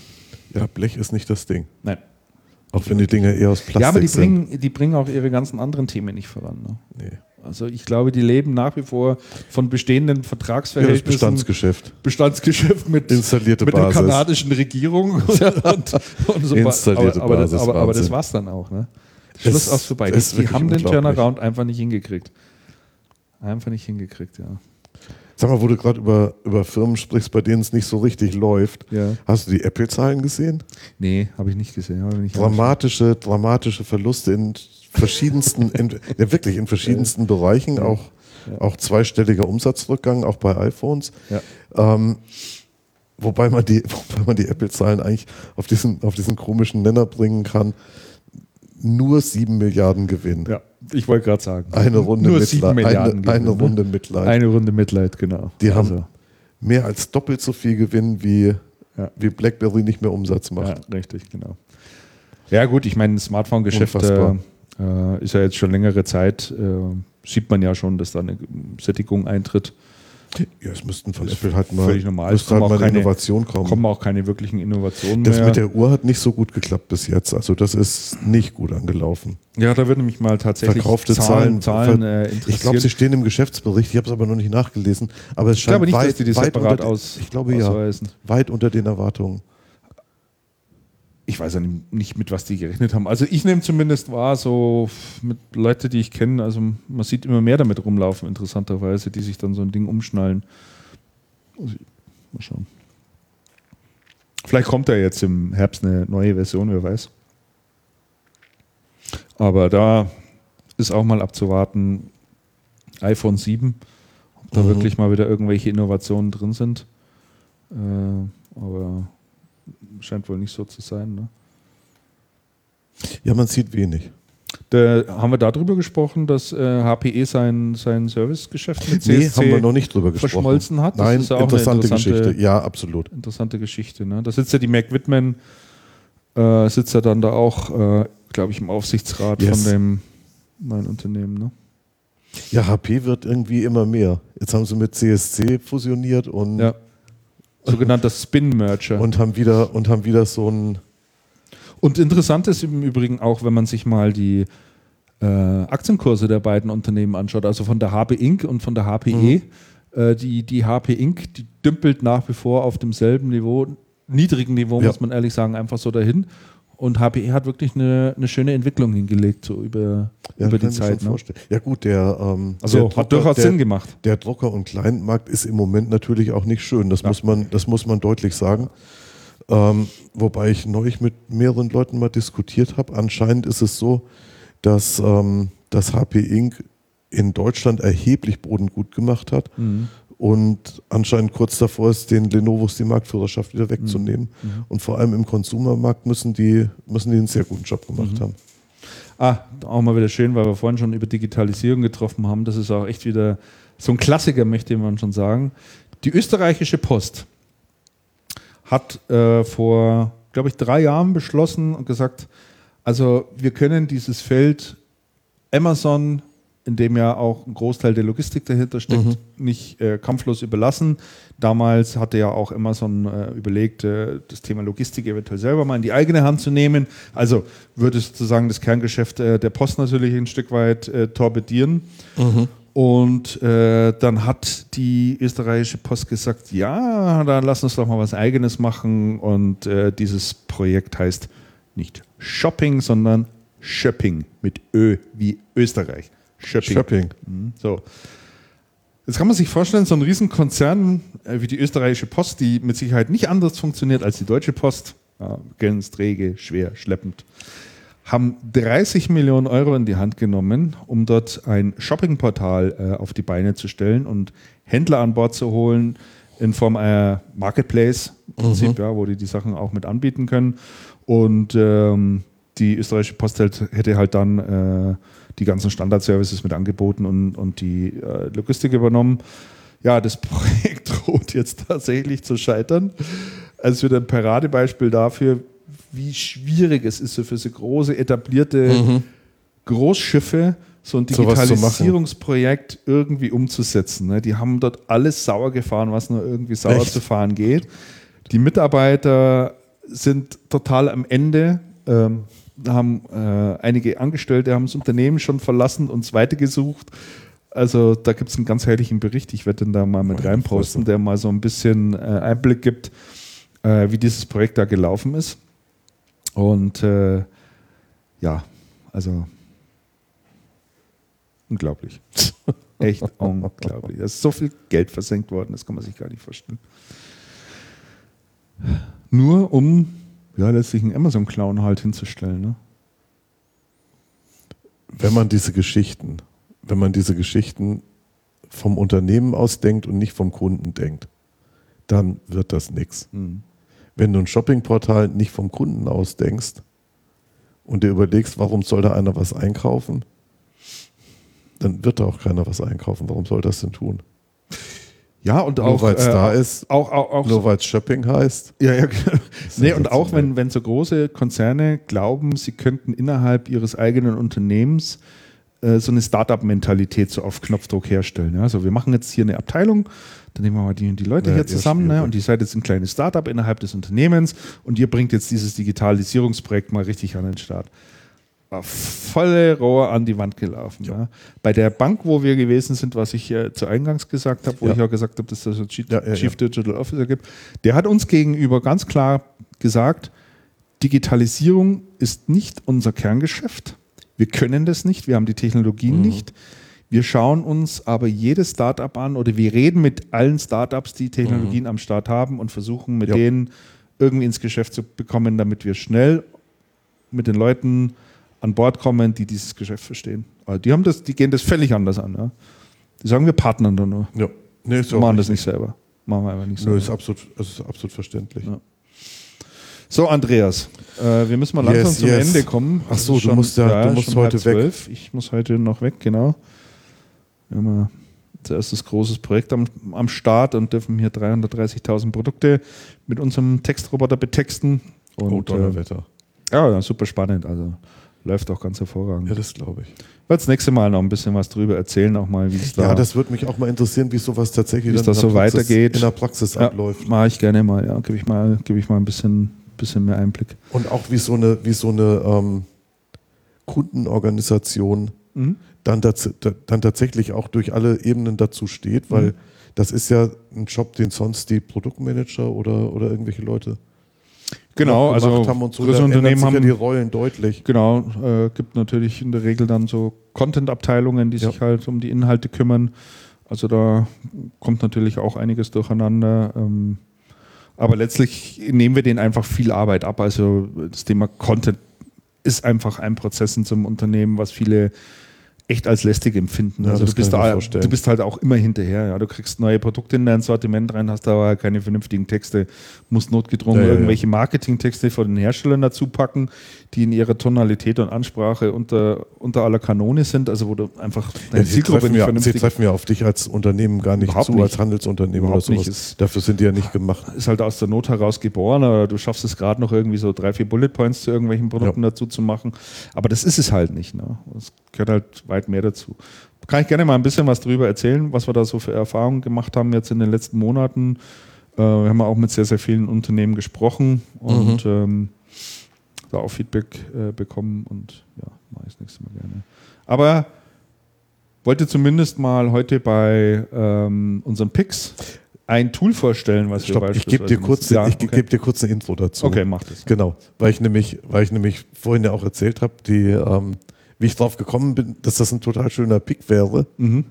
[SPEAKER 2] Ja, Blech ist nicht das Ding.
[SPEAKER 1] Nein.
[SPEAKER 2] Auch wenn die Dinger eher aus Plastik
[SPEAKER 1] ja, aber die
[SPEAKER 2] sind.
[SPEAKER 1] bringen, die bringen auch ihre ganzen anderen Themen nicht voran. Ne?
[SPEAKER 2] Nee.
[SPEAKER 1] Also ich glaube, die leben nach wie vor von bestehenden
[SPEAKER 2] Ja,
[SPEAKER 1] Vertragsverhältnissen.
[SPEAKER 2] Bestandsgeschäft.
[SPEAKER 1] Bestandsgeschäft mit,
[SPEAKER 2] Installierte
[SPEAKER 1] mit der
[SPEAKER 2] Basis.
[SPEAKER 1] kanadischen Regierung. und, und so
[SPEAKER 2] Installierte
[SPEAKER 1] aber, aber,
[SPEAKER 2] Basis,
[SPEAKER 1] das, aber, aber das
[SPEAKER 2] Wahnsinn.
[SPEAKER 1] war's dann auch. Ne?
[SPEAKER 2] Es
[SPEAKER 1] Schluss aus vorbei. Die, die haben den. Turnaround einfach nicht hingekriegt. Einfach nicht hingekriegt, ja.
[SPEAKER 2] Sag mal, wo du gerade über, über Firmen sprichst, bei denen es nicht so richtig läuft.
[SPEAKER 1] ja.
[SPEAKER 2] Hast du die Apple-Zahlen gesehen?
[SPEAKER 1] Nee, habe ich nicht gesehen. Ich nicht
[SPEAKER 2] Dramatische, dramatische Verluste in verschiedensten, in, ja wirklich in verschiedensten Bereichen, auch,
[SPEAKER 1] Ja.
[SPEAKER 2] auch zweistelliger Umsatzrückgang, auch bei iPhones.
[SPEAKER 1] Ja.
[SPEAKER 2] Ähm, wobei man die, wobei man die Apple-Zahlen eigentlich auf diesen, auf diesen komischen Nenner bringen kann. Nur 7 Milliarden Gewinn.
[SPEAKER 1] Ja, ich wollte gerade sagen.
[SPEAKER 2] Eine Runde
[SPEAKER 1] Nur
[SPEAKER 2] Mitleid. eine, eine
[SPEAKER 1] Gewinn, ne?
[SPEAKER 2] Runde Mitleid.
[SPEAKER 1] Eine Runde Mitleid, genau.
[SPEAKER 2] Die
[SPEAKER 1] Also,
[SPEAKER 2] haben mehr als doppelt so viel Gewinn, wie,
[SPEAKER 1] Ja.
[SPEAKER 2] wie BlackBerry nicht mehr Umsatz
[SPEAKER 1] Ja,
[SPEAKER 2] macht.
[SPEAKER 1] richtig, genau. Ja, gut, ich meine, das Smartphone-Geschäft äh. Äh, ist ja jetzt schon längere Zeit, äh, sieht man ja schon, dass da eine Sättigung eintritt.
[SPEAKER 2] Ja, es müssten von Apple halt mal,
[SPEAKER 1] völlig normal. Es
[SPEAKER 2] halt
[SPEAKER 1] kommen
[SPEAKER 2] mal
[SPEAKER 1] keine-
[SPEAKER 2] Innovation kommen.
[SPEAKER 1] Kommen auch keine wirklichen Innovationen
[SPEAKER 2] Das
[SPEAKER 1] mehr.
[SPEAKER 2] mit der Uhr hat nicht so gut geklappt bis jetzt. Also das ist nicht gut angelaufen.
[SPEAKER 1] ja, da würde mich mal tatsächlich
[SPEAKER 2] Verkaufte
[SPEAKER 1] Zahlen,
[SPEAKER 2] Zahlen-
[SPEAKER 1] Zahlen äh, interessieren.
[SPEAKER 2] Ich glaube, sie stehen im Geschäftsbericht. Ich habe es aber noch nicht nachgelesen. Aber es
[SPEAKER 1] Ich
[SPEAKER 2] scheint
[SPEAKER 1] glaube nicht,
[SPEAKER 2] weit,
[SPEAKER 1] dass die das separat aus,
[SPEAKER 2] Ich glaube ja,
[SPEAKER 1] ausweisen.
[SPEAKER 2] weit unter den Erwartungen.
[SPEAKER 1] Ich weiß ja nicht, mit was die gerechnet haben. Also ich nehme zumindest wahr, so mit Leuten, die ich kenne, also man sieht immer mehr damit rumlaufen, interessanterweise, die sich dann so ein Ding umschnallen. Also, mal schauen. Vielleicht kommt da jetzt im Herbst eine neue Version, wer weiß. Aber da ist auch mal abzuwarten, iPhone 7, ob da
[SPEAKER 2] Mhm.
[SPEAKER 1] wirklich mal wieder irgendwelche Innovationen drin sind. Äh, aber scheint wohl nicht so zu sein. Ne?
[SPEAKER 2] Ja, man sieht wenig.
[SPEAKER 1] Da haben wir darüber gesprochen, dass äh, HPE sein, sein Servicegeschäft mit CSC
[SPEAKER 2] Nee, haben wir noch nicht drüber gesprochen.
[SPEAKER 1] verschmolzen hat. Das
[SPEAKER 2] Nein,
[SPEAKER 1] ist ja auch eine
[SPEAKER 2] interessante,
[SPEAKER 1] interessante-
[SPEAKER 2] Geschichte. Ja, absolut.
[SPEAKER 1] interessante Geschichte. Ne? Da sitzt ja die Mac Whitman, äh, sitzt ja dann da auch, äh, glaube ich, im Aufsichtsrat
[SPEAKER 2] Yes.
[SPEAKER 1] von dem neuen Unternehmen. Ne?
[SPEAKER 2] Ja, HP wird irgendwie immer mehr. Jetzt haben sie mit CSC fusioniert und,
[SPEAKER 1] Ja. Sogenannter Spin-Merger.
[SPEAKER 2] und, haben wieder, und haben wieder so ein.
[SPEAKER 1] Und interessant ist im Übrigen auch, wenn man sich mal die äh, Aktienkurse der beiden Unternehmen anschaut, also von der HP Inc. und von der HPE. Äh, die, die HP Inc., die dümpelt nach wie vor auf demselben Niveau, niedrigen Niveau,
[SPEAKER 2] Ja.
[SPEAKER 1] muss man ehrlich sagen, einfach so dahin. Und HPE hat wirklich eine, eine schöne Entwicklung hingelegt, so über,
[SPEAKER 2] Ja,
[SPEAKER 1] über die Zeit. Ne?
[SPEAKER 2] Ja, gut, der. Ähm,
[SPEAKER 1] Also
[SPEAKER 2] der
[SPEAKER 1] hat
[SPEAKER 2] Drucker-
[SPEAKER 1] durchaus
[SPEAKER 2] der,
[SPEAKER 1] Sinn gemacht.
[SPEAKER 2] Der Drucker- und Clientmarkt ist im Moment natürlich auch nicht schön. Das,
[SPEAKER 1] Ja.
[SPEAKER 2] muss, man, das muss man deutlich sagen. Ähm, wobei ich neulich mit mehreren Leuten mal diskutiert habe. Anscheinend ist es so, dass ähm, das HP Inc. in Deutschland erheblich Boden gut gemacht hat
[SPEAKER 1] Mhm.
[SPEAKER 2] Und anscheinend kurz davor ist, den Lenovos die Marktführerschaft wieder wegzunehmen.
[SPEAKER 1] Mhm.
[SPEAKER 2] Und vor allem im Konsumermarkt müssen die, müssen die einen sehr guten Job
[SPEAKER 1] Mhm.
[SPEAKER 2] gemacht haben.
[SPEAKER 1] Ah, auch mal wieder schön, weil wir vorhin schon über Digitalisierung getroffen haben. Das ist auch echt wieder so ein Klassiker, möchte man schon sagen. Die österreichische Post hat äh, vor, glaube ich, drei Jahren beschlossen und gesagt, also wir können dieses Feld Amazon, in dem ja auch ein Großteil der Logistik dahinter steckt, nicht äh, kampflos überlassen. Damals hatte ja auch Amazon äh, überlegt, äh, das Thema Logistik eventuell selber mal in die eigene Hand zu nehmen. Also würde sozusagen das Kerngeschäft äh, der Post natürlich ein Stück weit äh, torpedieren. Und äh, dann hat die österreichische Post gesagt, ja, dann lass uns doch mal was eigenes machen. Und dieses Projekt heißt nicht Shopping, sondern Shopping mit Ö wie Österreich. Shopping.
[SPEAKER 2] Shopping.
[SPEAKER 1] Mhm, So. Jetzt kann man sich vorstellen, so ein Riesenkonzern äh, wie die österreichische Post, die mit Sicherheit nicht anders funktioniert als die deutsche Post, ja, ganz träge, schwer, schleppend, haben 30 Millionen Euro in die Hand genommen, um dort ein Shoppingportal äh, auf die Beine zu stellen und Händler an Bord zu holen in Form einer Marketplace, im Prinzip, ja, wo die die Sachen auch mit anbieten können. Und ähm, die österreichische Post hätte halt dann äh, die ganzen Standardservices mit angeboten und, und die äh, Logistik übernommen. Ja, das Projekt droht jetzt tatsächlich zu scheitern. Also es wird ein Paradebeispiel dafür, wie schwierig es ist, so für so große, etablierte mhm. Großschiffe so ein Digitalisierungsprojekt irgendwie umzusetzen. Ne? Die haben dort alles sauer gefahren, was nur irgendwie sauer Echt? zu fahren geht. Die Mitarbeiter sind total am Ende. Ähm, haben äh, einige Angestellte haben das Unternehmen schon verlassen und zweite gesucht. Also da gibt es einen ganz herrlichen Bericht. Ich werde den da mal mit reinposten, der mal so ein bisschen äh, Einblick gibt, äh, wie dieses Projekt da gelaufen ist. Und äh, ja, also unglaublich. Echt unglaublich. Da ist so viel Geld versenkt worden, das kann man sich gar nicht vorstellen. Nur um ja, letztlich einen Amazon-Clown halt hinzustellen. Ne?
[SPEAKER 2] Wenn man diese Geschichten, wenn man diese Geschichten vom Unternehmen aus denkt und nicht vom Kunden denkt, dann wird das nichts. Mhm. Wenn du ein Shoppingportal nicht vom Kunden aus denkst und dir überlegst, warum soll da einer was einkaufen, dann wird da auch keiner was einkaufen. Warum soll das denn tun?
[SPEAKER 1] Ja, und auch.
[SPEAKER 2] Nur weil es
[SPEAKER 1] äh,
[SPEAKER 2] da ist.
[SPEAKER 1] Auch, auch, auch
[SPEAKER 2] nur weil es Shopping heißt.
[SPEAKER 1] Ja, ja, genau. Nee, und auch wenn, wenn so große Konzerne glauben, sie könnten innerhalb ihres eigenen Unternehmens äh, so eine Startup-Mentalität so auf Knopfdruck herstellen. Ja? Also wir machen jetzt hier eine Abteilung, dann nehmen wir mal die, die Leute ja, hier zusammen ne? und ihr seid jetzt ein kleines Startup innerhalb des Unternehmens und ihr bringt jetzt dieses Digitalisierungsprojekt mal richtig an den Start volle Rohr an die Wand gelaufen. Ja. Ja. Bei der Bank, wo wir gewesen sind, was ich äh, zu Eingangs gesagt habe, wo ja. ich auch gesagt habe, dass es das Chief, Chief Digital Officer gibt, der hat uns gegenüber ganz klar gesagt, Digitalisierung ist nicht unser Kerngeschäft. Wir können das nicht, wir haben die Technologien mhm. nicht. Wir schauen uns aber jedes Startup an oder wir reden mit allen Startups, die Technologien mhm. am Start haben und versuchen mit denen irgendwie ins Geschäft zu bekommen, damit wir schnell mit den Leuten an Bord kommen, die dieses Geschäft verstehen. Also die, haben das, die gehen das völlig anders an. Ja. Die sagen, wir partnern da nur. Ja. Nee, ist machen das nicht selber. Machen wir einfach nicht selber.
[SPEAKER 2] Nee, ist absolut, ist absolut verständlich. Ja.
[SPEAKER 1] So, Andreas, äh, wir müssen mal langsam yes, zum yes. Ende kommen.
[SPEAKER 2] Ach so, du musst, ja, ja, du musst heute weg.
[SPEAKER 1] Ich muss heute noch weg, genau. Wir haben ja zuerst das großes Projekt am, am Start und dürfen hier 330.000 Produkte mit unserem Textroboter betexten. Und,
[SPEAKER 2] oh, Donnerwetter.
[SPEAKER 1] Äh, ja, super spannend. Also läuft auch ganz hervorragend.
[SPEAKER 2] Ja, das glaube ich. Ich
[SPEAKER 1] werde das nächste Mal noch ein bisschen was drüber erzählen, auch mal, wie es da.
[SPEAKER 2] Ja, das würde mich auch mal interessieren, wie sowas tatsächlich
[SPEAKER 1] wie das so Praxis, weitergeht.
[SPEAKER 2] in der Praxis ja, abläuft.
[SPEAKER 1] Mache ich gerne mal, ja. Gebe ich mal, gebe ich mal ein bisschen, bisschen mehr Einblick.
[SPEAKER 2] Und auch wie so eine, wie so eine ähm, Kundenorganisation mhm. dann, dann tatsächlich auch durch alle Ebenen dazu steht, weil mhm. das ist ja ein Job, den sonst die Produktmanager oder, oder irgendwelche Leute
[SPEAKER 1] genau, also
[SPEAKER 2] haben und so, größere Unternehmen haben ja die Rollen deutlich.
[SPEAKER 1] Genau, äh, gibt natürlich in der Regel dann so Content-Abteilungen, die ja. sich halt um die Inhalte kümmern. Also da kommt natürlich auch einiges durcheinander. Ähm, aber letztlich nehmen wir denen einfach viel Arbeit ab. Also das Thema Content ist einfach ein Prozess in so einem Unternehmen, was viele echt als lästig empfinden. Ja, also du bist, da, du bist halt auch immer hinterher. Ja. Du kriegst neue Produkte in dein Sortiment rein, hast aber keine vernünftigen Texte, musst notgedrungen ja, irgendwelche Marketingtexte von den Herstellern dazu packen, die in ihrer Tonalität und Ansprache unter, unter aller Kanone sind, also wo du einfach
[SPEAKER 2] deine Zielgruppe nicht vernünftig... Sie treffen ja auf dich als Unternehmen gar nicht
[SPEAKER 1] Überhaupt
[SPEAKER 2] zu,
[SPEAKER 1] nicht.
[SPEAKER 2] als Handelsunternehmen Überhaupt oder sowas. Ist, Dafür sind die ja nicht gemacht.
[SPEAKER 1] Ist halt aus der Not heraus geboren, oder du schaffst es gerade noch irgendwie so drei, vier Bullet Points zu irgendwelchen Produkten dazu zu machen, aber das ist es halt nicht. Ne? Das gehört halt weit mehr dazu. Kann ich gerne mal ein bisschen was darüber erzählen, was wir da so für Erfahrungen gemacht haben jetzt in den letzten Monaten. Äh, wir haben auch mit sehr, sehr vielen Unternehmen gesprochen und mhm. ähm, da auch Feedback äh, bekommen und ja, mache ich das nächste Mal gerne. Aber wollte zumindest mal heute bei ähm, unseren Picks ein Tool vorstellen, was
[SPEAKER 2] Stopp, wir Ich gebe dir, kurz, ja, ich okay. geb dir kurz eine Info dazu.
[SPEAKER 1] Okay, mach das.
[SPEAKER 2] Genau, weil ich nämlich, weil ich nämlich vorhin ja auch erzählt habe, die ähm, wie ich drauf gekommen bin, dass das ein total schöner Pick wäre. Mhm.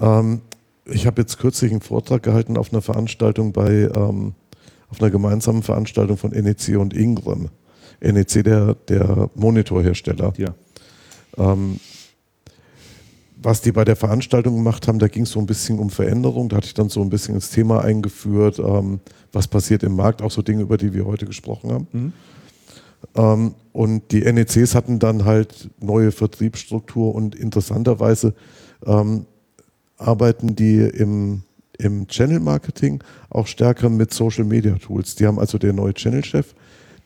[SPEAKER 2] Ähm, ich habe jetzt kürzlich einen Vortrag gehalten auf einer Veranstaltung bei, ähm, auf einer gemeinsamen Veranstaltung von NEC und Ingram. NEC, der, der Monitorhersteller.
[SPEAKER 1] Ja.
[SPEAKER 2] Ähm, was die bei der Veranstaltung gemacht haben, da ging es so ein bisschen um Veränderung. Da hatte ich dann so ein bisschen ins Thema eingeführt, ähm, was passiert im Markt, auch so Dinge, über die wir heute gesprochen haben. Mhm. Ähm, und die NECs hatten dann halt neue Vertriebsstruktur und interessanterweise ähm, arbeiten die im, im Channel Marketing auch stärker mit Social Media Tools. Die haben also der neue Channel-Chef,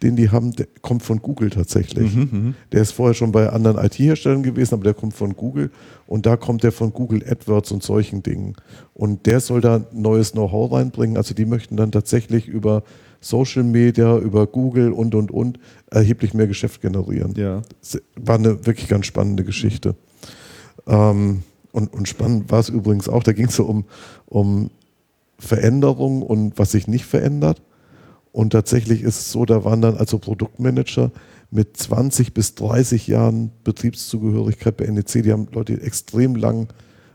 [SPEAKER 2] den die haben, der kommt von Google tatsächlich. Mhm, mhm. der ist vorher schon bei anderen IT-Herstellern gewesen, aber der kommt von Google und da kommt der von Google AdWords und solchen Dingen. Und der soll da neues Know-how reinbringen. Also die möchten dann tatsächlich über Social Media, über Google und und und erheblich mehr Geschäft generieren.
[SPEAKER 1] Ja.
[SPEAKER 2] War eine wirklich ganz spannende Geschichte. Ähm, und, und spannend war es übrigens auch, da ging es so um, um Veränderung und was sich nicht verändert. Und tatsächlich ist es so, da waren dann also Produktmanager mit 20 bis 30 Jahren Betriebszugehörigkeit bei NEC, die haben Leute, die extrem lang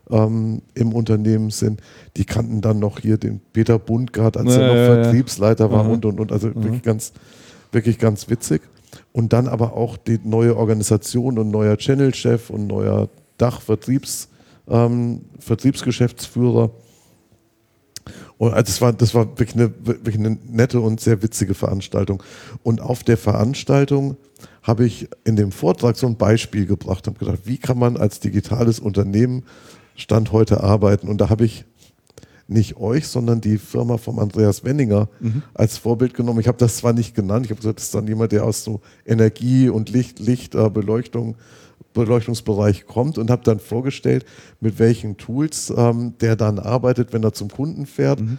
[SPEAKER 2] ähm, im Unternehmen sind, die kannten dann noch hier den Peter Bundgart, als ja, er noch ja, Vertriebsleiter ja. war mhm. und und und. Also mhm. wirklich ganz, wirklich ganz witzig. Und dann aber auch die neue Organisation und neuer Channel-Chef und neuer Dachvertriebs, ähm, Vertriebsgeschäftsführer und also das war, das war wirklich eine, wirklich eine nette und sehr witzige Veranstaltung. Und auf der Veranstaltung habe ich in dem Vortrag so ein Beispiel gebracht und gedacht, wie kann man als digitales Unternehmen Stand heute arbeiten? Und da habe ich nicht euch, sondern die Firma von Andreas Wenninger mhm. als Vorbild genommen. Ich habe das zwar nicht genannt, ich habe gesagt, das ist dann jemand, der aus so Energie und Licht, Lichtbeleuchtung Beleuchtungsbereich kommt und habe dann vorgestellt, mit welchen Tools ähm, der dann arbeitet, wenn er zum Kunden fährt. Mhm.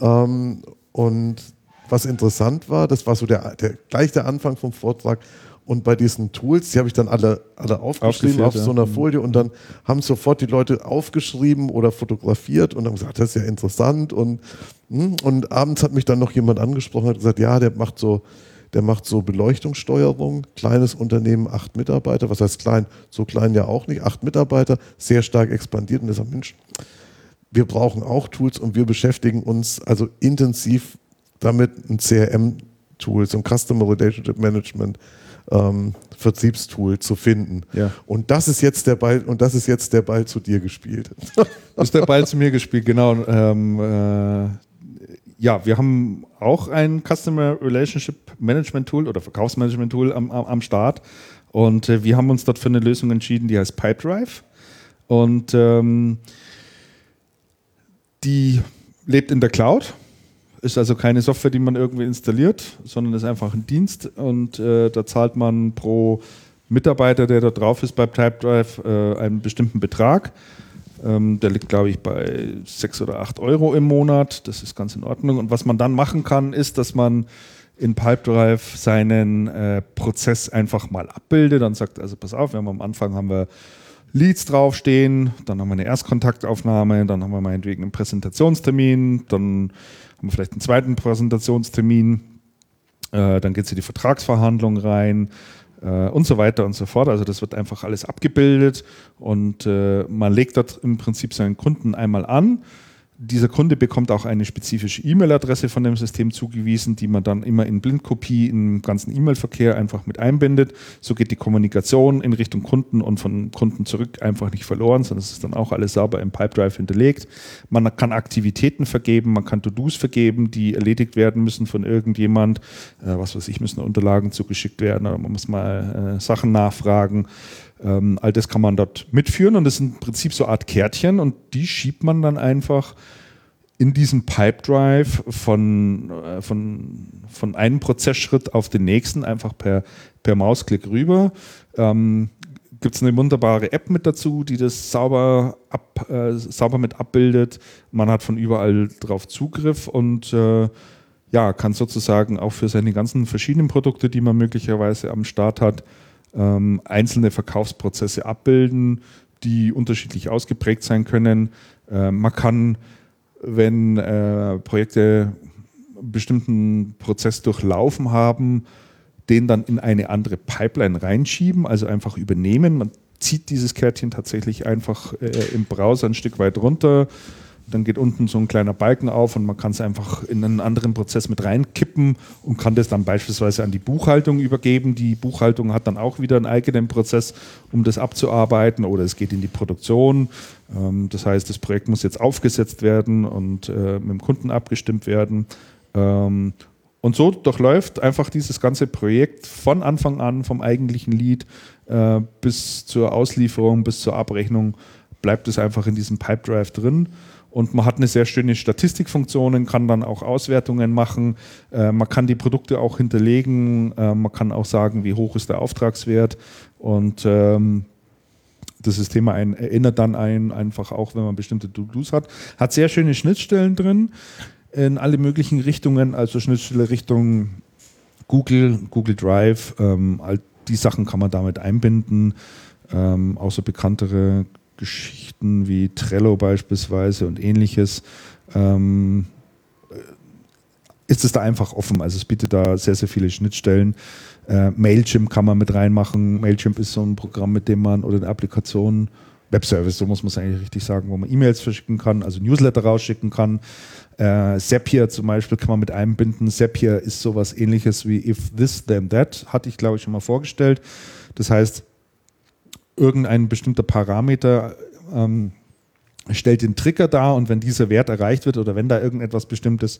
[SPEAKER 2] Ähm, und was interessant war, das war so der, der, gleich der Anfang vom Vortrag. Und bei diesen Tools, die habe ich dann alle, alle aufgeschrieben auf so einer ja. Folie und dann haben sofort die Leute aufgeschrieben oder fotografiert und haben gesagt, das ist ja interessant. Und, hm, und abends hat mich dann noch jemand angesprochen und gesagt, ja, der macht so der macht so Beleuchtungssteuerung, kleines Unternehmen, acht Mitarbeiter, was heißt klein? So klein ja auch nicht, acht Mitarbeiter, sehr stark expandiert und der sagt, Mensch, wir brauchen auch Tools und wir beschäftigen uns also intensiv damit, ein CRM-Tool, so ein Customer Relationship Management, ähm, Vertriebstool zu finden.
[SPEAKER 1] Ja.
[SPEAKER 2] Und das ist jetzt der Ball, und das ist jetzt der Ball zu dir gespielt.
[SPEAKER 1] das ist der Ball zu mir gespielt, genau. Ähm, äh, ja, wir haben auch ein Customer Relationship Management Tool oder Verkaufsmanagement Tool am, am Start. Und äh, wir haben uns dort für eine Lösung entschieden, die heißt Pipedrive. Und ähm, die lebt in der Cloud. Ist also keine Software, die man irgendwie installiert, sondern ist einfach ein Dienst. Und äh, da zahlt man pro Mitarbeiter, der da drauf ist bei Pipedrive, äh, einen bestimmten Betrag. Ähm, der liegt, glaube ich, bei 6 oder 8 Euro im Monat. Das ist ganz in Ordnung. Und was man dann machen kann, ist, dass man in Pipedrive seinen äh, Prozess einfach mal abbildet. Dann sagt, also pass auf, wir haben am Anfang haben wir Leads draufstehen, dann haben wir eine Erstkontaktaufnahme, dann haben wir meinetwegen einen Präsentationstermin, dann haben wir vielleicht einen zweiten Präsentationstermin, äh, dann geht es in die Vertragsverhandlung rein, äh, und so weiter und so fort. Also das wird einfach alles abgebildet und äh, man legt dort im Prinzip seinen Kunden einmal an dieser Kunde bekommt auch eine spezifische E-Mail-Adresse von dem System zugewiesen, die man dann immer in Blindkopie im ganzen E-Mail-Verkehr einfach mit einbindet. So geht die Kommunikation in Richtung Kunden und von Kunden zurück einfach nicht verloren, sondern es ist dann auch alles sauber im Pipedrive hinterlegt. Man kann Aktivitäten vergeben, man kann To-Dos vergeben, die erledigt werden müssen von irgendjemand. Äh, was weiß ich, müssen Unterlagen zugeschickt werden oder man muss mal äh, Sachen nachfragen. Ähm, all das kann man dort mitführen und das sind im Prinzip so eine Art Kärtchen und die schiebt man dann einfach in diesem Pipe Drive von, äh, von, von einem Prozessschritt auf den nächsten einfach per, per Mausklick rüber. Ähm, Gibt es eine wunderbare App mit dazu, die das sauber, ab, äh, sauber mit abbildet. Man hat von überall drauf Zugriff und äh, ja, kann sozusagen auch für seine ganzen verschiedenen Produkte, die man möglicherweise am Start hat, ähm, einzelne Verkaufsprozesse abbilden, die unterschiedlich ausgeprägt sein können. Äh, man kann, wenn äh, Projekte einen bestimmten Prozess durchlaufen haben, den dann in eine andere Pipeline reinschieben, also einfach übernehmen. Man zieht dieses Kärtchen tatsächlich einfach äh, im Browser ein Stück weit runter, dann geht unten so ein kleiner Balken auf und man kann es einfach in einen anderen Prozess mit reinkippen und kann das dann beispielsweise an die Buchhaltung übergeben. Die Buchhaltung hat dann auch wieder einen eigenen Prozess, um das abzuarbeiten oder es geht in die Produktion. Ähm, das heißt, das Projekt muss jetzt aufgesetzt werden und äh, mit dem Kunden abgestimmt werden. Ähm, Und so durchläuft einfach dieses ganze Projekt von Anfang an, vom eigentlichen Lead äh, bis zur Auslieferung, bis zur Abrechnung, bleibt es einfach in diesem Pipedrive drin. Und man hat eine sehr schöne Statistikfunktion, kann dann auch Auswertungen machen. Äh, man kann die Produkte auch hinterlegen. Äh, man kann auch sagen, wie hoch ist der Auftragswert. Und ähm, das System ein, erinnert dann einen einfach auch, wenn man bestimmte To-Dos hat. Hat sehr schöne Schnittstellen drin in alle möglichen Richtungen, also Schnittstelle Richtung Google, Google Drive, ähm, all die Sachen kann man damit einbinden. Ähm, auch bekanntere Geschichten wie Trello beispielsweise und ähnliches. Ähm, ist es da einfach offen. Also es bietet da sehr, sehr viele Schnittstellen. Äh, Mailchimp kann man mit reinmachen. Mailchimp ist so ein Programm, mit dem man oder eine Applikation, Webservice, so muss man es eigentlich richtig sagen, wo man E-Mails verschicken kann, also Newsletter rausschicken kann. Äh, Zapier zum Beispiel kann man mit einbinden. Zapier ist sowas ähnliches wie If This Then That, hatte ich glaube ich schon mal vorgestellt. Das heißt, irgendein bestimmter Parameter ähm, stellt den Trigger dar und wenn dieser Wert erreicht wird oder wenn da irgendetwas Bestimmtes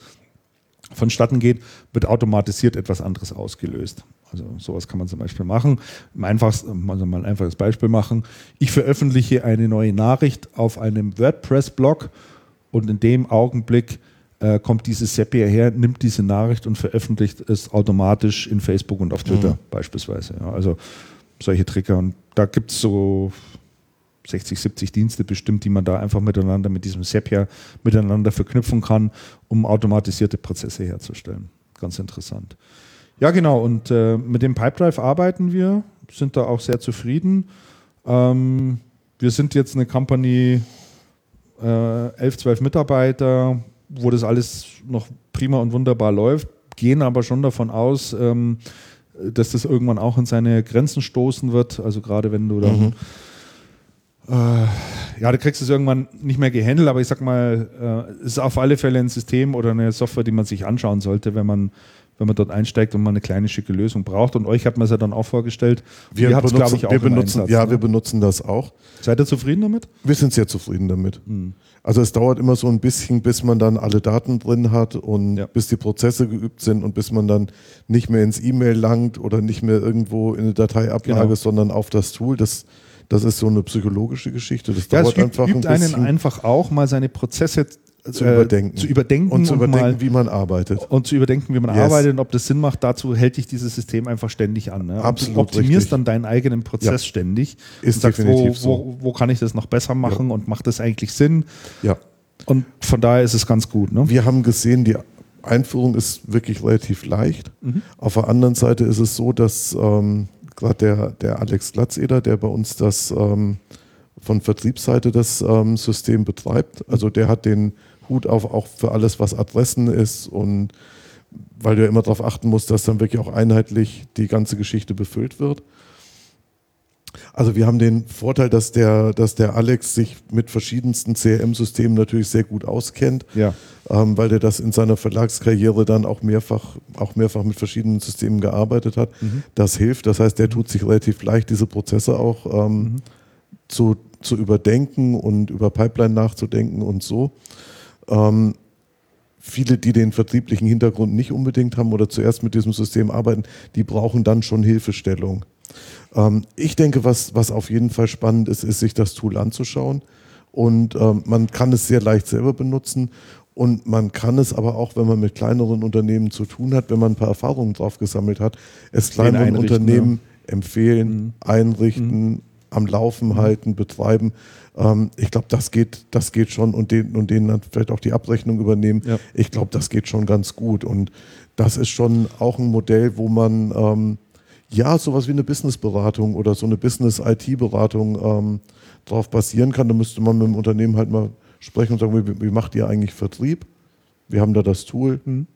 [SPEAKER 1] vonstatten geht, wird automatisiert etwas anderes ausgelöst. Also sowas kann man zum Beispiel machen. Einfachst, also mal ein einfaches Beispiel machen. Ich veröffentliche eine neue Nachricht auf einem WordPress-Blog und in dem Augenblick äh, kommt dieses Zapier her, nimmt diese Nachricht und veröffentlicht es automatisch in Facebook und auf Twitter mhm. beispielsweise. Ja, also solche Trigger. Und da gibt es so 60, 70 Dienste bestimmt, die man da einfach miteinander mit diesem Zapier miteinander verknüpfen kann, um automatisierte Prozesse herzustellen. Ganz interessant. Ja, genau. Und äh, mit dem Pipedrive arbeiten wir, sind da auch sehr zufrieden. Ähm, wir sind jetzt eine Company, äh, 11, 12 Mitarbeiter, wo das alles noch prima und wunderbar läuft, gehen aber schon davon aus, ähm, dass das irgendwann auch in seine Grenzen stoßen wird. Also gerade wenn du dann mhm äh, ja, du kriegst es irgendwann nicht mehr gehandelt, aber ich sag mal, äh, es ist auf alle Fälle ein System oder eine Software, die man sich anschauen sollte, wenn man, wenn man dort einsteigt und man eine kleine schicke Lösung braucht. Und euch hat man es ja dann auch vorgestellt.
[SPEAKER 2] Wir, wir benutzen, ich, auch wir benutzen, Einsatz, ja, ne? wir benutzen das auch.
[SPEAKER 1] Seid ihr zufrieden damit?
[SPEAKER 2] Wir sind sehr zufrieden damit. Mhm. Also es dauert immer so ein bisschen, bis man dann alle Daten drin hat und ja. bis die Prozesse geübt sind und bis man dann nicht mehr ins E-Mail langt oder nicht mehr irgendwo in eine Dateiablage, genau. sondern auf das Tool. Das das ist so eine psychologische Geschichte. Das
[SPEAKER 1] ja, dauert es übt, einfach übt ein einen einfach auch mal seine Prozesse
[SPEAKER 2] zu, äh, überdenken.
[SPEAKER 1] zu überdenken
[SPEAKER 2] und zu überdenken, mal, wie man arbeitet.
[SPEAKER 1] Und zu überdenken, wie man yes. arbeitet und ob das Sinn macht. Dazu hält dich dieses System einfach ständig an. Ne?
[SPEAKER 2] Absolut
[SPEAKER 1] du optimierst richtig. dann deinen eigenen Prozess ja. ständig.
[SPEAKER 2] Ist und sagst, wo,
[SPEAKER 1] so. wo, kann ich das noch besser machen ja. und macht das eigentlich Sinn?
[SPEAKER 2] Ja.
[SPEAKER 1] Und von daher ist es ganz gut. Ne?
[SPEAKER 2] Wir haben gesehen, die Einführung ist wirklich relativ leicht. Mhm. Auf der anderen Seite ist es so, dass ähm, gerade der, der Alex Glatzeder, der bei uns das ähm, von Vertriebsseite das ähm, System betreibt, also der hat den Hut auf auch für alles, was Adressen ist und weil du ja immer darauf achten musst, dass dann wirklich auch einheitlich die ganze Geschichte befüllt wird. Also wir haben den Vorteil, dass der, dass der Alex sich mit verschiedensten CRM-Systemen natürlich sehr gut auskennt,
[SPEAKER 1] ja.
[SPEAKER 2] ähm, weil der das in seiner Verlagskarriere dann auch mehrfach, auch mehrfach mit verschiedenen Systemen gearbeitet hat. Mhm. Das hilft. Das heißt, der tut sich relativ leicht, diese Prozesse auch ähm, mhm. zu, zu überdenken und über Pipeline nachzudenken und so. Ähm, viele, die den vertrieblichen Hintergrund nicht unbedingt haben oder zuerst mit diesem System arbeiten, die brauchen dann schon Hilfestellung. Ähm, ich denke, was, was auf jeden Fall spannend ist, ist, sich das Tool anzuschauen. Und ähm, man kann es sehr leicht selber benutzen. Und man kann es aber auch, wenn man mit kleineren Unternehmen zu tun hat, wenn man ein paar Erfahrungen drauf gesammelt hat, es kleineren Unternehmen ja. empfehlen, mhm. einrichten, mhm. Am Laufen mhm. halten, betreiben. Ähm, ich glaube, das geht, das geht schon und, den, und denen dann vielleicht auch die Abrechnung übernehmen. Ja. Ich glaube, das geht schon ganz gut. Und das ist schon auch ein Modell, wo man ähm, ja, sowas wie eine Businessberatung oder so eine Business-IT-Beratung ähm, darauf basieren kann. Da müsste man mit dem Unternehmen halt mal sprechen und sagen, wie, wie macht ihr eigentlich Vertrieb? Wir haben da das Tool. Mhm.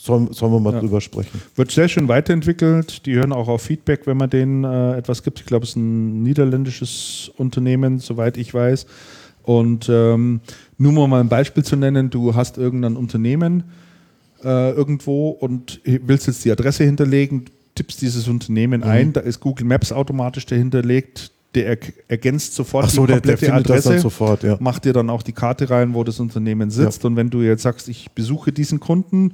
[SPEAKER 2] Sollen, sollen wir mal ja. drüber sprechen?
[SPEAKER 1] Wird sehr schön weiterentwickelt. Die hören auch auf Feedback, wenn man denen äh, etwas gibt. Ich glaube, es ist ein niederländisches Unternehmen, soweit ich weiß. Und ähm, nur um mal ein Beispiel zu nennen, du hast irgendein Unternehmen äh, irgendwo und willst jetzt die Adresse hinterlegen, tippst dieses Unternehmen mhm. ein, da ist Google Maps automatisch dahinterlegt, der ergänzt sofort
[SPEAKER 2] so, die komplette der, der Adresse,
[SPEAKER 1] sofort, ja. macht dir dann auch die Karte rein, wo das Unternehmen sitzt. Ja. Und wenn du jetzt sagst, ich besuche diesen Kunden,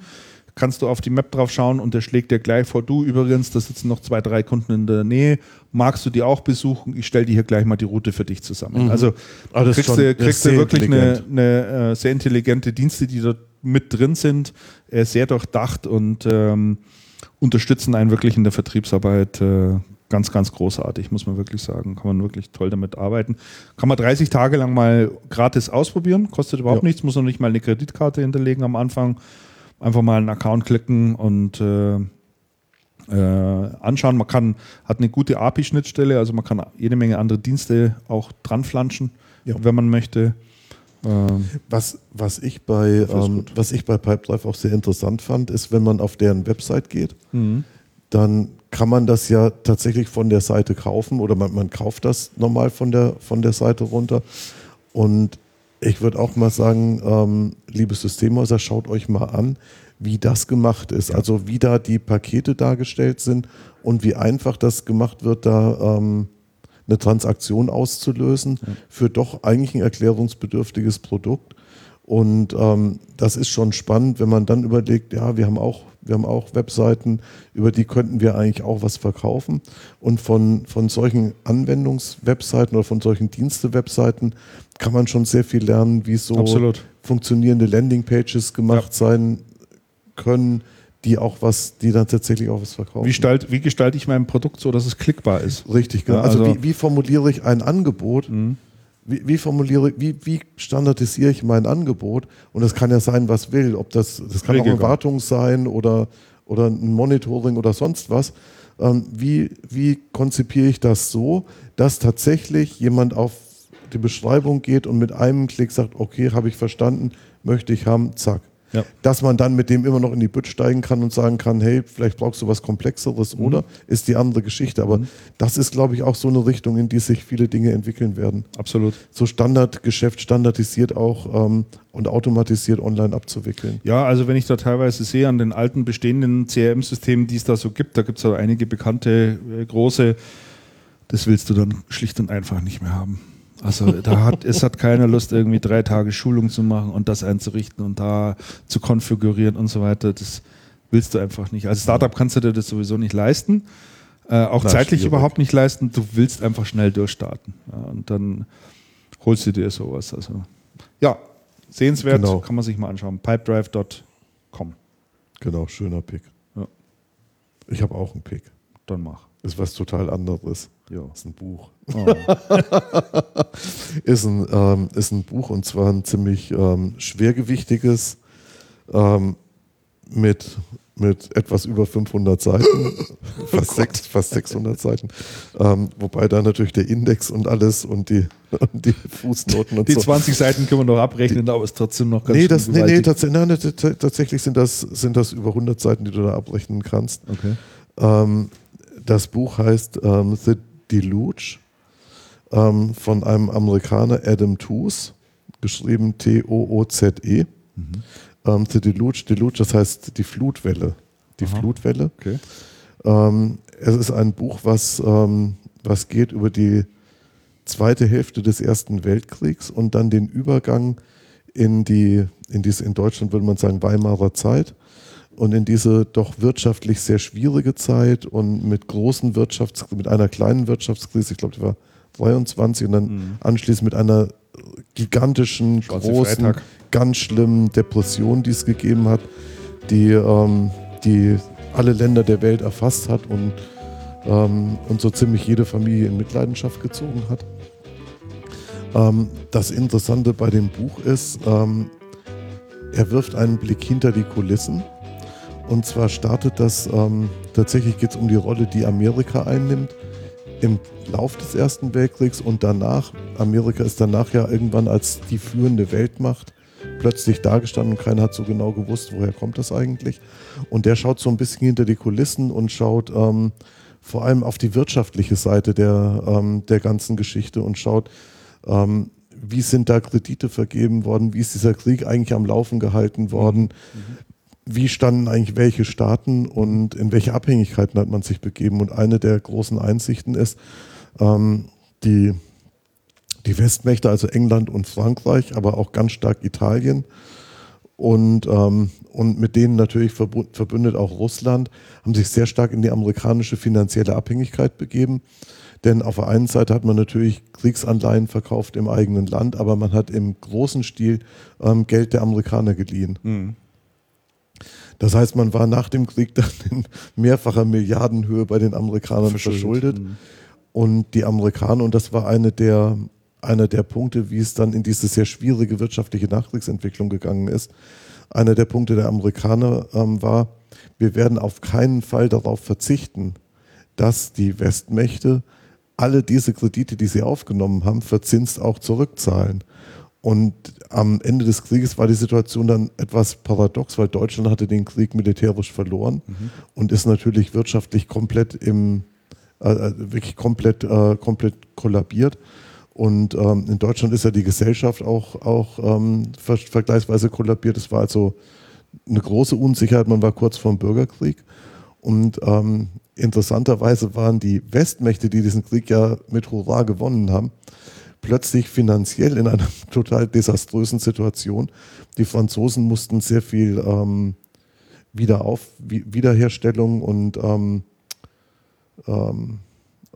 [SPEAKER 1] kannst du auf die Map drauf schauen und der schlägt dir gleich vor, du übrigens, da sitzen noch zwei, drei Kunden in der Nähe, magst du die auch besuchen? Ich stelle dir hier gleich mal die Route für dich zusammen.
[SPEAKER 2] Mhm.
[SPEAKER 1] Also
[SPEAKER 2] Ah,
[SPEAKER 1] kriegst
[SPEAKER 2] schon-
[SPEAKER 1] du, kriegst du wirklich eine, eine äh, sehr intelligente Dienste, die dort mit drin sind, äh, sehr durchdacht und ähm, unterstützen einen wirklich in der Vertriebsarbeit äh, ganz, ganz großartig, muss man wirklich sagen. Kann man wirklich toll damit arbeiten. Kann man 30 Tage lang mal gratis ausprobieren, kostet überhaupt
[SPEAKER 2] Ja.
[SPEAKER 1] nichts, muss noch nicht mal eine Kreditkarte hinterlegen am Anfang. Einfach mal einen Account klicken und äh, äh, anschauen. Man kann, hat eine gute API-Schnittstelle, also man kann jede Menge andere Dienste auch dran flanschen,
[SPEAKER 2] Ja.
[SPEAKER 1] wenn man möchte. Ähm,
[SPEAKER 2] Was, was, ich bei, ähm, was ich bei Pipedrive auch sehr interessant fand, ist, wenn man auf deren Website geht,
[SPEAKER 1] mhm.
[SPEAKER 2] dann kann man das ja tatsächlich von der Seite kaufen oder man, man kauft das normal von der, von der Seite runter. Und ich würde auch mal sagen, ähm, liebe Systemhäuser, schaut euch mal an, wie das gemacht ist. Also wie da die Pakete dargestellt sind und wie einfach das gemacht wird, da ähm, eine Transaktion auszulösen für doch eigentlich ein erklärungsbedürftiges Produkt. Und ähm, das ist schon spannend, wenn man dann überlegt, ja, wir haben auch, wir haben auch Webseiten, über die könnten wir eigentlich auch was verkaufen. Und von, von solchen Anwendungswebseiten oder von solchen Dienste-Webseiten kann man schon sehr viel lernen, wie so
[SPEAKER 1] Absolut.
[SPEAKER 2] funktionierende Landingpages gemacht sein können, die auch was, die dann tatsächlich auch was verkaufen.
[SPEAKER 1] Wie, gestalt, wie gestalte ich mein Produkt so, dass es klickbar ist?
[SPEAKER 2] Richtig, genau.
[SPEAKER 1] Ja,
[SPEAKER 2] also,
[SPEAKER 1] also-
[SPEAKER 2] wie, wie formuliere ich ein Angebot?
[SPEAKER 1] Mhm.
[SPEAKER 2] Wie, wie formuliere, wie, wie standardisiere ich mein Angebot? Und das kann ja sein, was will. Ob das, das kann auch eine. Wartung sein oder, oder ein Monitoring oder sonst was. Ähm, wie, wie konzipiere ich das so, dass tatsächlich jemand auf die Beschreibung geht und mit einem Klick sagt, okay, habe ich verstanden, möchte ich haben, zack.
[SPEAKER 1] Ja.
[SPEAKER 2] Dass man dann mit dem immer noch in die Bütt steigen kann und sagen kann, hey, vielleicht brauchst du was Komplexeres
[SPEAKER 1] Mhm.
[SPEAKER 2] oder ist die andere Geschichte. Aber das ist, glaube ich, auch so eine Richtung, in die sich viele Dinge entwickeln werden.
[SPEAKER 1] Absolut.
[SPEAKER 2] So Standardgeschäft standardisiert auch ähm, und automatisiert online abzuwickeln.
[SPEAKER 1] Ja, also wenn ich da teilweise sehe an den alten bestehenden CRM-Systemen, die es da so gibt, da gibt es ja einige bekannte äh, große, das willst du dann schlicht und einfach nicht mehr haben. Also da hat, es hat keiner Lust, irgendwie drei Tage Schulung zu machen und das einzurichten und da zu konfigurieren und so weiter. Das willst du einfach nicht. Als Startup kannst du dir das sowieso nicht leisten. Äh, auch
[SPEAKER 2] Na,
[SPEAKER 1] zeitlich
[SPEAKER 2] schwierig.
[SPEAKER 1] überhaupt nicht leisten. Du willst einfach schnell durchstarten. Ja, und dann holst du dir sowas. Also ja, sehenswert,
[SPEAKER 2] Genau.
[SPEAKER 1] kann man sich mal anschauen. Pipedrive.com.
[SPEAKER 2] Genau, schöner Pick.
[SPEAKER 1] Ja.
[SPEAKER 2] Ich habe auch einen Pick.
[SPEAKER 1] Dann mach.
[SPEAKER 2] Ist was total anderes.
[SPEAKER 1] Ja.
[SPEAKER 2] Ist ein Buch.
[SPEAKER 1] Oh.
[SPEAKER 2] Ist ein, ähm, ist ein Buch und zwar ein ziemlich ähm, schwergewichtiges ähm, mit, mit etwas über 500 Seiten, fast, sechs, fast 600 Seiten. Ähm, wobei da natürlich der Index und alles und die, und die Fußnoten und
[SPEAKER 1] Die
[SPEAKER 2] so.
[SPEAKER 1] 20 Seiten können wir noch abrechnen, aber ist trotzdem noch ganz
[SPEAKER 2] Nee, das, nee, nee, tats nein, tats- tatsächlich sind das, sind das über 100 Seiten, die du da abrechnen kannst.
[SPEAKER 1] Okay.
[SPEAKER 2] Ähm, das Buch heißt ähm, The Deluge ähm, von einem Amerikaner, Adam Tooze, geschrieben T-O-O-Z-E. Ähm, The Deluge, Deluge, das heißt die Flutwelle. Die
[SPEAKER 1] Aha.
[SPEAKER 2] Flutwelle.
[SPEAKER 1] okay.
[SPEAKER 2] Ähm, es ist ein Buch, was, ähm, was geht über die zweite Hälfte des Ersten Weltkriegs und dann den Übergang in die, in diese, in Deutschland würde man sagen, Weimarer Zeit und in diese doch wirtschaftlich sehr schwierige Zeit und mit großen Wirtschafts-, mit einer kleinen Wirtschaftskrise, ich glaube, die war 23 und dann anschließend mit einer gigantischen,
[SPEAKER 1] Schwarze
[SPEAKER 2] großen,
[SPEAKER 1] Freitag.
[SPEAKER 2] ganz schlimmen Depression, die es gegeben hat, die, ähm, die alle Länder der Welt erfasst hat und, ähm, und so ziemlich jede Familie in Mitleidenschaft gezogen hat. Ähm, das Interessante bei dem Buch ist, ähm, er wirft einen Blick hinter die Kulissen. Und zwar startet das, ähm, tatsächlich geht es um die Rolle, die Amerika einnimmt im Lauf des Ersten Weltkriegs. Und danach. Amerika ist danach ja irgendwann als die führende Weltmacht plötzlich dagestanden. Und keiner hat so genau gewusst, woher kommt das eigentlich. Und der schaut so ein bisschen hinter die Kulissen und schaut ähm, vor allem auf die wirtschaftliche Seite der, ähm, der ganzen Geschichte und schaut, ähm, wie sind da Kredite vergeben worden, wie ist dieser Krieg eigentlich am Laufen gehalten worden, wie standen eigentlich welche Staaten und in welche Abhängigkeiten hat man sich begeben. Und eine der großen Einsichten ist, ähm, die, die Westmächte, also England und Frankreich, aber auch ganz stark Italien und, ähm, und mit denen natürlich verbündet auch Russland, haben sich sehr stark in die amerikanische finanzielle Abhängigkeit begeben. Denn auf der einen Seite hat man natürlich Kriegsanleihen verkauft im eigenen Land, aber man hat im großen Stil ähm, Geld der Amerikaner geliehen. Mhm. Das heißt, man war nach dem Krieg dann in mehrfacher Milliardenhöhe bei den Amerikanern verschuldet. verschuldet. Mhm. Und die Amerikaner, und das war eine der, einer der Punkte, wie es dann in diese sehr schwierige wirtschaftliche Nachkriegsentwicklung gegangen ist, einer der Punkte der Amerikaner ähm, war, wir werden auf keinen Fall darauf verzichten, dass die Westmächte alle diese Kredite, die sie aufgenommen haben, verzinst auch zurückzahlen. Und am Ende des Krieges war die Situation dann etwas paradox, weil Deutschland hatte den Krieg militärisch verloren mhm. und ist natürlich wirtschaftlich komplett im äh, äh, wirklich komplett äh, komplett kollabiert. Und ähm, in Deutschland ist ja die Gesellschaft auch, auch ähm, ver vergleichsweise kollabiert. Es war also eine große Unsicherheit. Man war kurz vor dem Bürgerkrieg. Und ähm, interessanterweise waren die Westmächte, die diesen Krieg ja mit Hurra gewonnen haben, plötzlich finanziell in einer total desaströsen Situation. Die Franzosen mussten sehr viel ähm, Wiederauf Wiederherstellung und ähm, ähm,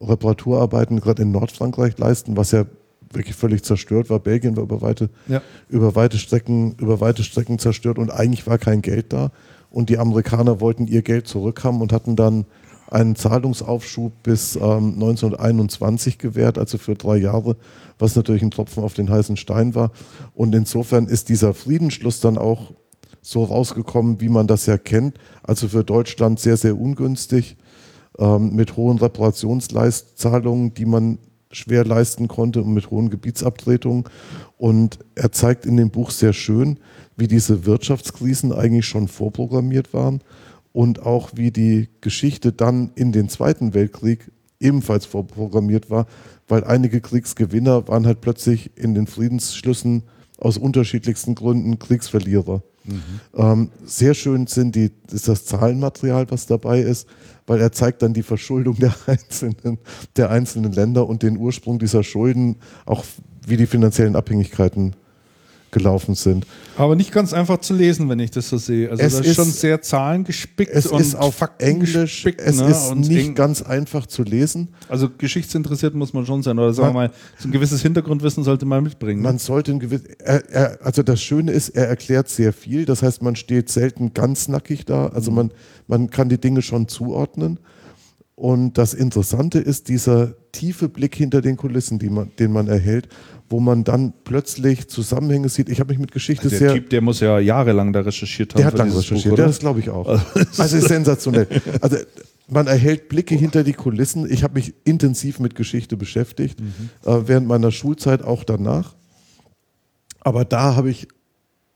[SPEAKER 2] Reparaturarbeiten gerade in Nordfrankreich leisten, was ja wirklich völlig zerstört war. Belgien war über weite, ja. über weite, Strecken, über weite Strecken zerstört und eigentlich war kein Geld da. Und die Amerikaner wollten ihr Geld zurückhaben und hatten dann einen Zahlungsaufschub bis ähm, 1921 gewährt, also für drei Jahre, was natürlich ein Tropfen auf den heißen Stein war. Und insofern ist dieser Friedensschluss dann auch so rausgekommen, wie man das ja kennt. Also für Deutschland sehr, sehr ungünstig, ähm, mit hohen Reparationszahlungen, die man schwer leisten konnte und mit hohen Gebietsabtretungen. Und er zeigt in dem Buch sehr schön, wie diese Wirtschaftskrisen eigentlich schon vorprogrammiert waren und auch wie die Geschichte dann in den Zweiten Weltkrieg ebenfalls vorprogrammiert war, weil einige Kriegsgewinner waren halt plötzlich in den Friedensschlüssen aus unterschiedlichsten Gründen Kriegsverlierer. Mhm. Ähm, sehr schön sind die, ist das Zahlenmaterial, was dabei ist, weil er zeigt dann die Verschuldung der einzelnen, der einzelnen Länder und den Ursprung dieser Schulden, auch wie die finanziellen Abhängigkeiten gelaufen sind.
[SPEAKER 1] Aber nicht ganz einfach zu lesen, wenn ich das so sehe. Also
[SPEAKER 2] es
[SPEAKER 1] das ist, schon sehr zahlengespickt.
[SPEAKER 2] Es ist auf Fakten Englisch. Es ne? ist und nicht ganz einfach zu lesen.
[SPEAKER 1] Also geschichtsinteressiert muss man schon sein. Oder sagen man, wir mal, so ein gewisses Hintergrundwissen sollte man mitbringen.
[SPEAKER 2] Man sollte ein gewisses. also das Schöne ist, er erklärt sehr viel. Das heißt, man steht selten ganz nackig da. Also mhm. man, man kann die Dinge schon zuordnen. Und das Interessante ist dieser tiefe Blick hinter den Kulissen, man, den man erhält wo man dann plötzlich Zusammenhänge sieht. Ich habe mich mit Geschichte also
[SPEAKER 1] der
[SPEAKER 2] sehr.
[SPEAKER 1] Der Typ, der muss ja jahrelang da recherchiert haben.
[SPEAKER 2] Der hat lange recherchiert, Buch, das glaube ich auch. Also ist sensationell. Also man erhält Blicke hinter die Kulissen. Ich habe mich intensiv mit Geschichte beschäftigt, mhm. äh, während meiner Schulzeit, auch danach. Aber da habe ich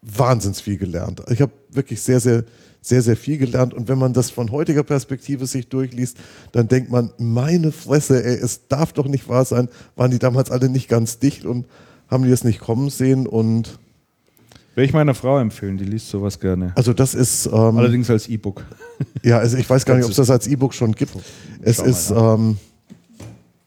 [SPEAKER 2] wahnsinns viel gelernt. Ich habe wirklich sehr, sehr sehr, sehr viel gelernt. Und wenn man das von heutiger Perspektive sich durchliest, dann denkt man, meine Fresse, ey, es darf doch nicht wahr sein, waren die damals alle nicht ganz dicht und haben die es nicht kommen sehen und
[SPEAKER 1] Will ich meiner Frau empfehlen, die liest sowas gerne.
[SPEAKER 2] Also das ist
[SPEAKER 1] ähm, allerdings als E-Book.
[SPEAKER 2] Ja, also ich weiß gar nicht, ob es das als E-Book schon gibt. Es ist, ähm,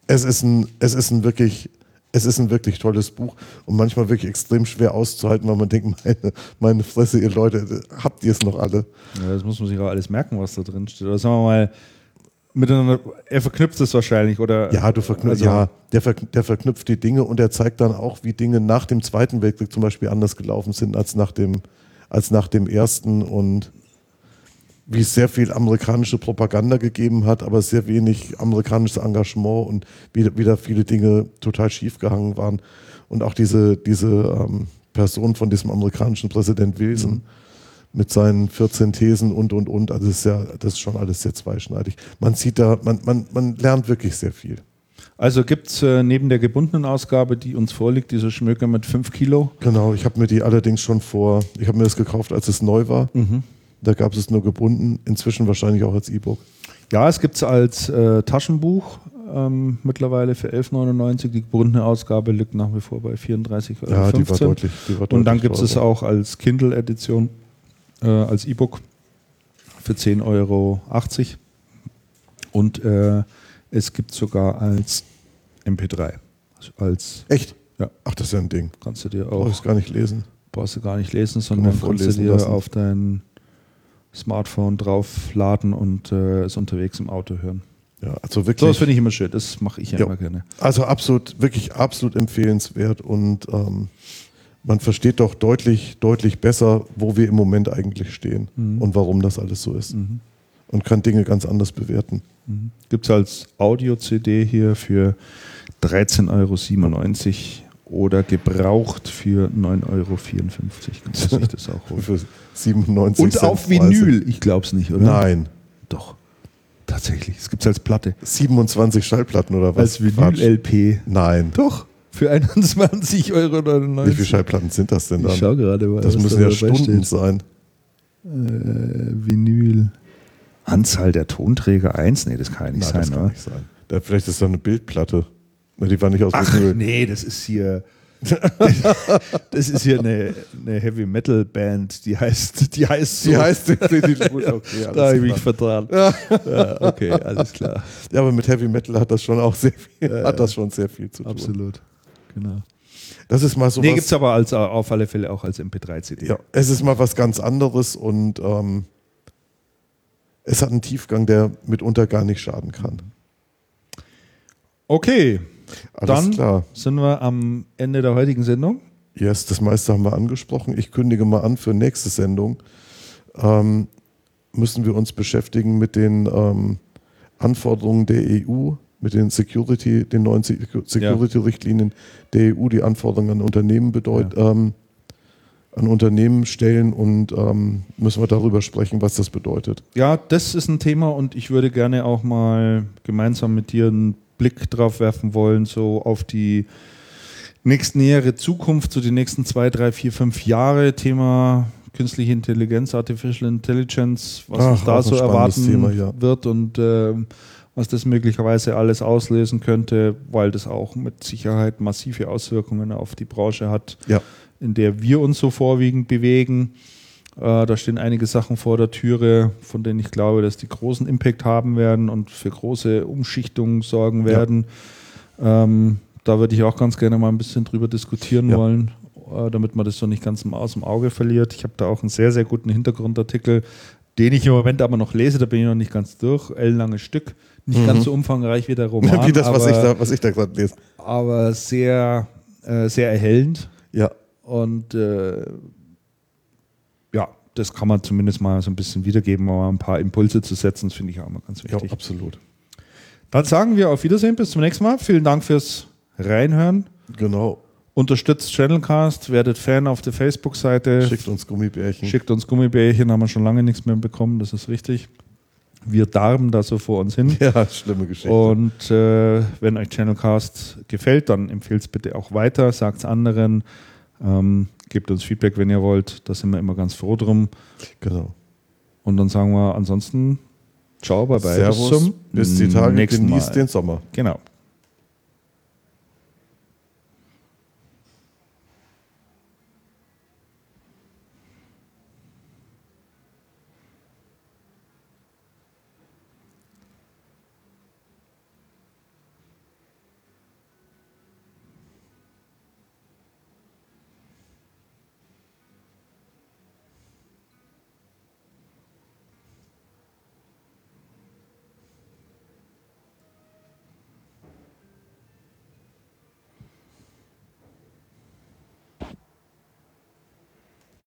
[SPEAKER 2] es ist ein, es ist ein wirklich es ist ein wirklich tolles Buch und manchmal wirklich extrem schwer auszuhalten, weil man denkt, meine, meine Fresse, ihr Leute, habt ihr es noch alle?
[SPEAKER 1] Ja, das muss man sich auch alles merken, was da drin steht. Oder sagen wir mal, miteinander, er verknüpft es wahrscheinlich, oder?
[SPEAKER 2] Ja, du verknüpft, also, ja der, ver, der verknüpft die Dinge und er zeigt dann auch, wie Dinge nach dem Zweiten Weltkrieg zum Beispiel anders gelaufen sind als nach dem, als nach dem Ersten und wie es sehr viel amerikanische Propaganda gegeben hat, aber sehr wenig amerikanisches Engagement und wieder, wieder viele Dinge total schiefgehangen waren. Und auch diese, diese ähm, Person von diesem amerikanischen Präsident Wilson mhm. mit seinen 14 Thesen und, und, und, also das ist ja, das ist schon alles sehr zweischneidig. Man sieht da, man, man, man lernt wirklich sehr viel.
[SPEAKER 1] Also gibt es äh, neben der gebundenen Ausgabe, die uns vorliegt, diese Schmöker mit 5 Kilo?
[SPEAKER 2] Genau, ich habe mir die allerdings schon vor, ich habe mir das gekauft, als es neu war. Mhm. Da gab es es nur gebunden, inzwischen wahrscheinlich auch als E-Book.
[SPEAKER 1] Ja, es gibt es als äh, Taschenbuch ähm, mittlerweile für 11,99. Die gebundene Ausgabe liegt nach wie vor bei 34 Euro. Ja, die war deutlich. Die war deutlich Und dann gibt es es auch als Kindle-Edition, äh, als E-Book für 10,80 Euro. Und äh, es gibt sogar als MP3.
[SPEAKER 2] als, Echt?
[SPEAKER 1] Ja.
[SPEAKER 2] Ach, das ist ja ein Ding.
[SPEAKER 1] Kannst du dir auch.
[SPEAKER 2] Brauch ich gar nicht lesen
[SPEAKER 1] brauchst du gar nicht lesen, sondern kannst du dir
[SPEAKER 2] lassen.
[SPEAKER 1] auf dein Smartphone draufladen und äh, es unterwegs im Auto hören.
[SPEAKER 2] Ja, also
[SPEAKER 1] So, das
[SPEAKER 2] wirklich,
[SPEAKER 1] finde ich immer schön. Das mache ich ja,
[SPEAKER 2] Ja.
[SPEAKER 1] immer gerne.
[SPEAKER 2] also absolut, wirklich absolut empfehlenswert und ähm, man versteht doch deutlich, deutlich besser, wo wir im Moment eigentlich stehen
[SPEAKER 1] Mhm.
[SPEAKER 2] und warum das alles so ist. Und kann Dinge ganz anders bewerten.
[SPEAKER 1] Gibt es als Audio-CD hier für 13,97 Euro oder gebraucht für 9,54 Euro. Kannst du sich das auch holen.
[SPEAKER 2] Für 97
[SPEAKER 1] Und
[SPEAKER 2] Cent
[SPEAKER 1] auf
[SPEAKER 2] Preise.
[SPEAKER 1] Vinyl, ich glaube es nicht, oder?
[SPEAKER 2] Nein.
[SPEAKER 1] Doch. Tatsächlich. Es gibt es als Platte.
[SPEAKER 2] 27 Schallplatten oder was?
[SPEAKER 1] Als. Vinyl-LP.
[SPEAKER 2] Nein.
[SPEAKER 1] Doch. Für 21,99 Euro.
[SPEAKER 2] Wie viele Schallplatten sind das denn
[SPEAKER 1] Ich
[SPEAKER 2] dann?
[SPEAKER 1] schau gerade mal.
[SPEAKER 2] Das müssen
[SPEAKER 1] da
[SPEAKER 2] ja Stunden
[SPEAKER 1] steht.
[SPEAKER 2] sein.
[SPEAKER 1] Äh, Vinyl. Anzahl der Tonträger 1? Nee, das kann ja nicht
[SPEAKER 2] Nein,
[SPEAKER 1] sein,
[SPEAKER 2] das kann
[SPEAKER 1] oder?
[SPEAKER 2] nicht sein. Da, vielleicht ist da eine Bildplatte. Die war nicht aus
[SPEAKER 1] Ach, nee, das ist hier. das ist hier eine, eine Heavy Metal Band, die heißt, die heißt so.
[SPEAKER 2] Die heißt definitiv gut. Okay,
[SPEAKER 1] da habe ich mich vertragen. Ja. okay, alles klar.
[SPEAKER 2] ja, aber mit Heavy Metal hat das schon auch sehr viel, hat das schon sehr viel zu tun.
[SPEAKER 1] Absolut. Genau.
[SPEAKER 2] Das ist mal so
[SPEAKER 1] nee, gibt es aber als, auf alle Fälle auch als MP3-CD.
[SPEAKER 2] ja, es ist mal was ganz anderes und ähm, es hat einen Tiefgang, der mitunter gar nicht schaden kann.
[SPEAKER 1] Okay,
[SPEAKER 2] Alles
[SPEAKER 1] dann
[SPEAKER 2] klar.
[SPEAKER 1] sind wir am Ende der heutigen Sendung.
[SPEAKER 2] Yes, das meiste haben wir angesprochen. Ich kündige mal an für nächste Sendung. Ähm, müssen wir uns beschäftigen mit den ähm, Anforderungen der EU, mit den Security, den neuen Secu- Security-Richtlinien der EU, die Anforderungen an Unternehmen bedeut, ähm, an Unternehmen stellen und ähm, müssen wir darüber sprechen, was das bedeutet.
[SPEAKER 1] Ja, das ist ein Thema und ich würde gerne auch mal gemeinsam mit dir einen Blick drauf werfen wollen, so auf die nächstnähere Zukunft, so die nächsten zwei, drei, vier, fünf Jahre. Thema künstliche Intelligenz, Artificial Intelligence, was
[SPEAKER 2] Ach,
[SPEAKER 1] uns da so erwarten
[SPEAKER 2] Thema, ja.
[SPEAKER 1] wird und ähm, was das möglicherweise alles auslösen könnte, weil das auch mit Sicherheit massive Auswirkungen auf die Branche hat,
[SPEAKER 2] Ja.
[SPEAKER 1] in der wir uns so vorwiegend bewegen. Äh, da stehen einige Sachen vor der Türe, von denen ich glaube, dass die großen Impact haben werden und für große Umschichtungen sorgen
[SPEAKER 2] Ja.
[SPEAKER 1] werden. Ähm, da würde ich auch ganz gerne mal ein bisschen drüber diskutieren
[SPEAKER 2] Ja.
[SPEAKER 1] wollen, äh, damit man das so nicht ganz aus dem Auge verliert. Ich habe da auch einen sehr, sehr guten Hintergrundartikel, den ich im Moment aber noch lese, da bin ich noch nicht ganz durch. Ellenlanges Stück. Nicht
[SPEAKER 2] Mhm.
[SPEAKER 1] ganz so umfangreich wie der Roman,
[SPEAKER 2] Wie das, was
[SPEAKER 1] aber,
[SPEAKER 2] ich da, was ich da gerade lese.
[SPEAKER 1] aber sehr, äh, sehr erhellend.
[SPEAKER 2] Ja,
[SPEAKER 1] Und äh, ja, das kann man zumindest mal so ein bisschen wiedergeben, um mal ein paar Impulse zu setzen. Das finde ich auch immer ganz
[SPEAKER 2] ja,
[SPEAKER 1] wichtig.
[SPEAKER 2] absolut.
[SPEAKER 1] Dann sagen wir auf Wiedersehen, bis zum nächsten Mal. Vielen Dank fürs Reinhören.
[SPEAKER 2] Genau.
[SPEAKER 1] Unterstützt Channelcast, werdet Fan auf der Facebook-Seite.
[SPEAKER 2] Schickt uns Gummibärchen.
[SPEAKER 1] Schickt uns Gummibärchen, haben wir schon lange nichts mehr bekommen, das ist richtig. Wir darben da so vor uns hin.
[SPEAKER 2] Ja, schlimme Geschichte.
[SPEAKER 1] Und äh, wenn euch Channelcast gefällt, dann empfehlt es bitte auch weiter, sagt es anderen, ähm, gebt uns Feedback, wenn ihr wollt. Da sind wir immer ganz froh drum.
[SPEAKER 2] genau.
[SPEAKER 1] Und dann sagen wir ansonsten Ciao, bye bye.
[SPEAKER 2] Servus, bis die Tage,
[SPEAKER 1] nächsten
[SPEAKER 2] genießt
[SPEAKER 1] Mal.
[SPEAKER 2] den Sommer.
[SPEAKER 1] Genau.